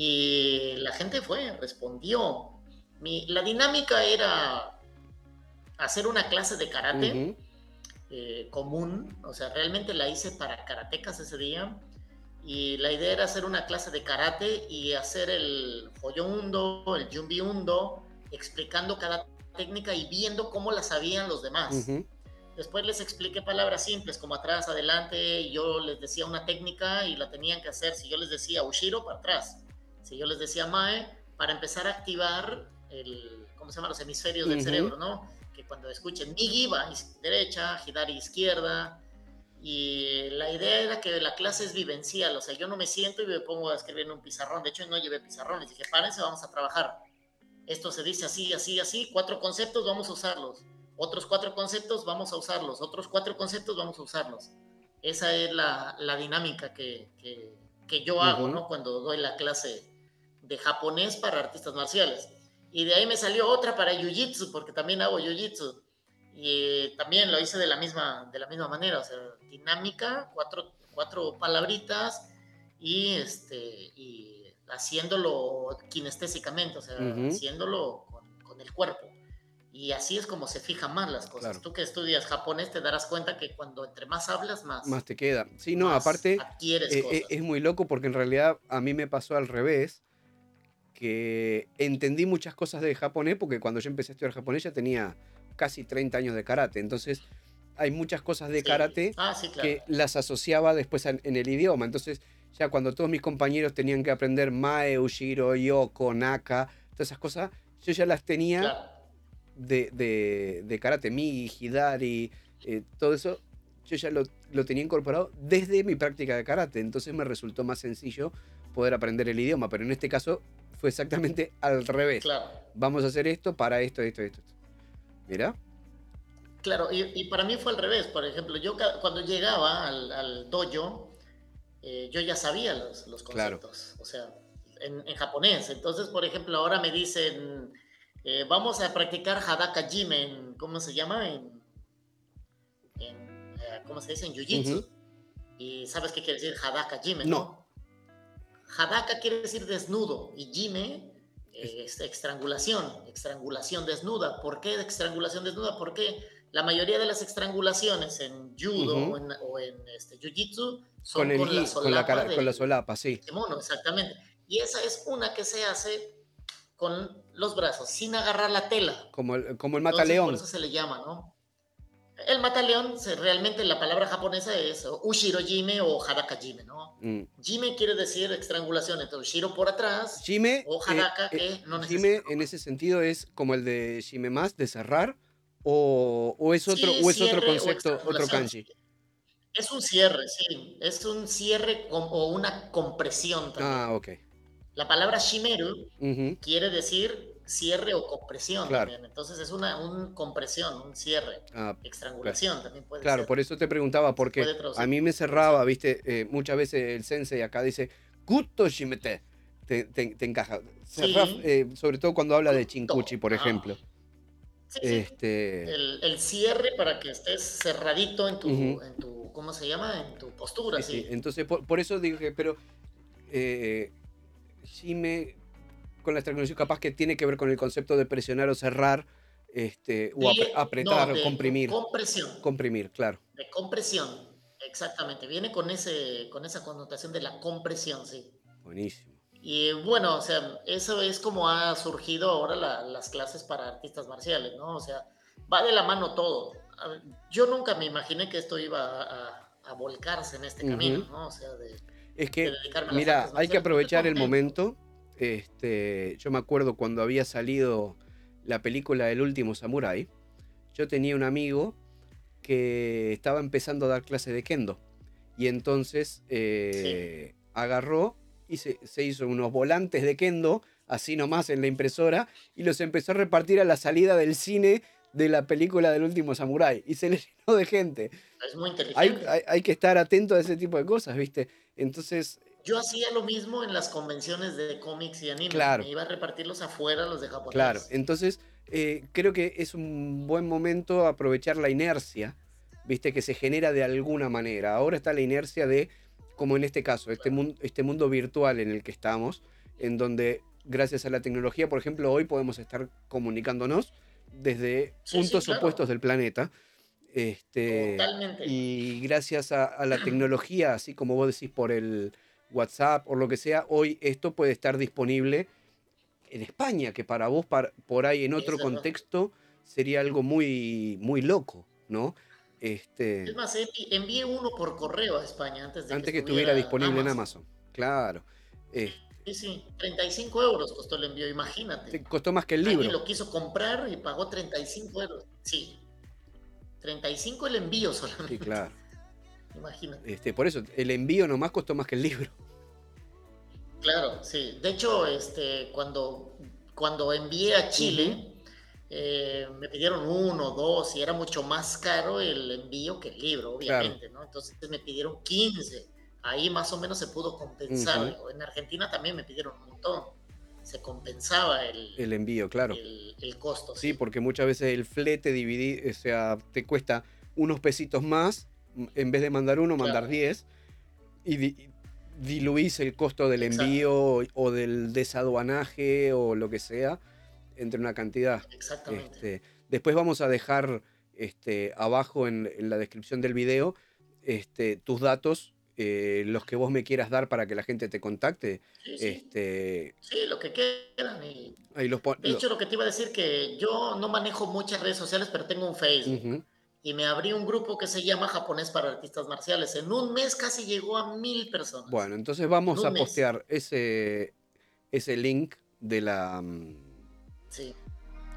[SPEAKER 2] Y la gente fue, respondió. Mi, la dinámica era hacer una clase de karate eh, común, o sea, realmente la hice para karatecas ese día. Y la idea era hacer una clase de karate y hacer el Hoyo Undo, el Jumbi Undo explicando cada técnica y viendo cómo la sabían los demás. Después les expliqué palabras simples como atrás, adelante, y yo les decía una técnica y la tenían que hacer. Si yo les decía Ushiro, para atrás. Si yo les decía Mae, para empezar a activar el, ¿cómo se llama? Los hemisferios del cerebro, ¿no? Que cuando escuchen Migi va derecha, Hidari izquierda. Y la idea era que la clase es vivencial, o sea, yo no me siento y me pongo a escribir en un pizarrón. De hecho, no llevé pizarrones. Dije, párense, vamos a trabajar. Esto se dice así, así, así. Cuatro conceptos, vamos a usarlos otros cuatro conceptos vamos a usarlos, otros cuatro conceptos vamos a usarlos. Esa es la, la dinámica que, que, yo hago ¿no? cuando doy la clase de japonés para artistas marciales. Y de ahí me salió otra para Jiu-Jitsu, porque también hago Jiu-Jitsu. Y también lo hice de la misma, de la misma manera, o sea, dinámica, cuatro, cuatro palabritas y, este, y haciéndolo kinestésicamente, o sea, haciéndolo con, con el cuerpo. Y así es como se fijan más las cosas. Tú que estudias japonés te darás cuenta que cuando entre más hablas, más...
[SPEAKER 1] Más te queda. Sí, no, aparte eh, eh, es muy loco porque en realidad a mí me pasó al revés, que entendí muchas cosas de japonés porque cuando yo empecé a estudiar japonés ya tenía casi 30 años de karate. Entonces hay muchas cosas de karate
[SPEAKER 2] ah,
[SPEAKER 1] que las asociaba después en, el idioma. Entonces ya cuando todos mis compañeros tenían que aprender Mae, Ushiro, Yoko, Naka, todas esas cosas, yo ya las tenía de, de, karate, Migi, Hidari, eh, todo eso, yo ya lo, tenía incorporado desde mi práctica de karate, entonces me resultó más sencillo poder aprender el idioma, pero en este caso fue exactamente *laughs* al revés. Vamos a hacer esto para esto, esto, esto. Mira.
[SPEAKER 2] Claro, y, para mí fue al revés. Por ejemplo, yo cuando llegaba al, dojo, eh, yo ya sabía los, los conceptos, o sea, en, en, japonés. Entonces, por ejemplo, ahora me dicen eh, vamos a practicar Hadaka Jime en, ¿cómo se llama? En, eh, ¿cómo se dice? En Jiu-Jitsu. ¿Y sabes qué quiere decir Hadaka Jime? No. Hadaka quiere decir desnudo y Jime es estrangulación, estrangulación desnuda. ¿Por qué estrangulación desnuda? Porque la mayoría de las estrangulaciones en judo o en, este, jiu-jitsu son con, la solapa.
[SPEAKER 1] Con la, solapa, sí.
[SPEAKER 2] mono, exactamente. Y esa es una que se hace con los brazos, sin agarrar la tela.
[SPEAKER 1] Como el, como el mataleón.
[SPEAKER 2] por eso se le llama, ¿no? El mataleón, realmente la palabra japonesa es ushiro jime o hadaka jime, ¿no? Mm. Jime quiere decir estrangulación, entonces shiro por atrás
[SPEAKER 1] jime,
[SPEAKER 2] o hadaka eh, que
[SPEAKER 1] eh, no Jime en ese sentido es como el de shime más, de cerrar, o, o es otro, o es otro concepto, otro kanji.
[SPEAKER 2] Es un cierre, sí, es un cierre o una compresión también.
[SPEAKER 1] Ah, ok.
[SPEAKER 2] La palabra shimeru quiere decir cierre o compresión también. Entonces es una compresión, un cierre. Ah, Estrangulación también puede
[SPEAKER 1] claro,
[SPEAKER 2] ser. Claro,
[SPEAKER 1] por eso te preguntaba, porque a mí me cerraba, viste, eh, muchas veces el sensei acá dice, gutto shimete, te, te, encaja. Eh, sobre todo cuando habla de chinkuchi, por ejemplo.
[SPEAKER 2] este... El, cierre para que estés cerradito en tu, en tu ¿cómo se llama? En tu postura, sí.
[SPEAKER 1] Entonces, por, eso dije, pero... Eh, me con la estrangulación capaz que tiene que ver con el concepto de presionar o cerrar, este, o apretar o comprimir.
[SPEAKER 2] Compresión.
[SPEAKER 1] Comprimir, claro.
[SPEAKER 2] De compresión, exactamente. Viene con, ese, con esa connotación de la compresión, sí.
[SPEAKER 1] Buenísimo.
[SPEAKER 2] Y bueno, o sea, eso es como ha surgido ahora las clases para artistas marciales, ¿no? O sea, va de la mano todo. Yo nunca me imaginé que esto iba a, volcarse en este camino, ¿no? O sea, de
[SPEAKER 1] es que, mira, hay que aprovechar el momento. Este, yo me acuerdo cuando había salido la película El último Samurai, yo tenía un amigo que estaba empezando a dar clases de kendo. Y entonces eh, agarró y se, hizo unos volantes de kendo, así nomás en la impresora, y los empezó a repartir a la salida del cine de la película del último Samurai. Y se le *laughs* llenó de gente.
[SPEAKER 2] Es muy inteligente.
[SPEAKER 1] Hay, hay, que estar atento a ese tipo de cosas, ¿viste? Entonces...
[SPEAKER 2] Yo hacía lo mismo en las convenciones de cómics y anime.
[SPEAKER 1] Claro.
[SPEAKER 2] Me iba a repartirlos afuera, los de japonés.
[SPEAKER 1] Claro, entonces eh, creo que es un buen momento aprovechar la inercia, viste, que se genera de alguna manera. Ahora está la inercia de, como en este caso, este, mundo, este mundo virtual en el que estamos, en donde gracias a la tecnología, por ejemplo, hoy podemos estar comunicándonos desde puntos opuestos del planeta. Este, Y gracias a, la tecnología, así como vos decís por el WhatsApp o lo que sea, hoy esto puede estar disponible en España, que para vos por ahí en otro contexto sería algo muy, muy loco, ¿no? Este,
[SPEAKER 2] es más, envié uno por correo a España antes de
[SPEAKER 1] antes que, estuviera disponible en Amazon. Claro.
[SPEAKER 2] Sí, sí, 35 euros costó el envío, imagínate.
[SPEAKER 1] costó más que el libro.
[SPEAKER 2] Alguien lo quiso comprar y pagó 35 euros. Sí. 35 el envío solamente.
[SPEAKER 1] Sí, claro.
[SPEAKER 2] Imagínate.
[SPEAKER 1] Este, por eso, el envío nomás costó más que el libro.
[SPEAKER 2] Claro, sí. De hecho, este, cuando, cuando envié a Chile, eh, me pidieron uno, dos, y era mucho más caro el envío que el libro, obviamente, ¿no? Entonces me pidieron 15. Ahí más o menos se pudo compensar. En Argentina también me pidieron un montón. Se compensaba el,
[SPEAKER 1] el envío, claro.
[SPEAKER 2] El, costo.
[SPEAKER 1] Sí, porque muchas veces el flete dividir, o sea, te cuesta unos pesitos más, en vez de mandar uno, mandar 10. Y, diluís el costo del envío o del desaduanaje o lo que sea entre una cantidad.
[SPEAKER 2] Exactamente.
[SPEAKER 1] Este, después vamos a dejar este, abajo en, la descripción del video este, tus datos, eh, los que vos me quieras dar para que la gente te contacte.
[SPEAKER 2] Sí, sí.
[SPEAKER 1] Este,
[SPEAKER 2] sí lo que quieran.
[SPEAKER 1] ahí los
[SPEAKER 2] de hecho, lo que te iba a decir que yo no manejo muchas redes sociales, pero tengo un Facebook y me abrí un grupo que se llama Japonés para Artistas Marciales. En un mes casi llegó a mil personas.
[SPEAKER 1] Bueno, entonces vamos a postear ese, ese link de la... Mm,
[SPEAKER 2] sí.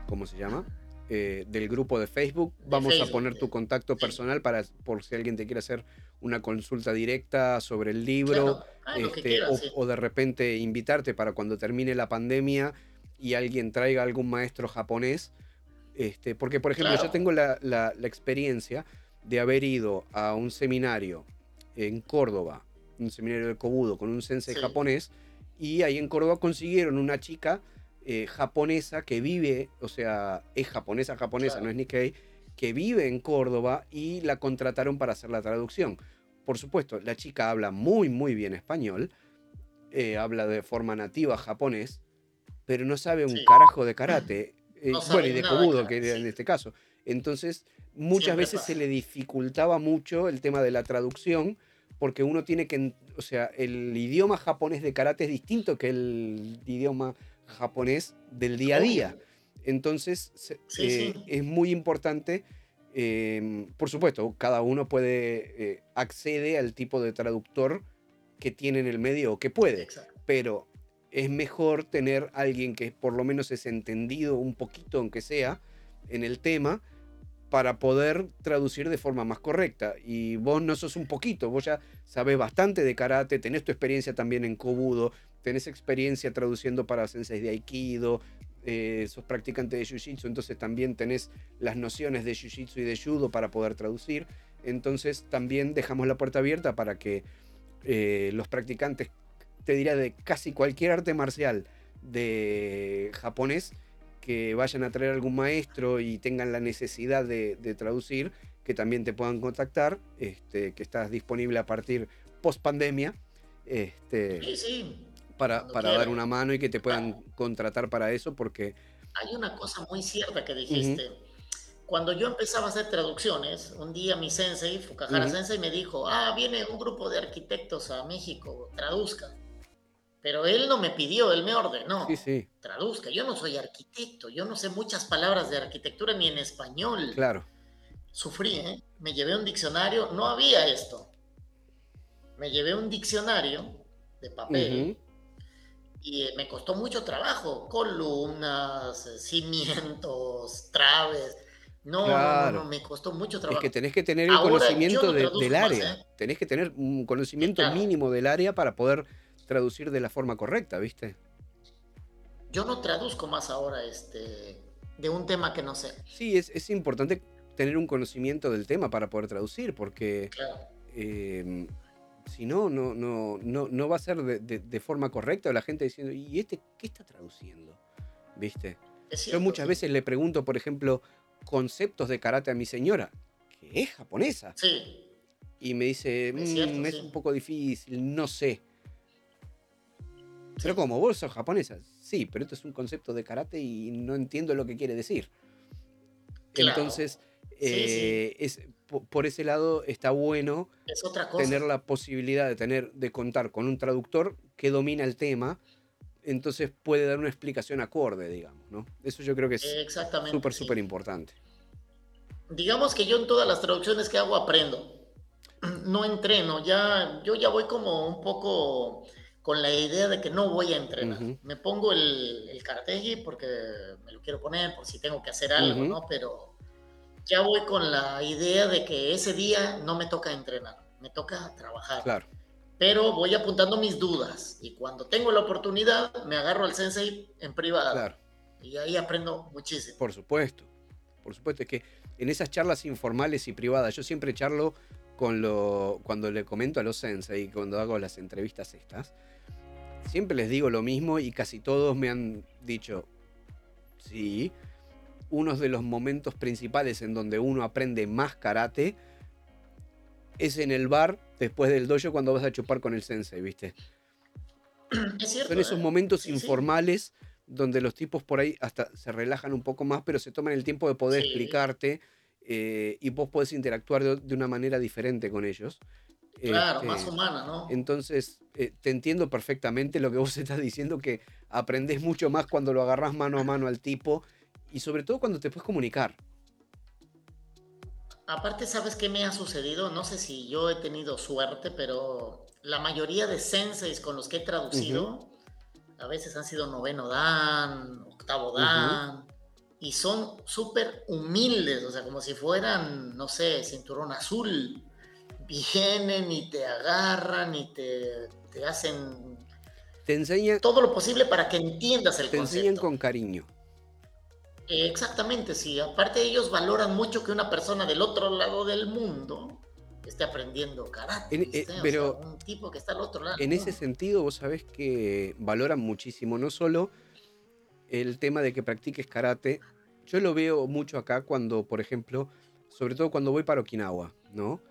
[SPEAKER 1] ¿Cómo se llama? Eh, del grupo de Facebook. Vamos a poner tu contacto personal para por si alguien te quiere hacer una consulta directa sobre el libro
[SPEAKER 2] ah, este,
[SPEAKER 1] o, de repente invitarte para cuando termine la pandemia y alguien traiga algún maestro japonés este, porque, por ejemplo, yo tengo la, experiencia de haber ido a un seminario en Córdoba, un seminario de Kobudo con un sensei japonés, y ahí en Córdoba consiguieron una chica eh, japonesa que vive, o sea, es japonesa, japonesa, no es Nikkei, que vive en Córdoba y la contrataron para hacer la traducción. Por supuesto, la chica habla muy, muy bien español, eh, habla de forma nativa japonés, pero no sabe un carajo de karate. Eh, bueno, y de Kobudo, que en este caso. Entonces, muchas veces se le dificultaba mucho el tema de la traducción, porque uno tiene que, o sea, el idioma japonés de karate es distinto que el idioma japonés del día a día. Entonces, eh, es muy importante, em, por supuesto, cada uno puede eh, accede al tipo de traductor que tiene en el medio o que puede, pero es mejor tener alguien que por lo menos es entendido un poquito, aunque sea, en el tema, para poder traducir de forma más correcta. Y vos no sos un poquito, vos ya sabés bastante de karate, tenés tu experiencia también en Kobudo, tenés experiencia traduciendo para senseis de Aikido, eh, sos practicante de Jiu-Jitsu, entonces también tenés las nociones de Jiu-Jitsu y de Judo para poder traducir. Entonces también dejamos la puerta abierta para que eh, los practicantes te diría de casi cualquier arte marcial de japonés que vayan a traer algún maestro y tengan la necesidad de, traducir, que también te puedan contactar, este, que estás disponible a partir post pandemia. Este, Para, para dar una mano y que te puedan contratar para eso, porque...
[SPEAKER 2] Hay una cosa muy cierta que dijiste. Cuando yo empezaba a hacer traducciones, un día mi sensei, Fukahara Sensei, me dijo, ah, viene un grupo de arquitectos a México, traduzcan. Pero él no me pidió, él me ordenó.
[SPEAKER 1] Sí, sí.
[SPEAKER 2] Traduzca. Yo no soy arquitecto, yo no sé muchas palabras de arquitectura ni en español.
[SPEAKER 1] Claro.
[SPEAKER 2] Sufrí, ¿eh? Me llevé un diccionario, no había esto. Me llevé un diccionario de papel y eh, me costó mucho trabajo. Columnas, eh, cimientos, *laughs* traves. No, no, no, me costó mucho trabajo.
[SPEAKER 1] Es que tenés que tener el conocimiento del área. ¿eh? Tenés que tener un conocimiento mínimo del área para poder traducir de la forma correcta, ¿viste?
[SPEAKER 2] Yo no traduzco más ahora este, de un tema que no sé.
[SPEAKER 1] Sí, es, importante tener un conocimiento del tema para poder traducir, porque em, si no, no, no, no, va a ser de, forma correcta la gente diciendo, ¿y este qué está traduciendo? ¿Viste? Yo muchas veces le pregunto, por ejemplo, conceptos de karate a mi señora, que es japonesa.
[SPEAKER 2] Sí.
[SPEAKER 1] Y me dice, es, mm, un poco difícil, no sé. Pero como vos sos japonesa, sí, pero esto es un concepto de karate y no entiendo lo que quiere decir. Entonces, eh, Es, por ese lado está bueno tener la posibilidad de tener, de contar con un traductor que domina el tema entonces puede dar una explicación acorde, digamos, ¿no? Eso yo creo que es súper,
[SPEAKER 2] sí.
[SPEAKER 1] súper importante.
[SPEAKER 2] Digamos que yo en todas las traducciones que hago aprendo. *clears throat* No entreno, ya, yo ya voy como un poco con la idea de que no voy a entrenar.
[SPEAKER 1] Ujú.
[SPEAKER 2] Me pongo el, el karategi porque me lo quiero poner, por si tengo que hacer algo. ¿no? Pero ya voy con la idea de que ese día no me toca entrenar, me toca trabajar.
[SPEAKER 1] Claro.
[SPEAKER 2] Pero voy apuntando mis dudas y cuando tengo la oportunidad me agarro al sensei en privado
[SPEAKER 1] Claro,
[SPEAKER 2] y ahí aprendo muchísimo.
[SPEAKER 1] por supuesto. Por supuesto, es que en esas charlas informales y privadas, yo siempre charlo con lo, cuando le comento a los sensei, cuando hago las entrevistas estas, siempre les digo lo mismo y casi todos me han dicho, sí, uno de los momentos principales en donde uno aprende más karate es en el bar después del dojo cuando vas a chupar con el sensei, ¿viste? *clears throat*
[SPEAKER 2] Es cierto.
[SPEAKER 1] Son esos
[SPEAKER 2] ¿eh?
[SPEAKER 1] momentos
[SPEAKER 2] Sí,
[SPEAKER 1] informales donde los tipos por ahí hasta se relajan un poco más, pero se toman el tiempo de poder
[SPEAKER 2] Sí.
[SPEAKER 1] explicarte eh, y vos podés interactuar de, de una manera diferente con ellos.
[SPEAKER 2] Claro,
[SPEAKER 1] Este,
[SPEAKER 2] más humana, ¿no?
[SPEAKER 1] Entonces, eh, te entiendo perfectamente lo que vos *laughs* estás diciendo, que aprendés mucho más cuando lo agarrás mano a mano al tipo y sobre todo cuando te puedes comunicar.
[SPEAKER 2] Aparte, ¿sabes qué me ha sucedido? No sé si yo he tenido suerte, pero la mayoría de senseis con los que he traducido, a veces han sido noveno dan, octavo dan, y son súper humildes, o sea, como si fueran, no sé, cinturón azul. Vienen y te agarran y te, te hacen
[SPEAKER 1] Te enseñan,
[SPEAKER 2] todo lo posible para que entiendas el
[SPEAKER 1] te enseñan
[SPEAKER 2] concepto.
[SPEAKER 1] con cariño.
[SPEAKER 2] Eh, Exactamente, sí. Aparte ellos valoran mucho que una persona del otro lado del mundo esté aprendiendo karate.
[SPEAKER 1] En- eh, pero
[SPEAKER 2] sea, un tipo que está al otro lado.
[SPEAKER 1] En
[SPEAKER 2] ¿no?
[SPEAKER 1] ese sentido, vos sabés que valoran muchísimo, no solo el tema de que practiques karate, yo lo veo mucho acá cuando, por ejemplo, sobre todo cuando voy para Okinawa, ¿no?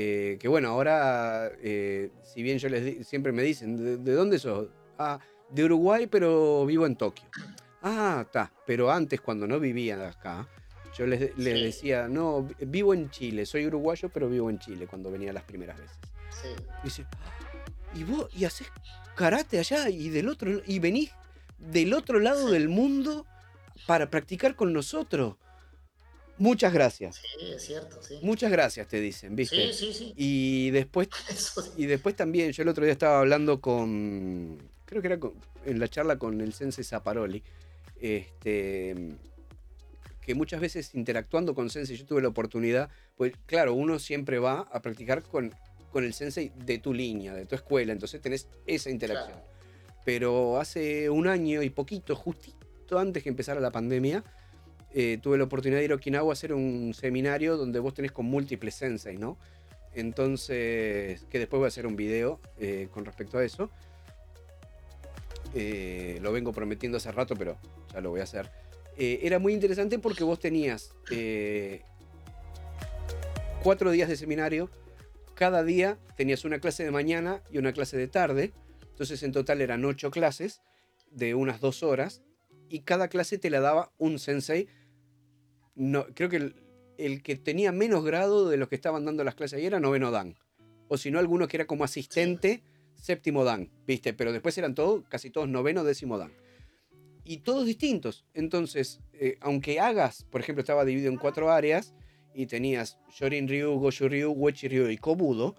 [SPEAKER 1] Eh, que bueno, ahora, eh, si bien yo les siempre me dicen, ¿de, de dónde sos? Ah, de Uruguay, pero vivo en Tokio. Ah, está, pero antes cuando no vivía acá, yo les, les
[SPEAKER 2] Sí.
[SPEAKER 1] decía, no, vi- vivo en Chile, soy uruguayo, pero vivo en Chile, cuando venía las primeras veces.
[SPEAKER 2] Sí.
[SPEAKER 1] Y dice, ¿y vos y haces karate allá y del otro y venís del otro lado del mundo para practicar con nosotros? Muchas gracias.
[SPEAKER 2] Sí, es cierto, sí.
[SPEAKER 1] Muchas gracias, te dicen, ¿viste?
[SPEAKER 2] Sí, sí, sí.
[SPEAKER 1] Y después *laughs* y después también, yo el otro día estaba hablando con, creo que era con- en la charla con el Sensei Zaparoli, este, que muchas veces interactuando con Sensei, yo tuve la oportunidad, pues claro, uno siempre va a practicar con, con el Sensei de tu línea, de tu escuela, entonces tenés esa interacción.
[SPEAKER 2] Claro.
[SPEAKER 1] Pero hace un año y poquito, justito antes que empezara la pandemia, eh, tuve la oportunidad de ir a Okinawa a hacer un seminario donde vos tenés con múltiples sensei, ¿no? Entonces, que después voy a hacer un video eh, con respecto a eso. Eh, lo vengo prometiendo hace rato, pero ya lo voy a hacer. Eh, era muy interesante porque vos tenías eh, cuatro días de seminario. Cada día tenías una clase de mañana y una clase de tarde. Entonces en total eran ocho clases de unas dos horas. Y cada clase te la daba un sensei. No, creo que el, que tenía menos grado de los que estaban dando las clases ahí era noveno Dan. O si no, alguno que era como asistente, séptimo Dan, ¿viste? Pero después eran todos, casi todos noveno, décimo Dan. Y todos distintos. Entonces, eh, aunque hagas, por ejemplo, estaba dividido en cuatro áreas y tenías Shorin Ryu, Goshu Ryu, Wechi Ryu y Kobudo,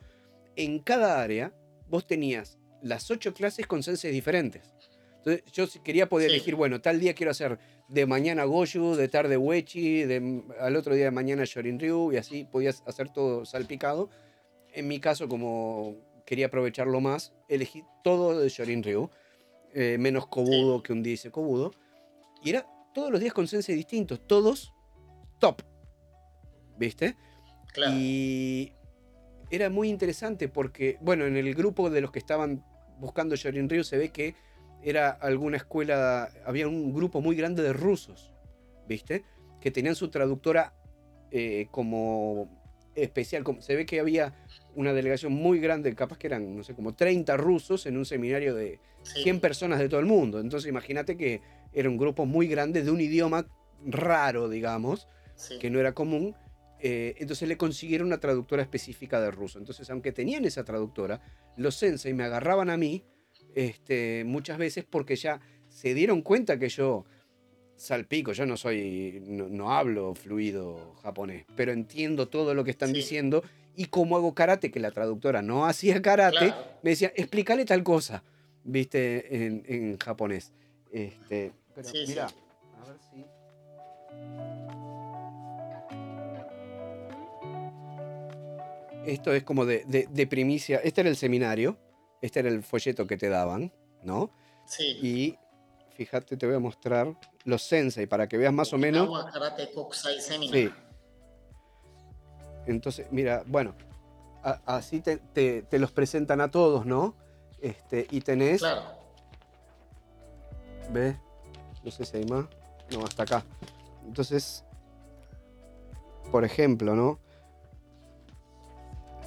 [SPEAKER 1] en cada área vos tenías las ocho clases con senseis diferentes. Entonces, yo quería poder
[SPEAKER 2] Sí.
[SPEAKER 1] elegir, bueno, tal día quiero hacer de mañana Goshu, de tarde Wechi, de, al otro día de mañana Shorin Ryu, y así podías hacer todo salpicado. En mi caso, como quería aprovecharlo más, elegí todo de Shorin Ryu, eh, menos Kobudo,
[SPEAKER 2] Sí.
[SPEAKER 1] que un día hice Kobudo. Y era todos los días con sensei distintos, todos top. ¿Viste?
[SPEAKER 2] Claro.
[SPEAKER 1] Y era muy interesante porque, bueno, en el grupo de los que estaban buscando Shorin Ryu se ve que era alguna escuela, había un grupo muy grande de rusos, ¿viste? Que tenían su traductora eh, como especial. como- se ve que había una delegación muy grande, capaz que eran, no sé, como 30 rusos en un seminario de
[SPEAKER 2] Sí.
[SPEAKER 1] 100 personas de todo el mundo. Entonces imagínate que era un grupo muy grande de un idioma raro, digamos,
[SPEAKER 2] Sí.
[SPEAKER 1] que no era común. eh, entonces le consiguieron una traductora específica de ruso. Entonces, aunque tenían esa traductora, los sensei me agarraban a mí este, muchas veces porque ya se dieron cuenta que yo salpico, yo no soy, no, hablo fluido japonés, pero entiendo todo lo que están diciendo y como hago karate, que la traductora no hacía karate, me decía, explícale tal cosa, viste, en, japonés. Este, pero mira, a ver si... Esto es como de, de, primicia. Este era el seminario, este era el folleto que te daban, ¿no?
[SPEAKER 2] Sí.
[SPEAKER 1] Y fíjate, te voy a mostrar los sensei para que veas más o menos. Sí. Entonces, mira, bueno, así te, los presentan a todos, ¿no? Este, y tenés.
[SPEAKER 2] Claro.
[SPEAKER 1] ¿Ves? No sé si hay más. No, hasta acá. Entonces, por ejemplo, ¿no?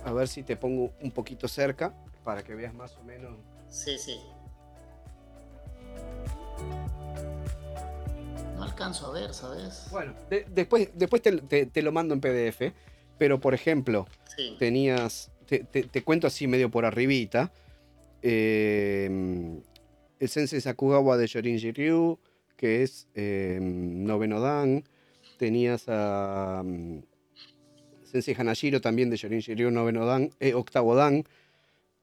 [SPEAKER 1] A ver si te pongo un poquito cerca para que veas más o menos.
[SPEAKER 2] Sí, sí. No alcanzo a ver, ¿sabes?
[SPEAKER 1] Bueno, después, después te, lo mando en PDF, pero por ejemplo, tenías, te, cuento así medio por arribita, em, el Sensei Sakugawa de Shorinji Ryu, que es em, noveno dan, tenías a um, Sensei Hanashiro también de Shorinji Ryu, noveno dan, eh, octavo dan,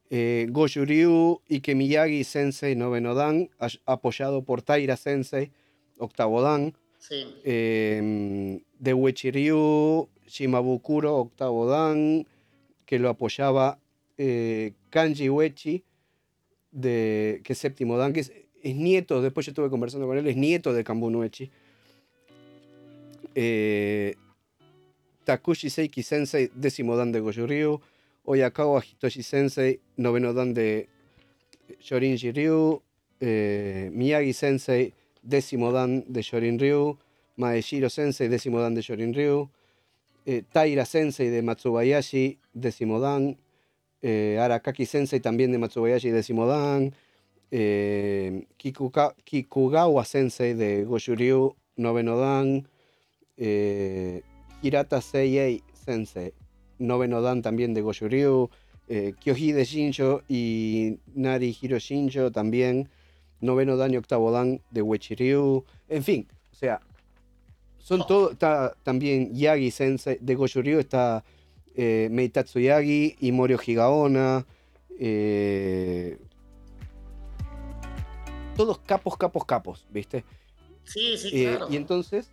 [SPEAKER 1] eh, Goju Ryu, Ike Miyagi Sensei, noveno dan, apoyado por Taira Sensei, octavo dan.
[SPEAKER 2] Sí.
[SPEAKER 1] Eh, de Uechiryu, Shimabukuro, octavo dan, que lo apoyaba eh, Kanji Uechi, de, que es séptimo dan, que es, nieto, después yo estuve conversando con él, es nieto de Kambun Uechi. Eh, Takushi Seiki Sensei, décimo dan de Goju Oyakawa Hitoshi Sensei, noveno dan de Shorinji Ryu, eh, Miyagi Sensei, décimo dan de Shorin Ryu, Maeshiro Sensei, décimo dan de Shorin Ryu, eh, Taira Sensei de Matsubayashi, décimo dan, eh, Arakaki Sensei también de Matsubayashi, décimo dan, Kikugawa Sensei de Goju noveno dan, Hirata Seiyei Sensei, noveno dan también de Goju Ryu, Kyohide Shinjo y Nari Hiro Shinjo también, noveno dan y octavo dan de Wechiryu, en fin, o sea, son todo, está también Yagi Sensei, de Goju está eh, Meitatsu Yagi y Morio Higaona, eh, todos capos, capos, capos, ¿viste?
[SPEAKER 2] Sí, sí, eh,
[SPEAKER 1] Y entonces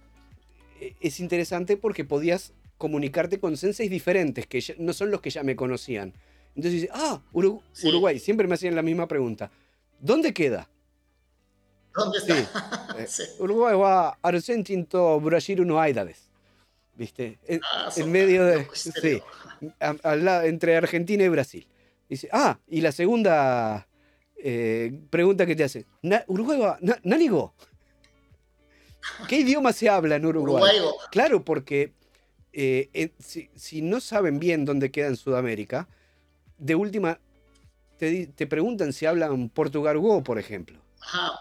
[SPEAKER 1] es interesante porque podías comunicarte con senseis diferentes, que no son los que ya me conocían. Entonces dice, ah, Uruguay, siempre me hacían la misma pregunta. ¿Dónde queda?
[SPEAKER 2] ¿Dónde está? *laughs*
[SPEAKER 1] Sí. Eh, Uruguay va Argentina Brasil no hay ¿Viste? En, ah, medio de. Sí, entre Argentina y Brasil. Dice, ah, y la segunda eh, pregunta que te hace: ¿Uruguay va. ¿Nanigo? ¿Qué idioma se habla en Uruguay? Claro, porque eh, si, no saben bien dónde queda en Sudamérica, de última te, te preguntan si hablan portugués, por ejemplo.
[SPEAKER 2] Ajá,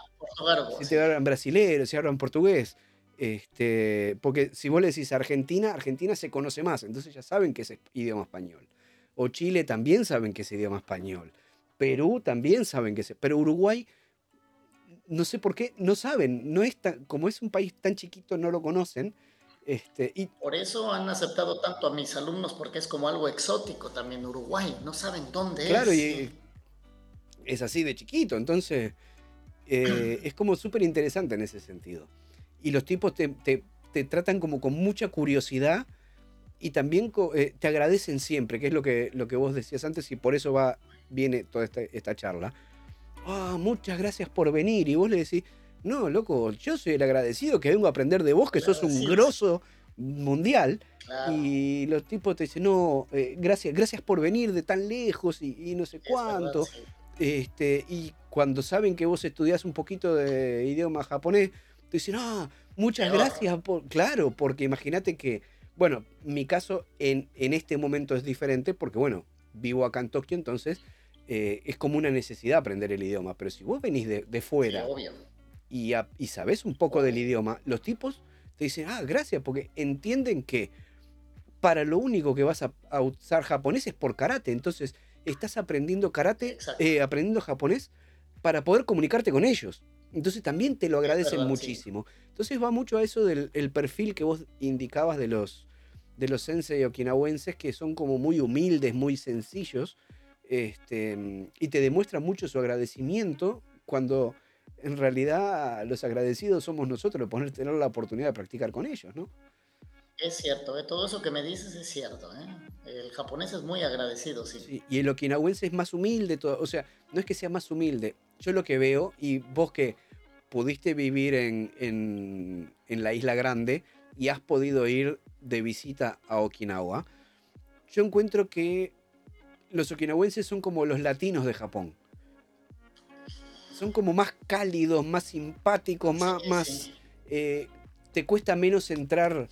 [SPEAKER 1] si te hablan brasilero, si hablan portugués. Este, porque si vos le decís Argentina, Argentina se conoce más, entonces ya saben que es idioma español. O Chile también saben que es idioma español. Perú también saben que es. Pero Uruguay, no sé por qué, no saben. No es como es un país tan chiquito, no lo conocen. Este, y,
[SPEAKER 2] por eso han aceptado tanto a mis alumnos, porque es como algo exótico también Uruguay. No saben dónde es.
[SPEAKER 1] Claro, y es así de chiquito. Entonces, eh, es como súper interesante en ese sentido. Y los tipos te, tratan como con mucha curiosidad y también eh, te agradecen siempre, que es lo que, lo que vos decías antes y por eso va, viene toda esta, charla. Ah, muchas gracias por venir. Y vos le decís, no, loco, yo soy el agradecido que vengo a aprender de vos, que sos un grosso mundial. Y los tipos te dicen, no, eh, gracias, gracias por venir de tan lejos y, no sé cuánto. este, y cuando saben que vos estudiás un poquito de idioma japonés, te dicen, ah, muchas gracias. Por... Claro, porque imagínate que, bueno, mi caso en, en, este momento es diferente porque, bueno, vivo acá en Tokio, entonces eh, es como una necesidad aprender el idioma. Pero si vos venís de, fuera y, y sabés un poco del idioma, los tipos te dicen, ah, gracias, porque entienden que para lo único que vas a, a usar japonés es por karate. Entonces, estás aprendiendo karate, eh, aprendiendo japonés para poder comunicarte con ellos. Entonces también te lo agradecen muchísimo. Entonces va mucho a eso del perfil que vos indicabas de los, de los sensei okinawenses, que son como muy humildes, muy sencillos, este, y te demuestran mucho su agradecimiento cuando en realidad los agradecidos somos nosotros de tener la oportunidad de practicar con ellos, ¿no?
[SPEAKER 2] Es cierto, ¿eh? todo eso que me dices es cierto. ¿eh? El japonés es muy agradecido, sí.
[SPEAKER 1] Y el okinawense es más humilde, todo, o sea, no es que sea más humilde. Yo lo que veo, y vos que pudiste vivir en, en, la isla grande y has podido ir de visita a Okinawa, yo encuentro que los okinawenses son como los latinos de Japón. Son como más cálidos, más simpáticos, más... más eh, te cuesta menos entrar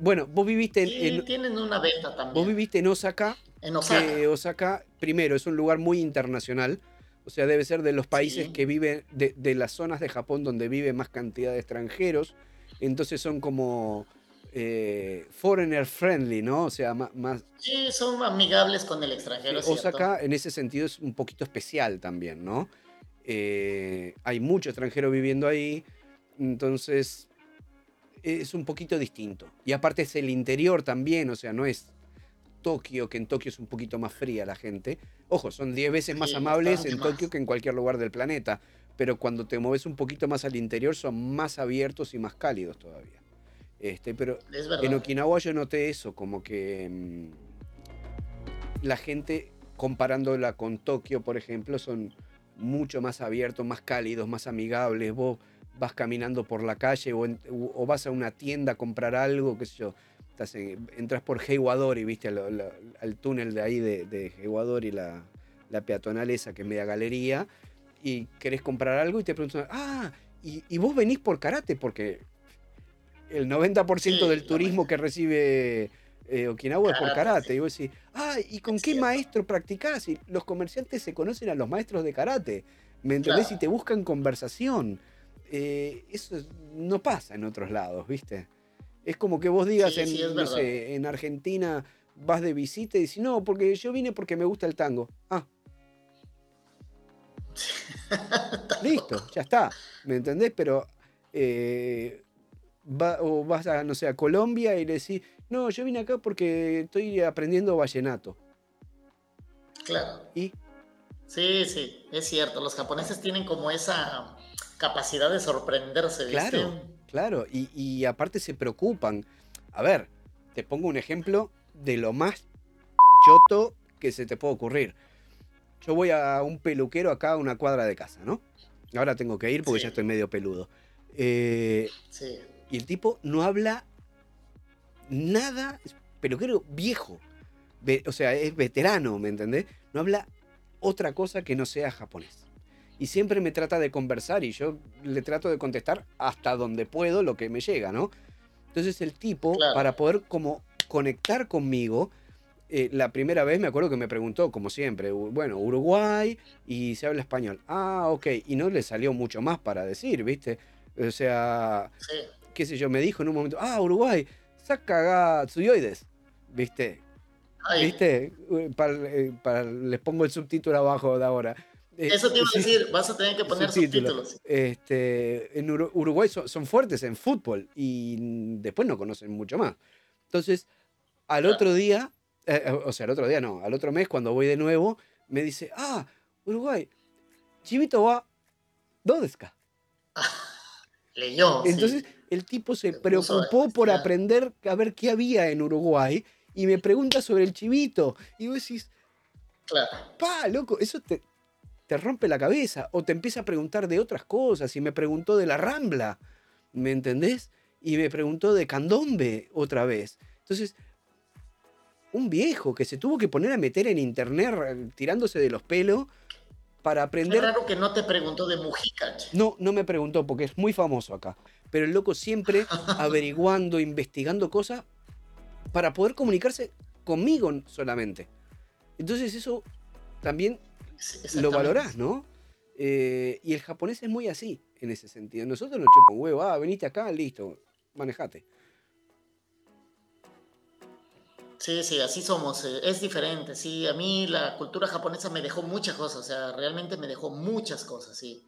[SPEAKER 1] bueno, vos viviste
[SPEAKER 2] en, tienen una beta también.
[SPEAKER 1] Vos viviste en Osaka.
[SPEAKER 2] En Osaka.
[SPEAKER 1] Osaka, primero, es un lugar muy internacional. O sea, debe ser de los países que viven, de, las zonas de Japón donde vive más cantidad de extranjeros. Entonces son como eh, foreigner friendly, ¿no? O sea, más,
[SPEAKER 2] Sí, son amigables con el extranjero.
[SPEAKER 1] Osaka en ese sentido es un poquito especial también, ¿no? Eh, hay mucho extranjero viviendo ahí. Entonces, es un poquito distinto. Y aparte es el interior también, o sea, no es Tokio, que en Tokio es un poquito más fría la gente. Ojo, son 10 veces más amables en Tokio que en cualquier lugar del planeta. Pero cuando te mueves un poquito más al interior son más abiertos y más cálidos todavía. Este, pero en Okinawa yo noté eso, como que mm, la gente comparándola con Tokio, por ejemplo, son mucho más abiertos, más cálidos, más amigables. Vos vas caminando por la calle o, vas a una tienda a comprar algo, qué sé yo. entras por y viste, al, túnel de ahí de, de y la, la, peatonal esa que es media galería, y querés comprar algo y te preguntan, ah, y, vos venís por karate, porque el 90% del turismo que recibe eh, Okinawa es por karate. Y vos decís, ah, ¿y con qué maestro practicás? Y los comerciantes se conocen a los maestros de karate. ¿Me entendés? Y te buscan conversación. Eh, eso no pasa en otros lados, ¿viste? Es como que vos digas en, no sé, en Argentina vas de visita y dices, no, porque yo vine porque me gusta el tango. Ah. *laughs* Listo, ya está. ¿Me entendés? Pero eh, o vas a, no sé, a Colombia y le decís, no, yo vine acá porque estoy aprendiendo vallenato.
[SPEAKER 2] Claro.
[SPEAKER 1] ¿Y?
[SPEAKER 2] Sí, sí, es cierto. Los japoneses tienen como esa capacidad de sorprenderse. ¿viste?
[SPEAKER 1] Claro, claro. Y, aparte se preocupan. A ver, te pongo un ejemplo de lo más choto que se te puede ocurrir. Yo voy a un peluquero acá a una cuadra de casa, ¿no? Ahora tengo que ir porque ya estoy medio peludo. Eh,
[SPEAKER 2] sí.
[SPEAKER 1] Y el tipo no habla nada, peluquero viejo. O sea, es veterano, ¿me entendés? No habla otra cosa que no sea japonés y siempre me trata de conversar y yo le trato de contestar hasta donde puedo lo que me llega, ¿no? Entonces el tipo, para poder como conectar conmigo, eh, la primera vez me acuerdo que me preguntó, como siempre, bueno, Uruguay y se habla español. Ah, ok, y no le salió mucho más para decir, ¿viste? O sea, qué sé yo, me dijo en un momento, ah, Uruguay, saca suyoides, ¿viste? ¿Viste? Para, eh, para, les pongo el subtítulo abajo de ahora.
[SPEAKER 2] Eh, Eso te iba a decir, vas a tener que poner subtítulos.
[SPEAKER 1] Este, en Uruguay son, fuertes en fútbol y después no conocen mucho más. Entonces, al otro día, eh, o sea, al otro día no, al otro mes cuando voy de nuevo, me dice, ah, Uruguay, Chivito va, ¿dónde está? *laughs*
[SPEAKER 2] Leyó.
[SPEAKER 1] Entonces, el tipo se preocupó por aprender a ver qué había en Uruguay y me pregunta sobre el chivito. Y vos decís,
[SPEAKER 2] claro.
[SPEAKER 1] pa, loco, eso te, te rompe la cabeza o te empieza a preguntar de otras cosas y me preguntó de la Rambla, ¿me entendés? Y me preguntó de Candombe otra vez. Entonces, un viejo que se tuvo que poner a meter en internet eh, tirándose de los pelos para aprender. Es
[SPEAKER 2] raro que no te preguntó de Mujica.
[SPEAKER 1] No, no me preguntó porque es muy famoso acá. Pero el loco siempre *laughs* averiguando, investigando cosas para poder comunicarse conmigo solamente. Entonces eso también lo valorás, ¿no? Eh, y el japonés es muy así, en ese sentido. Nosotros nos chupan huevo, ah, veniste acá, listo, manejate.
[SPEAKER 2] Sí, sí, así somos. eh, Es diferente, sí. A mí la cultura japonesa me dejó muchas cosas, o sea, realmente me dejó muchas cosas, sí.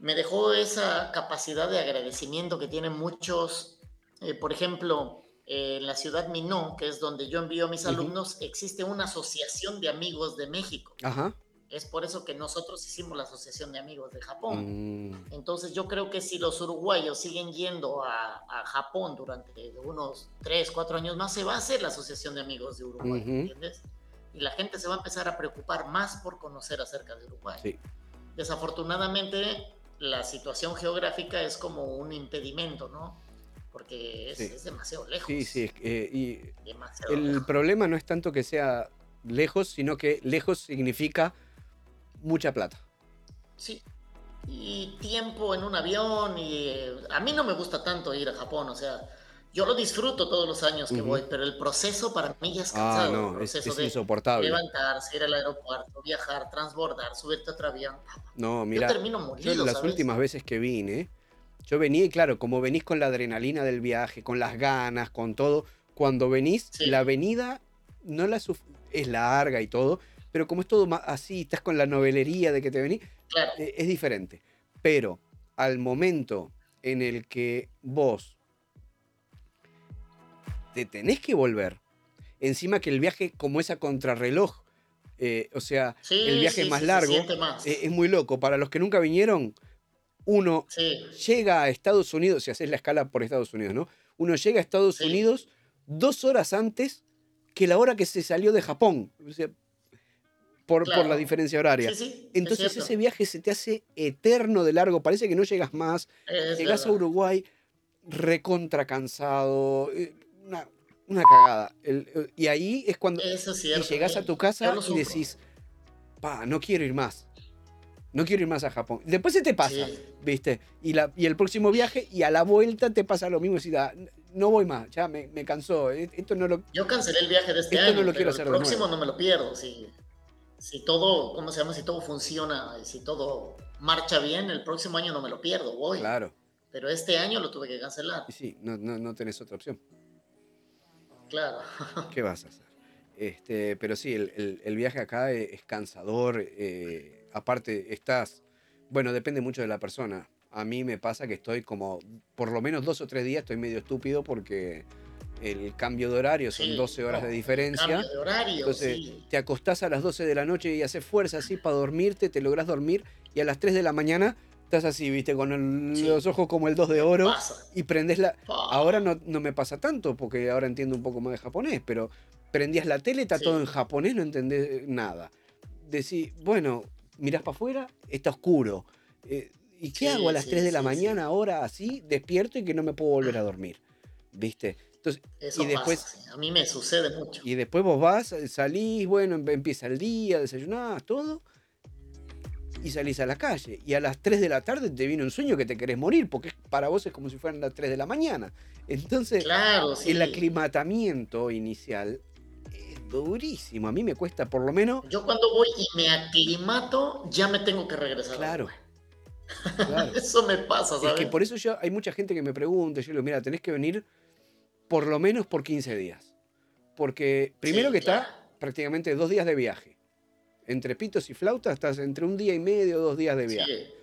[SPEAKER 2] Me dejó esa capacidad de agradecimiento que tienen muchos, eh, por ejemplo, eh, en la ciudad Minó, que es donde yo envío a mis alumnos, existe una asociación de amigos de México.
[SPEAKER 1] Ajá.
[SPEAKER 2] Es por eso que nosotros hicimos la asociación de amigos de Japón.
[SPEAKER 1] Mm,
[SPEAKER 2] Entonces yo creo que si los uruguayos siguen yendo a, a Japón durante unos 3, 4 años más, se va a hacer la Asociación de Amigos de Uruguay. ¿entiendes? Y la gente se va a empezar a preocupar más por conocer acerca de Uruguay.
[SPEAKER 1] sí.
[SPEAKER 2] Desafortunadamente, la situación geográfica es como un impedimento, ¿no? Porque es,
[SPEAKER 1] Sí.
[SPEAKER 2] es demasiado lejos.
[SPEAKER 1] Sí, sí. eh, y
[SPEAKER 2] Demasiado
[SPEAKER 1] el
[SPEAKER 2] lejos.
[SPEAKER 1] problema no es tanto que sea lejos, sino que lejos significa mucha plata.
[SPEAKER 2] Sí. Y tiempo en un avión y eh, a mí no me gusta tanto ir a Japón, o sea, yo lo disfruto todos los años que voy, pero el proceso para mí ya es
[SPEAKER 1] Ah,
[SPEAKER 2] cansado, el
[SPEAKER 1] no, es,
[SPEAKER 2] proceso
[SPEAKER 1] es insoportable.
[SPEAKER 2] levantarse, ir al aeropuerto, viajar, transbordar, subirte a otro avión.
[SPEAKER 1] No,
[SPEAKER 2] yo
[SPEAKER 1] mira,
[SPEAKER 2] termino
[SPEAKER 1] yo
[SPEAKER 2] molido,
[SPEAKER 1] las
[SPEAKER 2] ¿sabes?
[SPEAKER 1] últimas veces que vine, yo venía y claro, como venís con la adrenalina del viaje, con las ganas, con todo, cuando venís,
[SPEAKER 2] Sí.
[SPEAKER 1] la avenida no la es larga y todo, pero como es todo así, estás con la novelería de que te venís,
[SPEAKER 2] Claro,
[SPEAKER 1] eh, es diferente. Pero al momento en el que vos te tenés que volver, encima que el viaje como es a contrarreloj, eh, o sea,
[SPEAKER 2] sí,
[SPEAKER 1] el viaje
[SPEAKER 2] sí,
[SPEAKER 1] más
[SPEAKER 2] sí,
[SPEAKER 1] largo,
[SPEAKER 2] más.
[SPEAKER 1] eh, es muy loco. Para los que nunca vinieron, uno llega a Estados Unidos, si haces la escala por Estados Unidos, ¿no? Uno llega a Estados. Unidos dos horas antes que la hora que se salió de Japón. O sea, por, por la diferencia horaria.
[SPEAKER 2] sí, sí. es
[SPEAKER 1] Entonces ese viaje se te hace eterno de largo, parece que no llegas más.
[SPEAKER 2] Es
[SPEAKER 1] Llegás a. Uruguay recontra cansado, eh, una, una cagada. El- eh, y ahí es cuando
[SPEAKER 2] Eso es
[SPEAKER 1] y
[SPEAKER 2] cierto.
[SPEAKER 1] llegás a
[SPEAKER 2] eh,
[SPEAKER 1] tu casa
[SPEAKER 2] lo
[SPEAKER 1] y decís, pa, no quiero ir más. No quiero ir más a Japón. Después se te pasa,
[SPEAKER 2] Sí.
[SPEAKER 1] ¿viste? Y, la, y el próximo viaje y a la vuelta te pasa lo mismo. Y "Ah, no voy más, ya me, me cansó. eh, Esto no lo...
[SPEAKER 2] Yo cancelé el viaje de este
[SPEAKER 1] Esto no
[SPEAKER 2] año,
[SPEAKER 1] lo quiero
[SPEAKER 2] pero
[SPEAKER 1] hacer
[SPEAKER 2] el próximo no me lo pierdo. Si, si todo, ¿cómo se llama? Si todo funciona, y si todo marcha bien, el próximo año no me lo pierdo, voy.
[SPEAKER 1] Claro.
[SPEAKER 2] Pero este año lo tuve que cancelar,
[SPEAKER 1] Y sí, no, no, no tenés otra opción.
[SPEAKER 2] Claro. *laughs*
[SPEAKER 1] ¿Qué vas a hacer? Este, pero sí, el, el- el viaje acá es, cansador. eh, aparte, estás. Bueno, depende mucho de la persona. A mí me pasa que estoy como. Por lo menos dos o tres días estoy medio estúpido porque el cambio de horario son
[SPEAKER 2] Sí,
[SPEAKER 1] 12 horas
[SPEAKER 2] no,
[SPEAKER 1] de diferencia.
[SPEAKER 2] Cambio de horario,
[SPEAKER 1] Entonces,
[SPEAKER 2] sí.
[SPEAKER 1] te acostás a las 12 de la noche y haces fuerza así para dormirte, te lográs dormir y a las 3 de la mañana estás así, viste, con el-
[SPEAKER 2] Sí.
[SPEAKER 1] los ojos como el 2 de oro
[SPEAKER 2] Pasa.
[SPEAKER 1] y prendes la... Ahora no, no me pasa tanto porque ahora entiendo un poco más de japonés, pero prendías la tele, está
[SPEAKER 2] Sí.
[SPEAKER 1] todo en japonés, no entendés nada. Decís, bueno, mirás para afuera, está oscuro. Eh, ¿Y qué
[SPEAKER 2] Sí,
[SPEAKER 1] hago a las
[SPEAKER 2] sí,
[SPEAKER 1] 3 de la mañana ahora así, despierto y que no me puedo volver a dormir? ¿Viste? Entonces,
[SPEAKER 2] Eso
[SPEAKER 1] y después,
[SPEAKER 2] pasa. A mí me sucede mucho.
[SPEAKER 1] y después vos vas, eh, salís, bueno, em- empieza el día, desayunás, todo, y salís a la calle. Y a las 3 de la tarde te viene un sueño que te querés morir, porque es- para vos es como si fueran las 3 de la mañana. Entonces,
[SPEAKER 2] Claro, sí.
[SPEAKER 1] el aclimatamiento inicial es durísimo. A mí me cuesta por lo menos.
[SPEAKER 2] Yo cuando voy y me aclimato, ya me tengo que regresar.
[SPEAKER 1] Claro. *laughs*
[SPEAKER 2] Eso me pasa,
[SPEAKER 1] Es
[SPEAKER 2] ¿sabes?
[SPEAKER 1] que por eso yo, hay mucha gente que me pregunta, yo le digo, mira, tenés que venir por lo menos por 15 días. Porque primero
[SPEAKER 2] Sí,
[SPEAKER 1] que está prácticamente dos días de viaje. Entre pitos y flautas estás entre un día y medio, dos días de viaje.
[SPEAKER 2] Sí,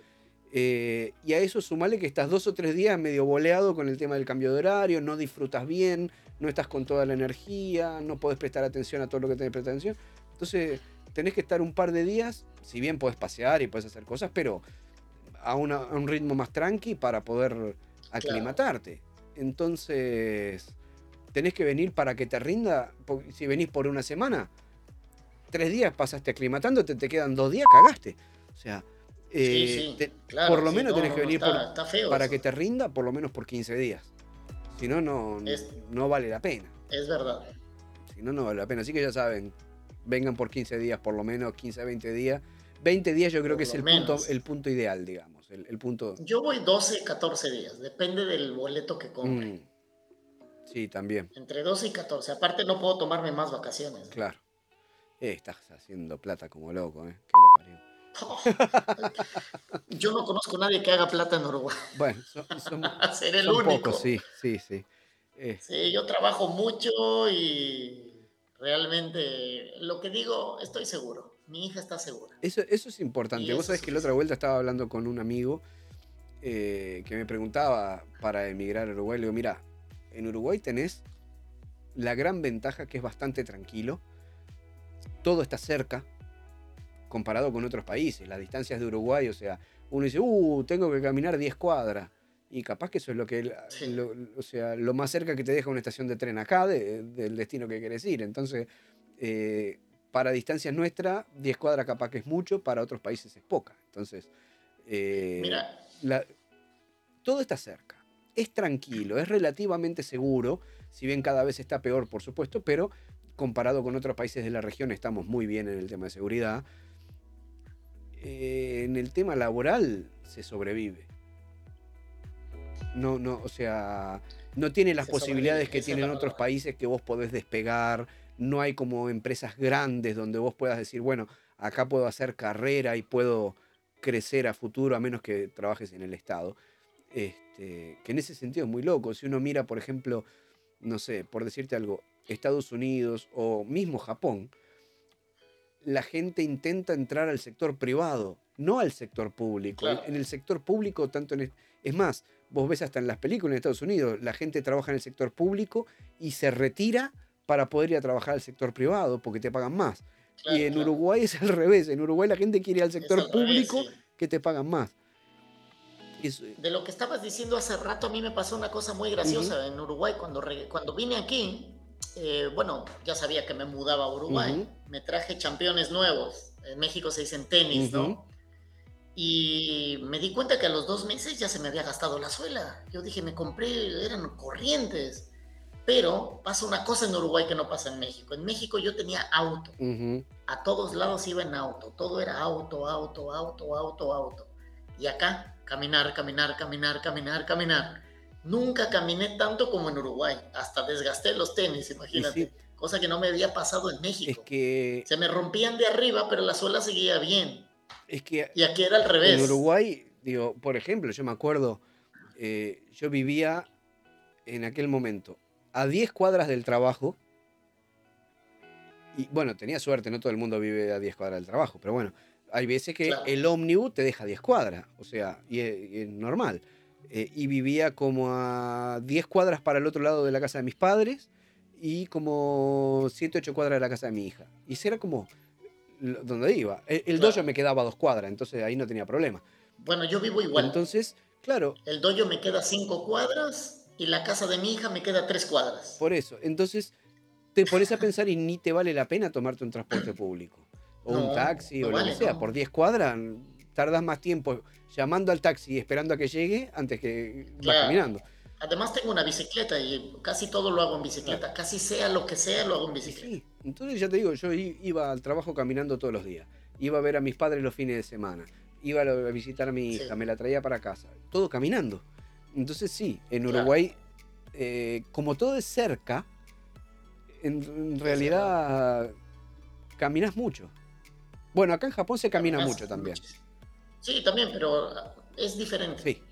[SPEAKER 1] Eh, y a eso sumale que estás dos o tres días medio boleado con el tema del cambio de horario, no disfrutas bien, no estás con toda la energía, no podés prestar atención a todo lo que tenés que prestar atención. Entonces, tenés que estar un par de días, si bien podés pasear y podés hacer cosas, pero a, una- a un ritmo más tranqui para poder aclimatarte. Entonces, tenés que venir para que te rinda, si venís por una semana, tres días pasaste aclimatándote, te quedan dos días, cagaste. O sea,
[SPEAKER 2] sí,
[SPEAKER 1] eh,
[SPEAKER 2] sí,
[SPEAKER 1] te-
[SPEAKER 2] claro,
[SPEAKER 1] por lo
[SPEAKER 2] sí,
[SPEAKER 1] menos
[SPEAKER 2] no,
[SPEAKER 1] tenés
[SPEAKER 2] no,
[SPEAKER 1] que
[SPEAKER 2] no,
[SPEAKER 1] venir
[SPEAKER 2] está,
[SPEAKER 1] por-
[SPEAKER 2] está feo
[SPEAKER 1] para
[SPEAKER 2] eso.
[SPEAKER 1] que te rinda por lo menos por 15 días. Si no, no,
[SPEAKER 2] Es-
[SPEAKER 1] no vale la pena.
[SPEAKER 2] Es verdad.
[SPEAKER 1] Si no, no vale la pena. Así que ya saben, vengan por 15 días, por lo menos 15 a 20 días. 20 días yo creo
[SPEAKER 2] Por
[SPEAKER 1] que es el punto, el punto ideal, digamos. El, el punto...
[SPEAKER 2] Yo voy 12, 14 días, depende del boleto que compre.
[SPEAKER 1] Mm. Sí, también,
[SPEAKER 2] Entre 12 y 14. Aparte no puedo tomarme más vacaciones.
[SPEAKER 1] claro. Eh, estás haciendo plata como loco, ¿eh? ¿Qué parió? *laughs*
[SPEAKER 2] Yo no conozco a nadie que haga plata en Uruguay.
[SPEAKER 1] Bueno, son, son- *laughs*
[SPEAKER 2] Ser el
[SPEAKER 1] son
[SPEAKER 2] único.
[SPEAKER 1] pocos, sí, sí, sí. Eh,
[SPEAKER 2] Sí, yo trabajo mucho y realmente lo que digo, estoy seguro. Mi hija está segura.
[SPEAKER 1] Eso, eso es importante.
[SPEAKER 2] Y
[SPEAKER 1] Vos sabés
[SPEAKER 2] es
[SPEAKER 1] que la otra vuelta estaba hablando con un amigo eh, que me preguntaba para emigrar a Uruguay. Le digo, mira, en Uruguay tenés la gran ventaja que es bastante tranquilo. Todo está cerca comparado con otros países. Las distancias de Uruguay, o sea, uno dice, uh, tengo que caminar 10 cuadras. Y capaz que eso es lo que,
[SPEAKER 2] Sí.
[SPEAKER 1] lo- o sea, lo más cerca que te deja una estación de tren acá de- del destino que querés ir. Entonces, eh, para distancias nuestras, 10 cuadras capaz que es mucho, para otros países es poca. Entonces, eh,
[SPEAKER 2] Mira,
[SPEAKER 1] la- todo está cerca. Es tranquilo, es relativamente seguro, si bien cada vez está peor, por supuesto, pero comparado con otros países de la región estamos muy bien en el tema de seguridad. Eh, en el tema laboral se sobrevive. No, no, o sea, no tiene las
[SPEAKER 2] Se
[SPEAKER 1] posibilidades que tienen otros países que vos podés despegar. No hay como empresas grandes donde vos puedas decir, bueno, acá puedo hacer carrera y puedo crecer a futuro a menos que trabajes en el Estado. Este, que en ese sentido es muy loco. Si uno mira, por ejemplo, no sé, por decirte algo, Estados Unidos o mismo Japón, la gente intenta entrar al sector privado, no al sector público.
[SPEAKER 2] Claro.
[SPEAKER 1] En el sector público, tanto en... Es más, vos ves hasta en las películas en Estados Unidos, la gente trabaja en el sector público y se retira para poder ir a trabajar al sector privado porque te pagan más.
[SPEAKER 2] claro,
[SPEAKER 1] y en
[SPEAKER 2] claro.
[SPEAKER 1] Uruguay es al revés. En Uruguay la gente quiere ir al sector
[SPEAKER 2] al revés,
[SPEAKER 1] público
[SPEAKER 2] sí.
[SPEAKER 1] que te pagan más. Es-
[SPEAKER 2] De lo que estabas diciendo hace rato, a mí me pasó una cosa muy graciosa en Uruguay. Cuando, cuando vine aquí, eh, bueno, ya sabía que me mudaba a Uruguay. Me traje championes nuevos. En México se dicen tenis. ¿no? Y me di cuenta que a los dos meses ya se me había gastado la suela. Yo dije, me compré, eran corrientes. Pero pasa una cosa en Uruguay que no pasa en México. En México yo tenía auto. A todos lados iba en auto. Todo era auto, auto, auto, auto, auto. Y acá, caminar, caminar, caminar, caminar, caminar. Nunca caminé tanto como en Uruguay. Hasta desgasté los tenis, imagínate.
[SPEAKER 1] sí.
[SPEAKER 2] Cosa que no me había pasado en
[SPEAKER 1] Es
[SPEAKER 2] México.
[SPEAKER 1] que,
[SPEAKER 2] Se me rompían de arriba, pero la suela seguía bien.
[SPEAKER 1] es que
[SPEAKER 2] Y aquí era al revés.
[SPEAKER 1] En Uruguay, digo, por ejemplo, yo me acuerdo, eh, yo vivía en aquel momento a 10 cuadras del trabajo. Y bueno, tenía suerte, no todo el mundo vive a 10 cuadras del trabajo, pero bueno, hay veces que
[SPEAKER 2] Claro.
[SPEAKER 1] el ómnibus te deja 10 cuadras, o sea, y es, y es normal. Eh, y vivía como a 10 cuadras para el otro lado de la casa de mis padres y como 7, 8 cuadras de la casa de mi hija. Y ese era como donde iba. El, el
[SPEAKER 2] Claro.
[SPEAKER 1] dojo me quedaba a dos cuadras, entonces ahí no tenía problema.
[SPEAKER 2] Bueno, yo vivo igual.
[SPEAKER 1] Entonces, claro,
[SPEAKER 2] El dojo me queda cinco cuadras y la casa de mi hija me queda tres cuadras.
[SPEAKER 1] por eso. Entonces, te pones a pensar y ni te vale la pena tomarte un transporte público. O un taxi
[SPEAKER 2] no
[SPEAKER 1] o lo
[SPEAKER 2] vale,
[SPEAKER 1] que sea.
[SPEAKER 2] no.
[SPEAKER 1] Por 10 cuadras tardas más tiempo llamando al taxi y esperando a que llegue antes que vas caminando.
[SPEAKER 2] Además tengo una bicicleta y casi todo lo hago en bicicleta. Casi sea lo que sea, lo hago en bicicleta.
[SPEAKER 1] sí, entonces ya te digo, yo iba al trabajo caminando todos los días. Iba a ver a mis padres los fines de semana. Iba a visitar a mi
[SPEAKER 2] Sí.
[SPEAKER 1] hija, me la traía para casa. Todo caminando. Entonces sí, en
[SPEAKER 2] Claro.
[SPEAKER 1] Uruguay, eh, como todo es cerca, en, en realidad caminas mucho. Bueno, acá en Japón se camina mucho también.
[SPEAKER 2] Sí, también, pero es diferente.
[SPEAKER 1] Sí,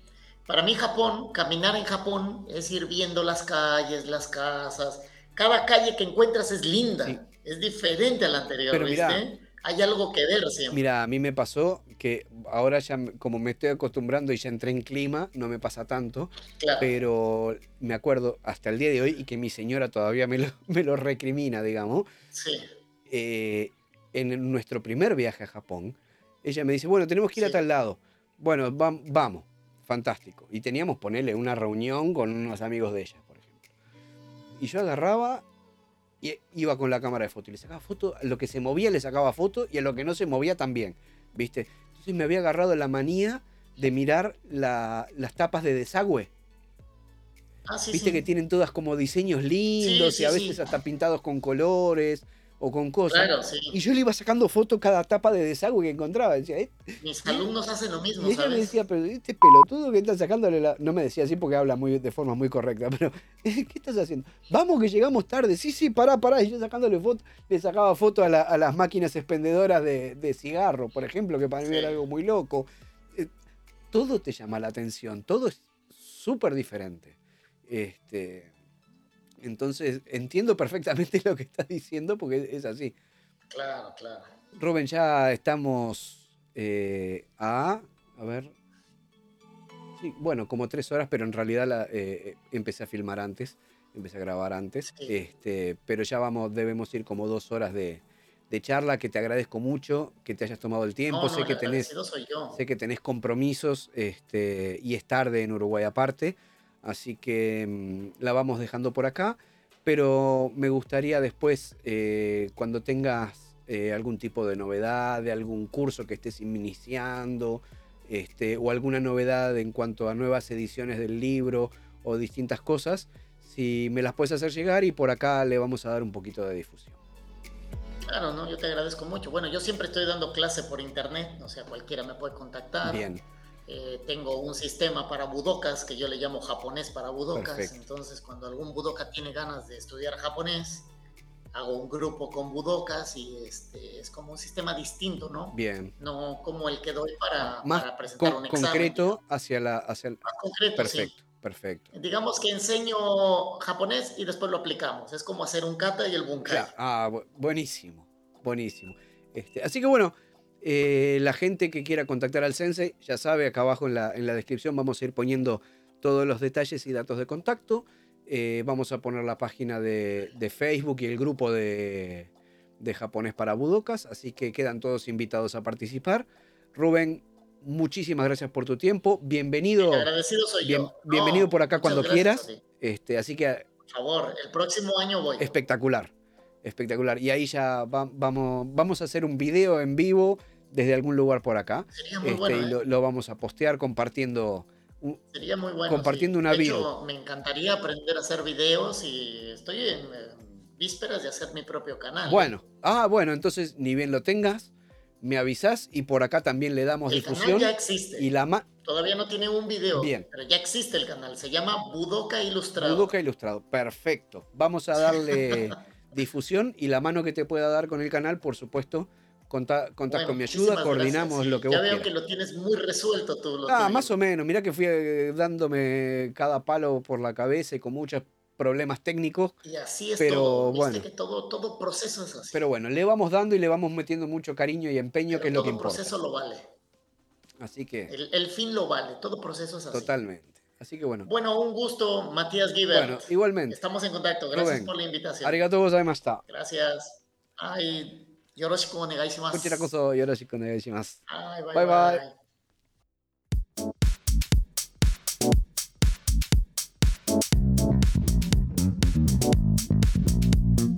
[SPEAKER 2] Para mí Japón, caminar en Japón es ir viendo las calles, las casas. Cada calle que encuentras es linda.
[SPEAKER 1] Sí.
[SPEAKER 2] Es diferente a la anterior,
[SPEAKER 1] Pero
[SPEAKER 2] ¿viste?
[SPEAKER 1] mirá.
[SPEAKER 2] Hay algo que ver siempre.
[SPEAKER 1] mira, a mí me pasó que ahora ya, como me estoy acostumbrando y ya entré en clima, no me pasa tanto.
[SPEAKER 2] claro.
[SPEAKER 1] pero me acuerdo hasta el día de hoy y que mi señora todavía me lo, *laughs* me lo recrimina, digamos,
[SPEAKER 2] Sí,
[SPEAKER 1] eh, en nuestro primer viaje a Japón, ella me dice, bueno, tenemos que ir a
[SPEAKER 2] Sí.
[SPEAKER 1] tal lado. Bueno, vam- vamos, fantástico. Y teníamos, ponerle una reunión con unos amigos de ella, por ejemplo. Y yo agarraba y iba con la cámara de foto y le sacaba foto, a lo que se movía le sacaba foto y a lo que no se movía también, ¿viste? Entonces me había agarrado la manía de mirar la- las tapas de desagüe.
[SPEAKER 2] Ah, sí,
[SPEAKER 1] Viste
[SPEAKER 2] sí.
[SPEAKER 1] que tienen todas como diseños lindos
[SPEAKER 2] Sí,
[SPEAKER 1] y a veces hasta pintados con colores o con cosas.
[SPEAKER 2] Claro, sí.
[SPEAKER 1] Y yo le iba sacando foto cada tapa de desagüe que encontraba. Decía, "Eh",
[SPEAKER 2] Mis alumnos hacen lo mismo,
[SPEAKER 1] y ella me decía, pero este pelotudo que está sacándole la. No me decía así porque habla muy, de forma muy correcta, *laughs* pero ¿qué estás haciendo? Vamos que llegamos tarde. Sí, sí, pará, pará. Y yo sacándole foto, le sacaba foto a, la- a las máquinas expendedoras de, de cigarro, por ejemplo, que para mí
[SPEAKER 2] Sí.
[SPEAKER 1] era algo muy loco. Eh, todo te llama la atención, todo es súper diferente. Este, Entonces, entiendo perfectamente *laughs* lo que estás diciendo porque es así.
[SPEAKER 2] Claro, claro.
[SPEAKER 1] Rubén, ya estamos eh, a, a ver, sí, bueno, como tres horas, pero en realidad la, eh, empecé a filmar antes, empecé a grabar antes,
[SPEAKER 2] Sí.
[SPEAKER 1] este, pero ya vamos, debemos ir como dos horas de, de charla, que te agradezco mucho, que te hayas tomado el tiempo,
[SPEAKER 2] No,
[SPEAKER 1] sé
[SPEAKER 2] no,
[SPEAKER 1] que tenés
[SPEAKER 2] agradecido soy yo.
[SPEAKER 1] Sé que tenés compromisos este, y es tarde en Uruguay aparte, así que mm, la vamos dejando por acá, pero me gustaría después, eh, cuando tengas eh, algún tipo de novedad, de algún curso que estés iniciando, este, o alguna novedad en cuanto a nuevas ediciones del libro o distintas cosas, si me las puedes hacer llegar y por acá le vamos a dar un poquito de difusión.
[SPEAKER 2] Claro, no, yo te agradezco mucho. Bueno, yo siempre estoy dando clase por internet, o sea, cualquiera me puede contactar.
[SPEAKER 1] Bien,
[SPEAKER 2] Eh, tengo un sistema para budokas que yo le llamo japonés para budokas.
[SPEAKER 1] Perfecto.
[SPEAKER 2] Entonces, cuando algún budoka tiene ganas de estudiar japonés, hago un grupo con budokas y este, es como un sistema distinto, ¿no?
[SPEAKER 1] bien.
[SPEAKER 2] No como el que doy para,
[SPEAKER 1] Más
[SPEAKER 2] para presentar
[SPEAKER 1] con-
[SPEAKER 2] un examen.
[SPEAKER 1] concreto hacia la... Hacia el-
[SPEAKER 2] Más concreto, sí.
[SPEAKER 1] Perfecto, perfecto.
[SPEAKER 2] Digamos que enseño japonés y después lo aplicamos. Es como hacer un kata y el bunkai.
[SPEAKER 1] Ya, ah, bu- buenísimo, buenísimo. Este, así que bueno, eh, la gente que quiera contactar al Sensei, ya sabe, acá abajo en la, en la descripción vamos a ir poniendo todos los detalles y datos de contacto. Eh, vamos a poner la página de, de Facebook y el grupo de, de japonés para budokas, así que quedan todos invitados a participar. Rubén, muchísimas gracias por tu tiempo. Bienvenido,
[SPEAKER 2] El agradecido soy
[SPEAKER 1] bien-
[SPEAKER 2] yo.
[SPEAKER 1] bienvenido
[SPEAKER 2] No,
[SPEAKER 1] por acá cuando quieras. este, así que
[SPEAKER 2] Por favor, el próximo año voy.
[SPEAKER 1] Espectacular, espectacular. Y ahí ya va- vamos, vamos a hacer un video en vivo desde algún lugar por acá.
[SPEAKER 2] Sería muy
[SPEAKER 1] Este,
[SPEAKER 2] bueno.
[SPEAKER 1] y
[SPEAKER 2] ¿eh?
[SPEAKER 1] lo, lo vamos a postear compartiendo. un-
[SPEAKER 2] Sería muy bueno.
[SPEAKER 1] compartiendo
[SPEAKER 2] sí.
[SPEAKER 1] una
[SPEAKER 2] de hecho, me encantaría aprender a hacer videos y estoy en, vísperas de hacer mi propio canal.
[SPEAKER 1] Bueno, ah, bueno, entonces ni bien lo tengas, me avisas y por acá también le damos
[SPEAKER 2] el
[SPEAKER 1] difusión.
[SPEAKER 2] canal ya existe.
[SPEAKER 1] Y la ma
[SPEAKER 2] Todavía no tiene un video,
[SPEAKER 1] Bien.
[SPEAKER 2] pero ya existe el canal. Se llama Budoka Ilustrado.
[SPEAKER 1] Budoka Ilustrado. Perfecto. Vamos a darle *laughs* difusión y la mano que te pueda dar con el canal, por supuesto, contá, contás
[SPEAKER 2] Bueno,
[SPEAKER 1] con mi ayuda, coordinamos
[SPEAKER 2] gracias,
[SPEAKER 1] lo que
[SPEAKER 2] Ya
[SPEAKER 1] vos
[SPEAKER 2] veo
[SPEAKER 1] quieras.
[SPEAKER 2] que lo tienes muy resuelto tú. Lo
[SPEAKER 1] Ah,
[SPEAKER 2] tuyo.
[SPEAKER 1] más o menos. Mirá que fui eh, dándome cada palo por la cabeza y con muchos problemas técnicos.
[SPEAKER 2] Y así es
[SPEAKER 1] pero
[SPEAKER 2] todo. Viste
[SPEAKER 1] bueno.
[SPEAKER 2] que todo, todo proceso es así.
[SPEAKER 1] Pero bueno, le vamos dando y le vamos metiendo mucho cariño y empeño,
[SPEAKER 2] Pero
[SPEAKER 1] que es lo que
[SPEAKER 2] todo
[SPEAKER 1] importa.
[SPEAKER 2] proceso lo vale.
[SPEAKER 1] Así que,
[SPEAKER 2] El, el fin lo vale. Todo proceso es así.
[SPEAKER 1] totalmente. Así que bueno.
[SPEAKER 2] Bueno, un gusto, Matías Giver.
[SPEAKER 1] Bueno, igualmente.
[SPEAKER 2] Estamos en contacto. Gracias por la invitación.
[SPEAKER 1] Arigatou gozaimashita.
[SPEAKER 2] Gracias. Ay, yoroshiku onegaishimasu.
[SPEAKER 1] こちらこそよろしくお願いします。
[SPEAKER 2] Ay, bye,
[SPEAKER 1] Bye, bye.
[SPEAKER 2] bye.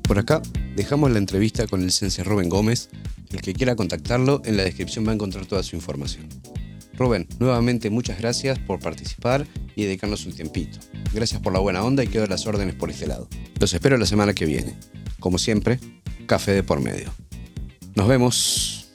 [SPEAKER 1] Por acá dejamos la entrevista con el sensei Rubén Gómez. El que quiera contactarlo, en la descripción va a encontrar toda su información. Rubén, nuevamente muchas gracias por participar y dedicarnos un tiempito. Gracias por la buena onda y quedo a las órdenes por este lado. Los espero la semana que viene. Como siempre, café de por medio. Nos vemos.